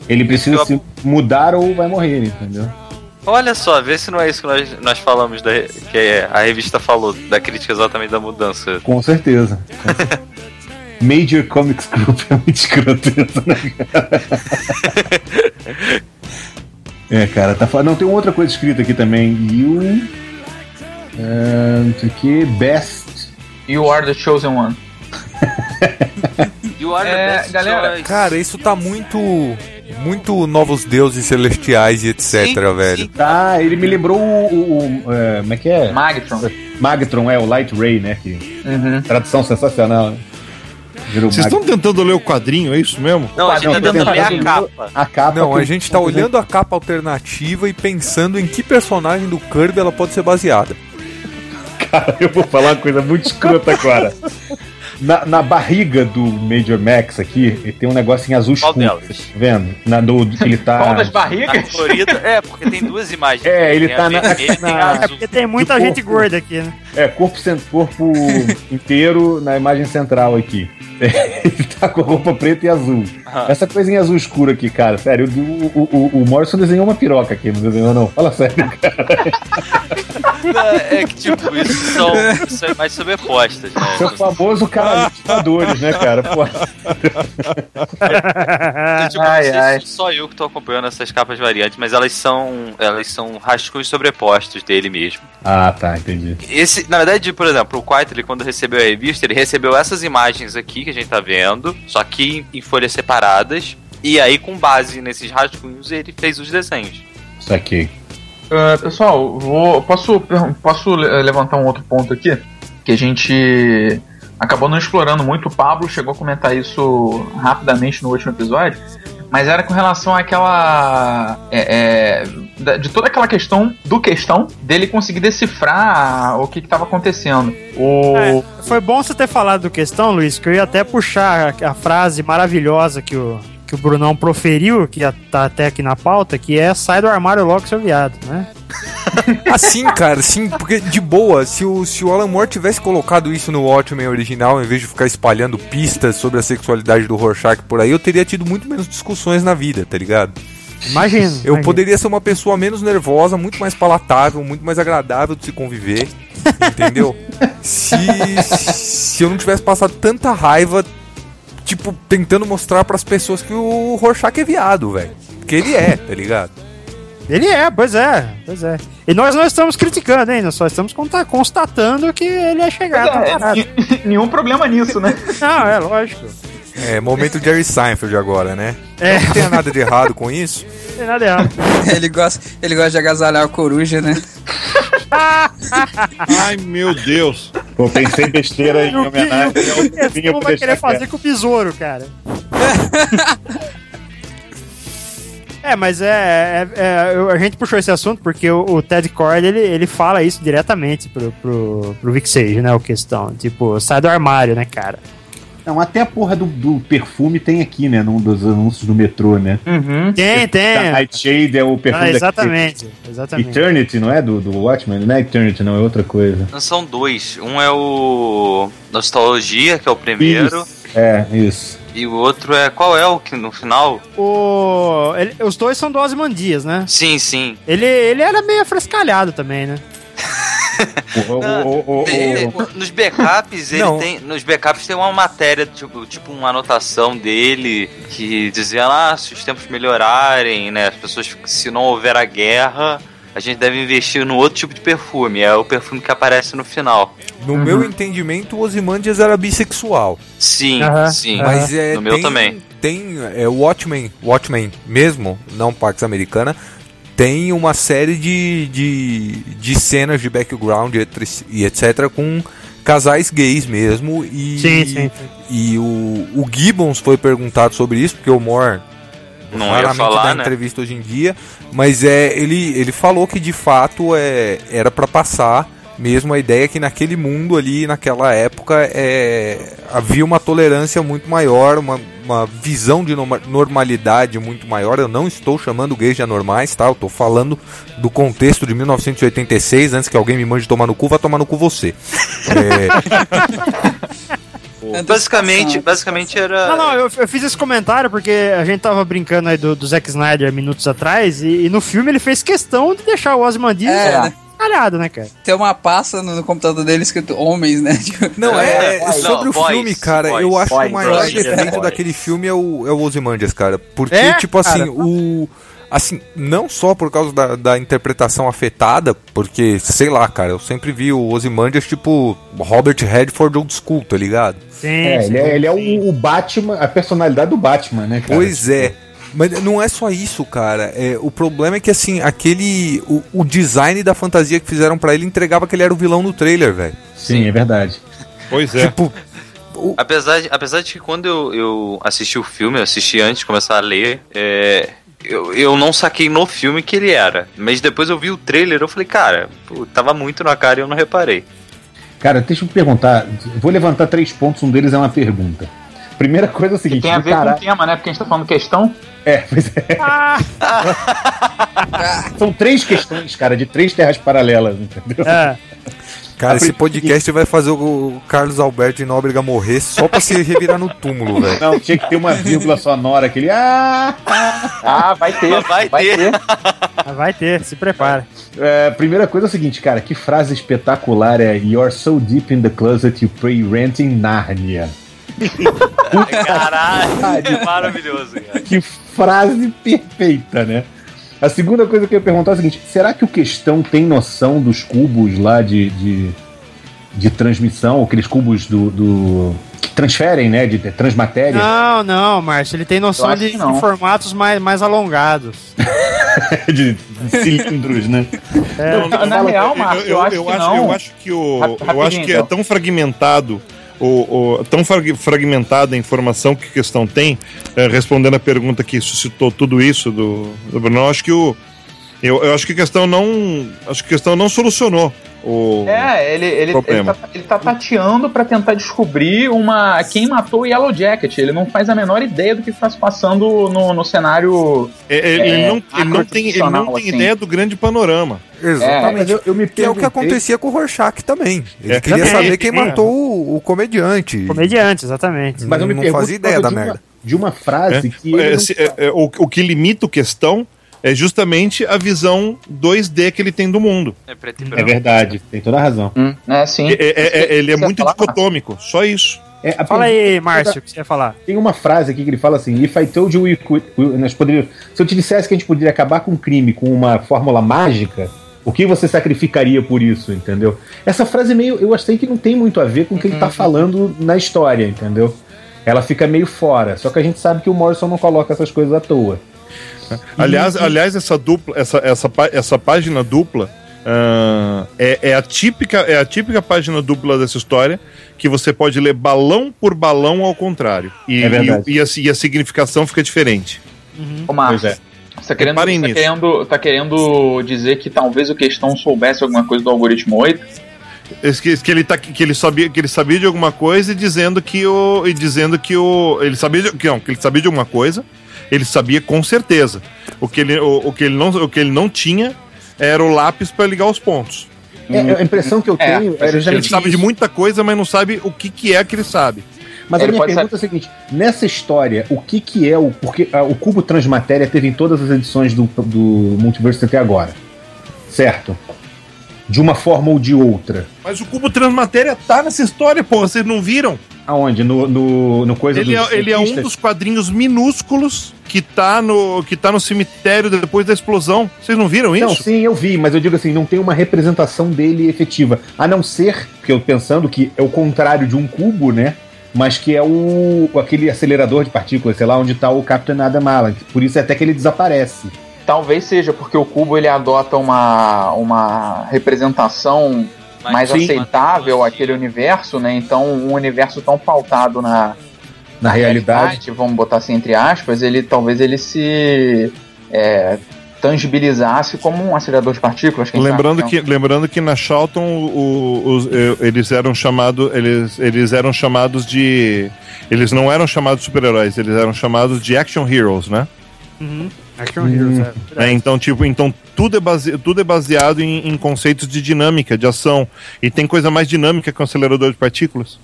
[SPEAKER 4] Ele precisa
[SPEAKER 12] Eu-
[SPEAKER 4] se mudar ou vai morrer, entendeu?
[SPEAKER 12] Olha só, vê se não é isso que nós, nós falamos, da, que é- a revista falou, da crítica exatamente da mudança.
[SPEAKER 4] Com certeza. Com certeza. Major Comics Group é muito escroto isso, né, cara? É, cara, tá falando. Não, tem outra coisa escrita aqui também. You. É, não sei o que. Best.
[SPEAKER 10] You are the chosen one.
[SPEAKER 12] You are
[SPEAKER 10] É,
[SPEAKER 12] the best
[SPEAKER 10] galera,
[SPEAKER 12] choice.
[SPEAKER 8] Cara, isso tá muito. Muito novos deuses celestiais e etc, velho.
[SPEAKER 4] Tá, ele me lembrou o. o- o, é, como é que é?
[SPEAKER 10] Magtron.
[SPEAKER 4] Magtron, é, o Light Ray, né? Que,
[SPEAKER 10] Uhum.
[SPEAKER 4] Tradução sensacional. né?
[SPEAKER 11] Vocês estão tentando ler o quadrinho, é isso mesmo?
[SPEAKER 12] Não, a gente tá
[SPEAKER 4] tô
[SPEAKER 12] tentando ler a capa.
[SPEAKER 4] A capa.
[SPEAKER 8] Não,
[SPEAKER 4] que
[SPEAKER 8] a gente tá olhando a capa alternativa e pensando em que personagem do Kirby ela pode ser baseada.
[SPEAKER 4] Cara, eu vou falar uma coisa muito escrota agora. Na, na barriga do Major Max aqui, ele tem um negócio em azul
[SPEAKER 12] Qual
[SPEAKER 4] escuro.
[SPEAKER 12] delas?
[SPEAKER 4] Tá vendo? Na do ele tá.
[SPEAKER 10] Qual das barrigas?
[SPEAKER 12] Florida, é, porque tem duas imagens.
[SPEAKER 4] É, ele
[SPEAKER 12] Tem
[SPEAKER 4] tá na-
[SPEAKER 12] vermelha
[SPEAKER 3] É porque tem muita gente
[SPEAKER 4] corpo.
[SPEAKER 3] gorda aqui, né?
[SPEAKER 4] É, corpo, corpo inteiro na imagem central aqui. Ele tá com a roupa preta e azul.
[SPEAKER 12] Aham.
[SPEAKER 4] Essa coisa em azul escuro aqui, cara, sério, o, o, o, o Morrison desenhou uma piroca aqui, não desenhou não? Fala sério, cara.
[SPEAKER 12] É que tipo, isso são, são imagens sobrepostas, né?
[SPEAKER 4] Seu famoso cara de ditadores, né, cara? Pô.
[SPEAKER 12] Então, tipo,
[SPEAKER 10] Ai,
[SPEAKER 12] não sei
[SPEAKER 10] ai.
[SPEAKER 12] se só eu que tô acompanhando essas capas variantes, mas elas são elas são rascunhos sobrepostos dele mesmo.
[SPEAKER 4] Ah, tá, entendi.
[SPEAKER 12] Esse, na verdade, por exemplo, o Quite, ele quando recebeu a revista, ele recebeu essas imagens aqui que a gente tá vendo, só que em, em folhas separadas, e aí com base nesses rascunhos ele fez os desenhos.
[SPEAKER 4] Isso aqui.
[SPEAKER 10] Ah, pessoal, vou, posso, posso le- levantar um outro ponto aqui? Que a gente acabou não explorando muito. O Pablo chegou a comentar isso rapidamente no último episódio. Mas era com relação àquela. é, é, de toda aquela questão do questão dele conseguir decifrar o que estava acontecendo. O.
[SPEAKER 3] É, foi bom você ter falado do questão, Luiz, que eu ia até puxar a, a frase maravilhosa que o, que o Brunão proferiu, que tá até aqui na pauta, que é sai do armário logo, seu viado, né?
[SPEAKER 8] Assim, cara, sim, porque de boa, se o, se o Alan Moore tivesse colocado isso no Watchmen original, em vez de ficar espalhando pistas sobre a sexualidade do Rorschach por aí, eu teria tido muito menos discussões na vida, tá ligado?
[SPEAKER 3] Imagino.
[SPEAKER 1] Eu
[SPEAKER 3] imagino.
[SPEAKER 1] poderia ser uma pessoa menos nervosa, muito mais palatável, muito mais agradável de se conviver. entendeu? Se, se eu não tivesse passado tanta raiva, tipo, tentando mostrar pras pessoas que o Rorschach é viado, velho. Porque ele é, tá ligado?
[SPEAKER 3] Ele é, pois é, pois é. E nós não estamos criticando, hein? Nós só estamos constatando que ele é chegado
[SPEAKER 10] é, nenhum problema nisso, né?
[SPEAKER 3] Não, é lógico.
[SPEAKER 1] É, momento Jerry Seinfeld agora, né?
[SPEAKER 3] É.
[SPEAKER 1] Não tem nada de errado com isso.
[SPEAKER 3] Não tem nada errado.
[SPEAKER 6] ele, gosta, ele gosta de agasalhar a coruja, né?
[SPEAKER 11] Ai, meu Deus.
[SPEAKER 4] Pô, pensei besteira em homenagem
[SPEAKER 3] e o vai querer fazer com o besouro, cara? É, mas é, é- é, eu- a gente puxou esse assunto porque o, o Ted Cord ele, ele fala isso diretamente pro, pro, pro Vic Sage, né? O questão. Tipo, sai do armário, né, cara?
[SPEAKER 4] Não, até a porra do, do perfume tem aqui, né? Num dos anúncios do metrô, né?
[SPEAKER 10] Uhum.
[SPEAKER 3] Tem, tem.
[SPEAKER 4] Da Nightshade é o perfume
[SPEAKER 3] Ah,
[SPEAKER 4] daquele-
[SPEAKER 3] exatamente, exatamente.
[SPEAKER 4] Eternity, não é? Do, do Watchmen? Não é Eternity, não, é outra coisa.
[SPEAKER 12] Não são dois. Um é o Nostalgia, que é o primeiro.
[SPEAKER 4] Isso. É, isso.
[SPEAKER 12] E o outro é. Qual é o que no final?
[SPEAKER 3] O, ele- os dois são do Ozymandias, né?
[SPEAKER 12] Sim, sim.
[SPEAKER 3] Ele, ele era meio afrescalhado também, né?
[SPEAKER 4] O, o, o,
[SPEAKER 12] Tem-
[SPEAKER 4] o,
[SPEAKER 12] nos backups, ele
[SPEAKER 1] Não.
[SPEAKER 12] tem. Nos backups tem uma matéria, tipo, tipo uma anotação dele que dizia lá, se os tempos melhorarem, né? As pessoas, se não houver a guerra, a gente deve investir no outro tipo de perfume. É o perfume que aparece no final.
[SPEAKER 1] No meu entendimento, o Ozymandias era bissexual.
[SPEAKER 12] Sim,
[SPEAKER 3] Aham,
[SPEAKER 12] sim.
[SPEAKER 3] aham.
[SPEAKER 1] Mas é,
[SPEAKER 12] No meu
[SPEAKER 1] tem,
[SPEAKER 12] também.
[SPEAKER 1] Tem é, o Watchmen, Watchmen mesmo, não Parks Americana, tem uma série de, de, de cenas de background e etc- etc. com casais gays mesmo. E,
[SPEAKER 3] Sim, sim, sim.
[SPEAKER 1] E o, o Gibbons foi perguntado sobre isso, porque o Moore
[SPEAKER 12] Não ia
[SPEAKER 1] raramente
[SPEAKER 12] falar,
[SPEAKER 1] dá
[SPEAKER 12] né?
[SPEAKER 1] entrevista hoje em dia, mas é ele, ele falou que de fato é, era para passar mesmo a ideia que naquele mundo ali, naquela época, é, havia uma tolerância muito maior, uma, uma visão de norma- normalidade muito maior. Eu não estou chamando gays de anormais, tá? Eu estou falando do contexto de 1986, antes que alguém me mande tomar no cu, vá tomar no cu você. É,
[SPEAKER 12] Basicamente, basicamente era.
[SPEAKER 3] Não, não, eu, eu fiz esse comentário porque a gente tava brincando aí do, do Zack Snyder minutos atrás e, e no filme ele fez questão de deixar o Ozymandias
[SPEAKER 6] É,
[SPEAKER 3] é,
[SPEAKER 6] né?
[SPEAKER 3] Calhado, né, cara?
[SPEAKER 6] Tem uma pasta no, no computador dele escrito homens, né? Tipo,
[SPEAKER 1] Não, é, é,
[SPEAKER 12] Não,
[SPEAKER 1] sobre o
[SPEAKER 12] boys,
[SPEAKER 1] filme, cara,
[SPEAKER 12] boys,
[SPEAKER 1] eu acho que
[SPEAKER 10] boys,
[SPEAKER 1] o maior
[SPEAKER 10] boys,
[SPEAKER 1] defeito
[SPEAKER 10] boys.
[SPEAKER 1] daquele filme é o, é o Ozymandias, cara. Porque,
[SPEAKER 3] É,
[SPEAKER 1] tipo assim,
[SPEAKER 3] cara.
[SPEAKER 1] o. Assim, não só por causa da, da interpretação afetada, porque, sei lá, cara, eu sempre vi o Ozymandias tipo Robert Redford old school, tá ligado?
[SPEAKER 3] Sim,
[SPEAKER 4] é,
[SPEAKER 3] sim.
[SPEAKER 4] ele é, ele é o, o Batman, a personalidade do Batman, né, cara?
[SPEAKER 1] Pois é. Mas não é só isso, cara. É, o problema é que, assim, aquele. O, o design da fantasia que fizeram pra ele entregava que ele era o vilão no trailer, velho.
[SPEAKER 4] Sim, é verdade.
[SPEAKER 11] Pois é.
[SPEAKER 1] Tipo. o-
[SPEAKER 12] Apesar de, apesar de que quando eu, eu assisti o filme, eu assisti antes de começar a ler, é, eu, eu não saquei no filme que ele era. Mas depois eu vi o trailer eu falei, cara, pô, tava muito na cara e eu não reparei.
[SPEAKER 4] Cara, deixa eu me perguntar. Vou levantar três pontos, um deles é uma pergunta. Primeira coisa é o
[SPEAKER 10] Que
[SPEAKER 4] seguinte:
[SPEAKER 10] tem a ver
[SPEAKER 4] cara-
[SPEAKER 10] com o tema, né? Porque a gente tá falando questão.
[SPEAKER 4] É, pois é.
[SPEAKER 3] Ah,
[SPEAKER 4] São três questões, cara, de três terras paralelas, entendeu?
[SPEAKER 3] é.
[SPEAKER 1] Cara, esse podcast vai fazer o Carlos Alberto de Nóbrega morrer só pra se revirar no túmulo, velho.
[SPEAKER 4] Não, tinha que ter uma vírgula sonora, aquele. Ah!
[SPEAKER 10] Ah, vai ter.
[SPEAKER 12] Vai ter.
[SPEAKER 3] Ah, Vai ter, se prepara.
[SPEAKER 4] É, primeira coisa é o seguinte, cara, que frase espetacular é You're so deep in the closet you pray rent in Narnia.
[SPEAKER 12] Caralho, é maravilhoso, cara.
[SPEAKER 4] Que frase perfeita, né? A segunda coisa que eu ia perguntar é o seguinte: será que o questão tem noção dos cubos lá de, de, de transmissão, aqueles cubos do. do- que transferem, né? De, de transmatéria?
[SPEAKER 3] Não, não, Márcio, ele tem
[SPEAKER 10] Eu
[SPEAKER 3] noção de, de formatos mais, mais alongados.
[SPEAKER 4] de, de cilindros, né?
[SPEAKER 3] É.
[SPEAKER 4] Não,
[SPEAKER 10] Na, na real, Marcos, eu, acho que não.
[SPEAKER 11] eu acho que o, eu acho que é
[SPEAKER 10] então.
[SPEAKER 11] tão fragmentado o, o- tão frag- fragmentada a informação que a questão tem, eh, respondendo a pergunta que suscitou tudo isso do, do Bruno, acho que o eu, eu acho que a questão não acho que a questão não solucionou o
[SPEAKER 10] É, ele, ele, ele,
[SPEAKER 11] Problema.
[SPEAKER 10] tá, ele tá tateando pra tentar descobrir uma quem matou o Yellow Jacket. Ele não faz a menor ideia do que está se passando no, no cenário.
[SPEAKER 11] É, ele,
[SPEAKER 10] É,
[SPEAKER 11] não, ele não tem, ele não tem
[SPEAKER 10] assim.
[SPEAKER 11] ideia do grande panorama.
[SPEAKER 1] Exatamente.
[SPEAKER 4] mas eu, eu me
[SPEAKER 1] Que é o que acontecia com o Rorschach também. Ele
[SPEAKER 11] É,
[SPEAKER 1] queria
[SPEAKER 11] também,
[SPEAKER 1] saber quem
[SPEAKER 11] é.
[SPEAKER 1] matou o, o comediante.
[SPEAKER 3] Comediante, exatamente.
[SPEAKER 4] Mas eu me
[SPEAKER 1] não fazia ideia da
[SPEAKER 4] de uma-
[SPEAKER 1] merda.
[SPEAKER 4] de uma frase que ele
[SPEAKER 11] É,
[SPEAKER 4] não
[SPEAKER 11] se- é, é, o, o que limita o questão é justamente a visão 2D que ele tem do mundo.
[SPEAKER 12] É preto e
[SPEAKER 4] É
[SPEAKER 12] branco.
[SPEAKER 4] verdade, tem toda a razão.
[SPEAKER 10] Hum, é sim.
[SPEAKER 11] É- é- é- ele é muito dicotômico, só isso.
[SPEAKER 4] É, a
[SPEAKER 3] Fala
[SPEAKER 4] pergunta-
[SPEAKER 3] aí, Márcio, o que você ia falar?
[SPEAKER 4] Tem uma frase aqui que ele fala assim: If I told you we could, we- nós poderíamos, se eu te dissesse que a gente poderia acabar com um crime com uma fórmula mágica, o que você sacrificaria por isso, entendeu? Essa frase meio, eu achei que não tem muito a ver com o que ele tá falando na história, entendeu? Ela fica meio fora. Só que a gente sabe que o Morrison não coloca essas coisas à toa.
[SPEAKER 11] Aliás, aliás essa dupla, essa, essa, essa página dupla ah, é, é a típica, é a típica página dupla dessa história que você pode ler balão por balão ao contrário. E,
[SPEAKER 4] É
[SPEAKER 11] e, e a, e a significação fica diferente.
[SPEAKER 10] Ô, Márcio,
[SPEAKER 4] Pois é.
[SPEAKER 10] você tá querendo,
[SPEAKER 11] Reparem
[SPEAKER 10] tá,
[SPEAKER 11] nisso.
[SPEAKER 10] querendo, tá querendo dizer que talvez o questão soubesse alguma coisa do algoritmo 8?
[SPEAKER 11] Esse Que, que ele tá, que ele sabia que ele sabia de alguma coisa e dizendo que o e dizendo que o ele sabia de, que não, que ele sabia de alguma coisa, ele sabia com certeza. O que ele o, o que ele não o que ele não tinha era o lápis para ligar os pontos.
[SPEAKER 4] É, a impressão que eu
[SPEAKER 10] É,
[SPEAKER 4] tenho era
[SPEAKER 11] Ele sabe de
[SPEAKER 4] isso.
[SPEAKER 11] muita coisa, mas não sabe o que que é que ele sabe.
[SPEAKER 4] Mas a
[SPEAKER 10] Ele
[SPEAKER 4] minha
[SPEAKER 10] pode
[SPEAKER 4] pergunta é a seguinte: nessa história, o que que é o. Porque ah, o cubo transmatéria teve em todas as edições do, do Multiverso até agora. Certo? De uma forma ou de outra.
[SPEAKER 11] Mas o cubo transmatéria tá nessa história, pô, vocês não viram?
[SPEAKER 4] Aonde? No, no, no coisa
[SPEAKER 11] Ele é, ele é um dos quadrinhos minúsculos que tá no que tá no cemitério depois da explosão. Vocês não viram isso?
[SPEAKER 4] Não, sim, eu vi, mas eu digo assim, não tem uma representação dele efetiva. A não ser, que eu pensando que é o contrário de um cubo, né? Mas que é o aquele acelerador de partículas, sei lá, onde tá o Captain Adam Allen. Por isso é até que ele desaparece.
[SPEAKER 10] Talvez seja porque o cubo ele adota uma, uma representação mais
[SPEAKER 4] sim.
[SPEAKER 10] aceitável àquele universo, né? Então, um universo tão pautado na,
[SPEAKER 4] Na realidade.
[SPEAKER 10] vamos botar assim entre aspas, ele talvez ele se é, tangibilizasse como um acelerador de partículas.
[SPEAKER 11] Lembrando
[SPEAKER 10] sabe,
[SPEAKER 11] que, lembrando que na Charlton o- os- eh, eles eram chamados eles, eles eram chamados de eles não eram chamados de super-heróis eles eram chamados de action heroes né
[SPEAKER 3] Uhum. Action Heroes, é.
[SPEAKER 11] É, então tipo então tudo é, base, tudo é baseado em, em conceitos de dinâmica de ação e tem coisa mais dinâmica que um acelerador de partículas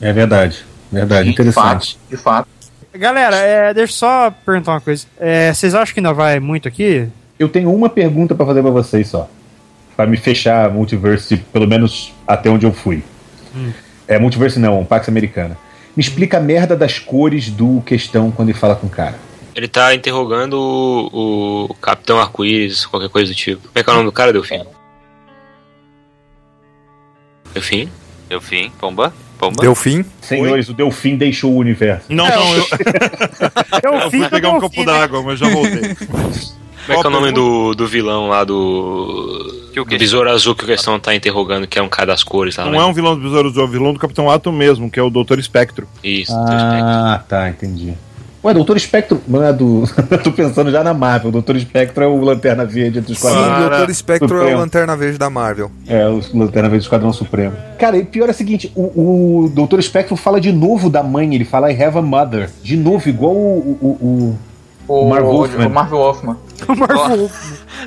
[SPEAKER 4] É verdade. Verdade,
[SPEAKER 10] De
[SPEAKER 4] interessante.
[SPEAKER 10] fato, de fato.
[SPEAKER 3] Galera, é, deixa eu só perguntar uma coisa. É, vocês acham que ainda vai muito aqui?
[SPEAKER 4] Eu tenho uma pergunta pra fazer pra vocês só. Pra me fechar Multiverse, pelo menos até onde eu fui. É Multiverse não, Pax Americana. Me explica a merda das cores do questão quando ele fala com o cara.
[SPEAKER 7] Ele tá interrogando o, o Capitão Arco-Íris, qualquer coisa do tipo. Como é que é o nome do cara, Delfim? Delfim?
[SPEAKER 12] Delfim, pomba, pomba.
[SPEAKER 1] Deu fim?
[SPEAKER 4] Senhores, o Delfim deixou o universo.
[SPEAKER 11] não não eu,
[SPEAKER 3] Eu,
[SPEAKER 11] fui pegar um copo d'água mas já voltei
[SPEAKER 7] Como é que é o nome do, do vilão lá do.
[SPEAKER 12] Que o
[SPEAKER 7] do Besouro Azul que o questão tá interrogando, que é um cara das cores lá,
[SPEAKER 11] não
[SPEAKER 7] né?
[SPEAKER 11] é um vilão do Besouro Azul, é um vilão do Capitão Atom mesmo que é o Doutor Espectro
[SPEAKER 7] Isso, do Spectre.
[SPEAKER 4] Ah, tá, entendi. Ué, Doutor Espectro não é do. Eu tô pensando já na Marvel. Doutor Espectro é o Lanterna Verde dos
[SPEAKER 1] Sim,
[SPEAKER 4] quadrinhos.
[SPEAKER 1] o Doutor Espectro é
[SPEAKER 4] Supremo.
[SPEAKER 1] o Lanterna Verde da Marvel.
[SPEAKER 4] É, o Lanterna Verde do Esquadrão Supremo. Cara, e pior é o seguinte: o, o Doutor Espectro fala de novo da mãe, ele fala I have a mother. De novo, igual o. o, o-
[SPEAKER 10] O,
[SPEAKER 4] Marv
[SPEAKER 10] o,
[SPEAKER 4] Wolfman.
[SPEAKER 10] o Marv Wolfman.
[SPEAKER 3] O Marvel.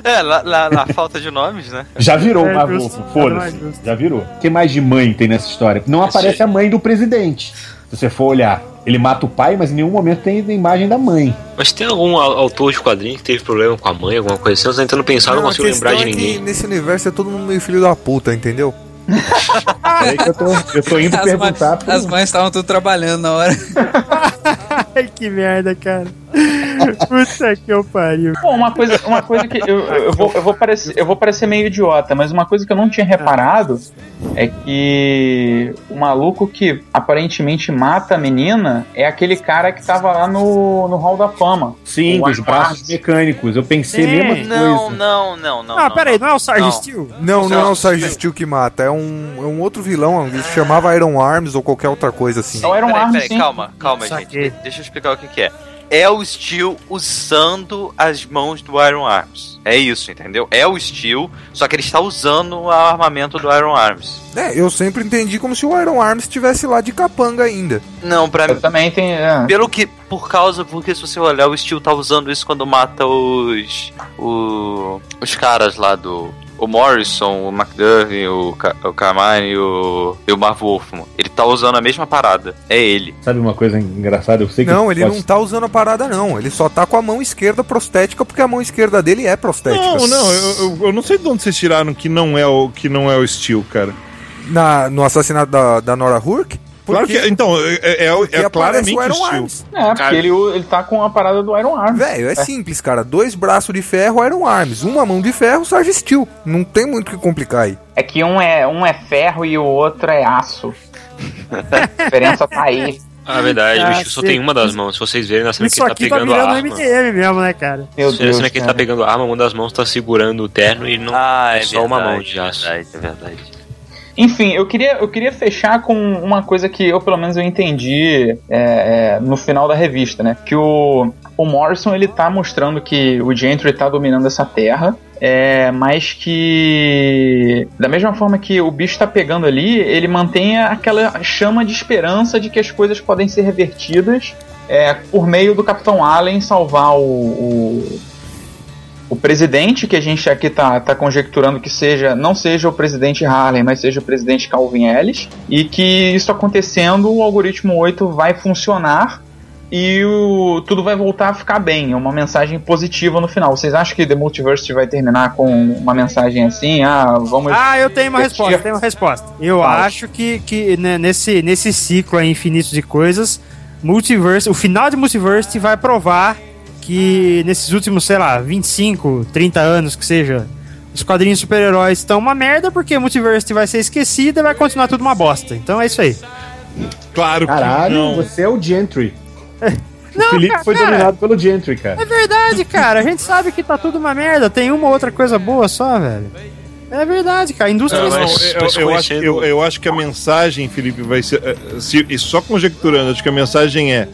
[SPEAKER 12] É, lá, lá, na falta de nomes, né?
[SPEAKER 4] Já virou
[SPEAKER 3] É
[SPEAKER 4] o Marvel,
[SPEAKER 3] justo.
[SPEAKER 4] foda-se.
[SPEAKER 3] É justo.
[SPEAKER 4] Já virou. O que mais de mãe tem nessa história? Não
[SPEAKER 7] Esse-
[SPEAKER 4] aparece a mãe do presidente. Se você for olhar, ele mata o pai, mas em nenhum momento tem a imagem da mãe.
[SPEAKER 7] Mas tem algum au- autor de quadrinho que teve problema com a mãe, alguma coisa assim? Eu tô tentando pensar, não,
[SPEAKER 1] Não,
[SPEAKER 7] consigo lembrar de
[SPEAKER 1] é que
[SPEAKER 7] ninguém.
[SPEAKER 1] nesse universo é todo mundo meio filho da puta, entendeu?
[SPEAKER 4] É aí que eu tô, eu tô indo
[SPEAKER 6] As,
[SPEAKER 4] perguntar pro...
[SPEAKER 6] as mães estavam tudo trabalhando na hora.
[SPEAKER 3] Ai, que merda, cara. Puta que eu pariu.
[SPEAKER 10] Bom, uma coisa, uma coisa que eu, eu, vou, eu, vou parecer, eu vou parecer meio idiota, mas uma coisa que eu não tinha reparado é que o maluco que aparentemente mata a menina é aquele cara que tava lá no, no Hall da Fama.
[SPEAKER 4] Sim,
[SPEAKER 10] O
[SPEAKER 4] dos
[SPEAKER 10] Iron
[SPEAKER 4] braços mecânicos. Eu pensei
[SPEAKER 3] Sim.
[SPEAKER 4] mesma
[SPEAKER 12] Não, não, não, não.
[SPEAKER 3] Ah,
[SPEAKER 12] não,
[SPEAKER 3] pera aí, não é o Sarge
[SPEAKER 12] Não.
[SPEAKER 3] Steel?
[SPEAKER 1] Não, não, é
[SPEAKER 12] Não,
[SPEAKER 1] o Sarge Steel que mata, é um, é um outro vilão, ele se chamava Iron Arms ou qualquer outra coisa assim.
[SPEAKER 10] É o Iron
[SPEAKER 12] Peraí,
[SPEAKER 10] Arm,
[SPEAKER 12] peraí,
[SPEAKER 10] sim.
[SPEAKER 12] calma, calma,
[SPEAKER 3] Saquei.
[SPEAKER 12] gente. De- Deixa eu explicar o que, que é. É o Steel usando as mãos do Iron Arms. É isso, entendeu? É o Steel, só que ele está usando o armamento do Iron Arms.
[SPEAKER 1] É, eu sempre entendi como se o Iron Arms estivesse lá de capanga ainda.
[SPEAKER 12] Não, pra
[SPEAKER 10] Eu também tenho. é.
[SPEAKER 12] Pelo que. Por causa. Porque se você olhar, o Steel tá usando isso quando mata os. O, os caras lá do. O Morrison, o McDuffie, o, Ca o e o, e o Marv Wolfman. Ele tá usando a mesma parada. É ele.
[SPEAKER 4] Sabe uma coisa engraçada? Eu sei que
[SPEAKER 8] Não, ele
[SPEAKER 4] pode-
[SPEAKER 8] não tá usando a parada, não. Ele só tá com a mão esquerda prostética, porque a mão esquerda dele é prostética.
[SPEAKER 11] Não, não, eu, eu- eu não sei de onde vocês tiraram que não é o, que não é o Steel, cara.
[SPEAKER 8] Na, no assassinato da, da Nora Hurk?
[SPEAKER 11] Claro que. Então, é, é,
[SPEAKER 8] Porque
[SPEAKER 11] é claramente
[SPEAKER 8] o Iron
[SPEAKER 11] Steel.
[SPEAKER 8] Arms.
[SPEAKER 10] É, porque ele, ele tá com a parada do Iron Arm.
[SPEAKER 8] Velho, é simples, cara. Dois braços de ferro, Iron Arms. Uma mão de ferro, Sarge Steel. Não tem muito o que complicar aí.
[SPEAKER 10] É que um é, um é ferro e o outro é aço. a diferença tá aí.
[SPEAKER 7] Ah, verdade,
[SPEAKER 3] Ah,
[SPEAKER 7] o bicho só tem uma das mãos. Se vocês verem na cena que ele tá
[SPEAKER 3] aqui tá
[SPEAKER 7] pegando a
[SPEAKER 3] virando
[SPEAKER 7] arma.
[SPEAKER 3] MDM mesmo, né, cara?
[SPEAKER 10] Meu
[SPEAKER 7] Se a
[SPEAKER 10] Deus.
[SPEAKER 7] cena que ele tá pegando a arma, uma das mãos tá segurando o terno e não
[SPEAKER 12] Ah, é
[SPEAKER 7] é só uma
[SPEAKER 12] verdade,
[SPEAKER 7] mão de aço.
[SPEAKER 12] É verdade, é verdade.
[SPEAKER 10] Enfim, eu queria, eu queria fechar com uma coisa que eu, pelo menos, eu entendi é, é, no final da revista, né? Que o, o Morrison, ele tá mostrando que o Gentry tá dominando essa terra, é, mas que da mesma forma que o bicho tá pegando ali, ele mantém aquela chama de esperança de que as coisas podem ser revertidas é, por meio do Capitão Allen salvar o, o, o presidente, que a gente aqui tá, tá conjecturando que seja não seja o presidente Harley, mas seja o presidente Calvin Ellis, e que isso acontecendo, o algoritmo 8 vai funcionar e o, tudo vai voltar a ficar bem. É uma mensagem positiva no final. Vocês acham que The Multiverse vai terminar com uma mensagem assim? Ah, vamos.
[SPEAKER 3] Ah, eu tenho uma resposta, tenho uma resposta. Eu
[SPEAKER 10] Fala.
[SPEAKER 3] acho que, que né, nesse, nesse ciclo aí infinito de coisas, Multiverse, o final de Multiverse vai provar que nesses últimos, sei lá, 25, 30 anos que seja, os quadrinhos super-heróis estão uma merda porque Multiverse vai ser esquecido e vai continuar tudo uma bosta. Então é isso aí.
[SPEAKER 11] Claro que
[SPEAKER 4] Caralho,
[SPEAKER 11] não.
[SPEAKER 4] você é o Gentry.
[SPEAKER 3] Não,
[SPEAKER 4] o Felipe
[SPEAKER 3] cara,
[SPEAKER 4] foi
[SPEAKER 3] cara,
[SPEAKER 4] dominado pelo Gentry, cara.
[SPEAKER 3] É verdade, cara. A gente sabe que tá tudo uma merda. Tem uma ou outra coisa boa só, velho. É verdade, cara. A indústria.
[SPEAKER 7] Não,
[SPEAKER 11] Não,
[SPEAKER 7] mas-
[SPEAKER 11] eu, eu, eu acho, eu acho que a mensagem, Felipe, vai ser. eh, Se, e só conjecturando, acho que a mensagem é.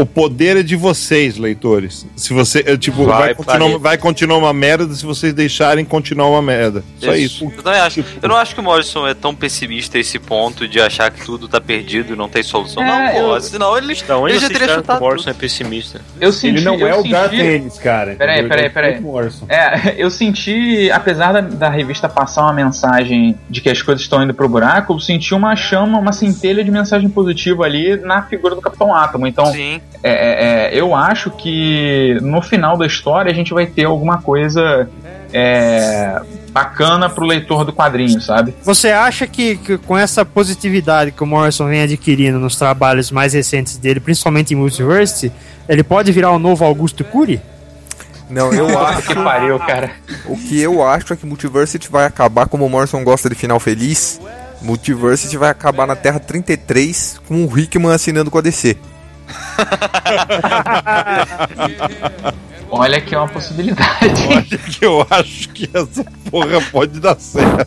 [SPEAKER 11] O poder é de vocês, leitores. Se você. eh, Tipo,
[SPEAKER 7] Vai,
[SPEAKER 11] vai, continuar, vai continuar uma merda se vocês deixarem continuar uma merda. Só isso.
[SPEAKER 12] Eu também acho. Eu não acho que o Morrison é tão pessimista a esse ponto de achar que tudo tá perdido e não tem solução.
[SPEAKER 10] É,
[SPEAKER 12] não, pô.
[SPEAKER 10] eu-
[SPEAKER 12] Senão ele,
[SPEAKER 7] Da onde
[SPEAKER 12] ele já
[SPEAKER 7] vocês
[SPEAKER 12] teria
[SPEAKER 7] que o
[SPEAKER 12] chutado.
[SPEAKER 7] Morrison é pessimista?
[SPEAKER 10] Eu senti,
[SPEAKER 4] Ele não
[SPEAKER 10] eu
[SPEAKER 4] é o
[SPEAKER 10] senti-
[SPEAKER 4] Garth Ennis, cara.
[SPEAKER 10] Peraí, peraí,
[SPEAKER 4] Ele é
[SPEAKER 10] peraí.
[SPEAKER 4] Grant Morrison.
[SPEAKER 10] É, eu senti, apesar da, da revista passar uma mensagem de que as coisas estão indo pro buraco, eu senti uma chama, uma centelha de mensagem positiva ali na figura do Capitão Átomo. Então,
[SPEAKER 12] Sim.
[SPEAKER 10] É, é, é, eu acho que no final da história a gente vai ter alguma coisa é, bacana pro leitor do quadrinho, sabe?
[SPEAKER 3] Você acha que, que com essa positividade que o Morrison vem adquirindo nos trabalhos mais recentes dele, principalmente em Multiverse, ele pode virar o novo Augusto Cury?
[SPEAKER 8] Não, eu acho.
[SPEAKER 10] que pariu, cara.
[SPEAKER 8] O que eu acho é que Multiversity vai acabar como o Morrison gosta de final feliz. Multiversity vai acabar na Terra 33 com o Hickman assinando com a DC.
[SPEAKER 10] Olha que é uma possibilidade.
[SPEAKER 11] Olha que eu acho que essa porra pode dar certo.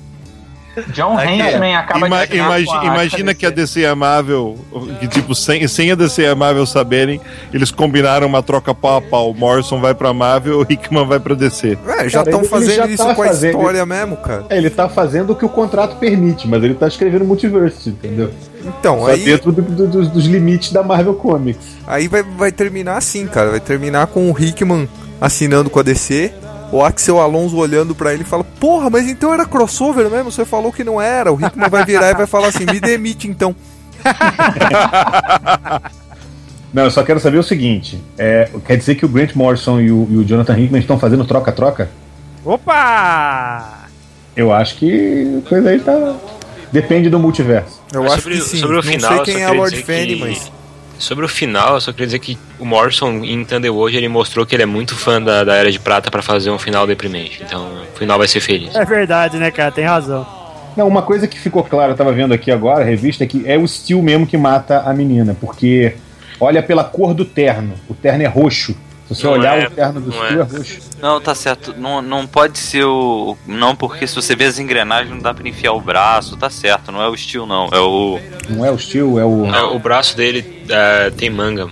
[SPEAKER 10] John Hanksman acaba
[SPEAKER 11] Ima-
[SPEAKER 10] de
[SPEAKER 11] imagi-
[SPEAKER 10] com a
[SPEAKER 11] imagina que a DC é amável, que tipo, sem, sem a DC amável saberem, eles combinaram uma troca pau a pau. O Morrison vai pra Marvel, o Hickman vai pra DC.
[SPEAKER 8] É, já estão fazendo
[SPEAKER 4] já
[SPEAKER 8] isso
[SPEAKER 4] tá
[SPEAKER 8] com a
[SPEAKER 4] fazendo-
[SPEAKER 8] história mesmo, cara.
[SPEAKER 4] É, ele tá fazendo o que o contrato permite, mas ele tá escrevendo multiverse, entendeu?
[SPEAKER 8] Então,
[SPEAKER 4] Só
[SPEAKER 8] aí,
[SPEAKER 4] dentro do- do- dos, dos limites da Marvel Comics.
[SPEAKER 8] aí vai, vai terminar assim, cara. Vai terminar com o Hickman assinando com a DC. O Axel Alonso olhando pra ele e fala: Porra, mas então era crossover mesmo? Você falou que não era. O Hickman vai virar e vai falar assim: Me demite então.
[SPEAKER 4] Não, eu só quero saber o seguinte: é, quer dizer que o Grant Morrison e o, e o Jonathan Hickman estão fazendo troca-troca?
[SPEAKER 3] Opa!
[SPEAKER 4] Eu acho que a coisa aí tá. Depende do multiverso.
[SPEAKER 8] Eu acho
[SPEAKER 7] sobre,
[SPEAKER 8] que sim.
[SPEAKER 7] sobre o
[SPEAKER 8] não
[SPEAKER 7] final,
[SPEAKER 8] sei quem
[SPEAKER 7] só
[SPEAKER 8] é Lord
[SPEAKER 7] dizer
[SPEAKER 8] Fanny,
[SPEAKER 7] que-
[SPEAKER 8] mas.
[SPEAKER 7] Sobre o final, eu só queria dizer que o Morrison em Thunderworld ele mostrou que ele é muito fã da, da Era de Prata pra fazer um final deprimente. Então o final vai ser feliz.
[SPEAKER 3] É verdade, né, cara? Tem razão.
[SPEAKER 4] Não, uma coisa que ficou clara, eu tava vendo aqui agora, a revista, é que é o Steel mesmo que mata a menina, porque olha pela cor do terno. O terno é roxo. Se você
[SPEAKER 12] Não
[SPEAKER 4] olhar
[SPEAKER 12] é,
[SPEAKER 4] o terno do Steel é.
[SPEAKER 12] é.
[SPEAKER 4] roxo.
[SPEAKER 12] Não, tá certo. Não, não pode ser o. Não, porque se você vê as engrenagens, não dá pra enfiar o braço, tá certo. Não é o Steel, não. É o.
[SPEAKER 4] Não é o Steel, é o.
[SPEAKER 7] É, o braço dele é, tem manga,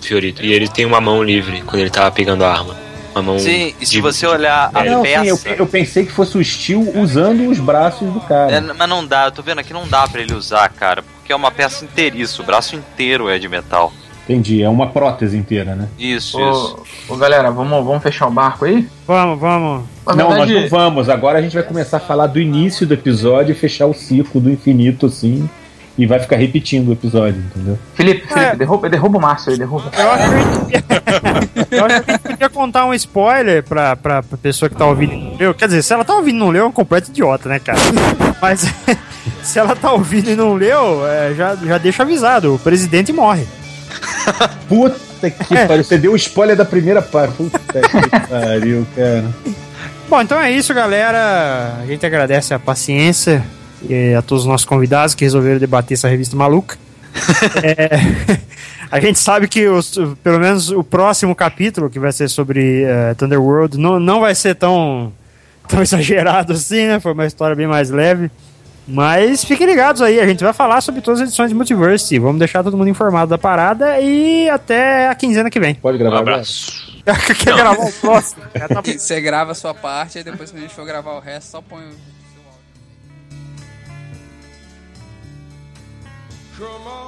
[SPEAKER 7] Fiorito. E ele tem uma mão livre quando ele tava pegando a arma. Uma mão.
[SPEAKER 12] Sim, e se
[SPEAKER 7] de-
[SPEAKER 12] você olhar a
[SPEAKER 4] Não, sim, eu,
[SPEAKER 12] peça.
[SPEAKER 4] eu pensei que fosse o Steel usando os braços do cara.
[SPEAKER 12] É, mas não dá, eu tô vendo aqui, não dá pra ele usar, cara. Porque é uma peça inteiriça, o braço inteiro é de metal.
[SPEAKER 4] Entendi, é uma prótese inteira, né?
[SPEAKER 12] Isso,
[SPEAKER 10] Ô, ô, galera, vamos, vamos fechar o barco aí?
[SPEAKER 3] Vamos, vamos.
[SPEAKER 10] Na
[SPEAKER 4] não,
[SPEAKER 10] verdade-
[SPEAKER 4] nós não vamos. Agora a gente vai começar a falar do início do episódio e fechar o ciclo do infinito, assim. E vai ficar repetindo o episódio, entendeu?
[SPEAKER 10] Felipe, Felipe, derruba, derruba o Márcio aí, derruba.
[SPEAKER 3] Eu acho que eu acho que a gente podia contar um spoiler pra, pra, pra pessoa que tá ouvindo e não leu. Quer dizer, se ela tá ouvindo e não leu, é um completo idiota, né, cara? Mas se ela tá ouvindo e não leu, é, já, já deixa avisado: o presidente morre.
[SPEAKER 4] Puta que
[SPEAKER 3] É.
[SPEAKER 4] pariu. Você deu o spoiler da primeira parte. Puta que pariu, cara.
[SPEAKER 3] Bom, então é isso, galera. A gente agradece a paciência e a todos os nossos convidados que resolveram debater essa revista maluca. É, a gente sabe que os- pelo menos o próximo capítulo, que vai ser sobre eh, Thunderworld, não, não vai ser tão, tão exagerado assim, né? Foi uma história bem mais leve. Mas fiquem ligados aí, a gente vai falar sobre todas as edições de Multiverse. Vamos deixar todo mundo informado da parada e até a quinzena que vem.
[SPEAKER 4] Pode
[SPEAKER 7] Um
[SPEAKER 4] gravar agora?
[SPEAKER 7] abraço.
[SPEAKER 3] Quer gravar o próximo? Tá.
[SPEAKER 6] Você grava a sua parte e depois quando a gente for gravar o resto, só põe o seu áudio.
[SPEAKER 9] Come on,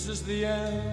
[SPEAKER 9] This is the end,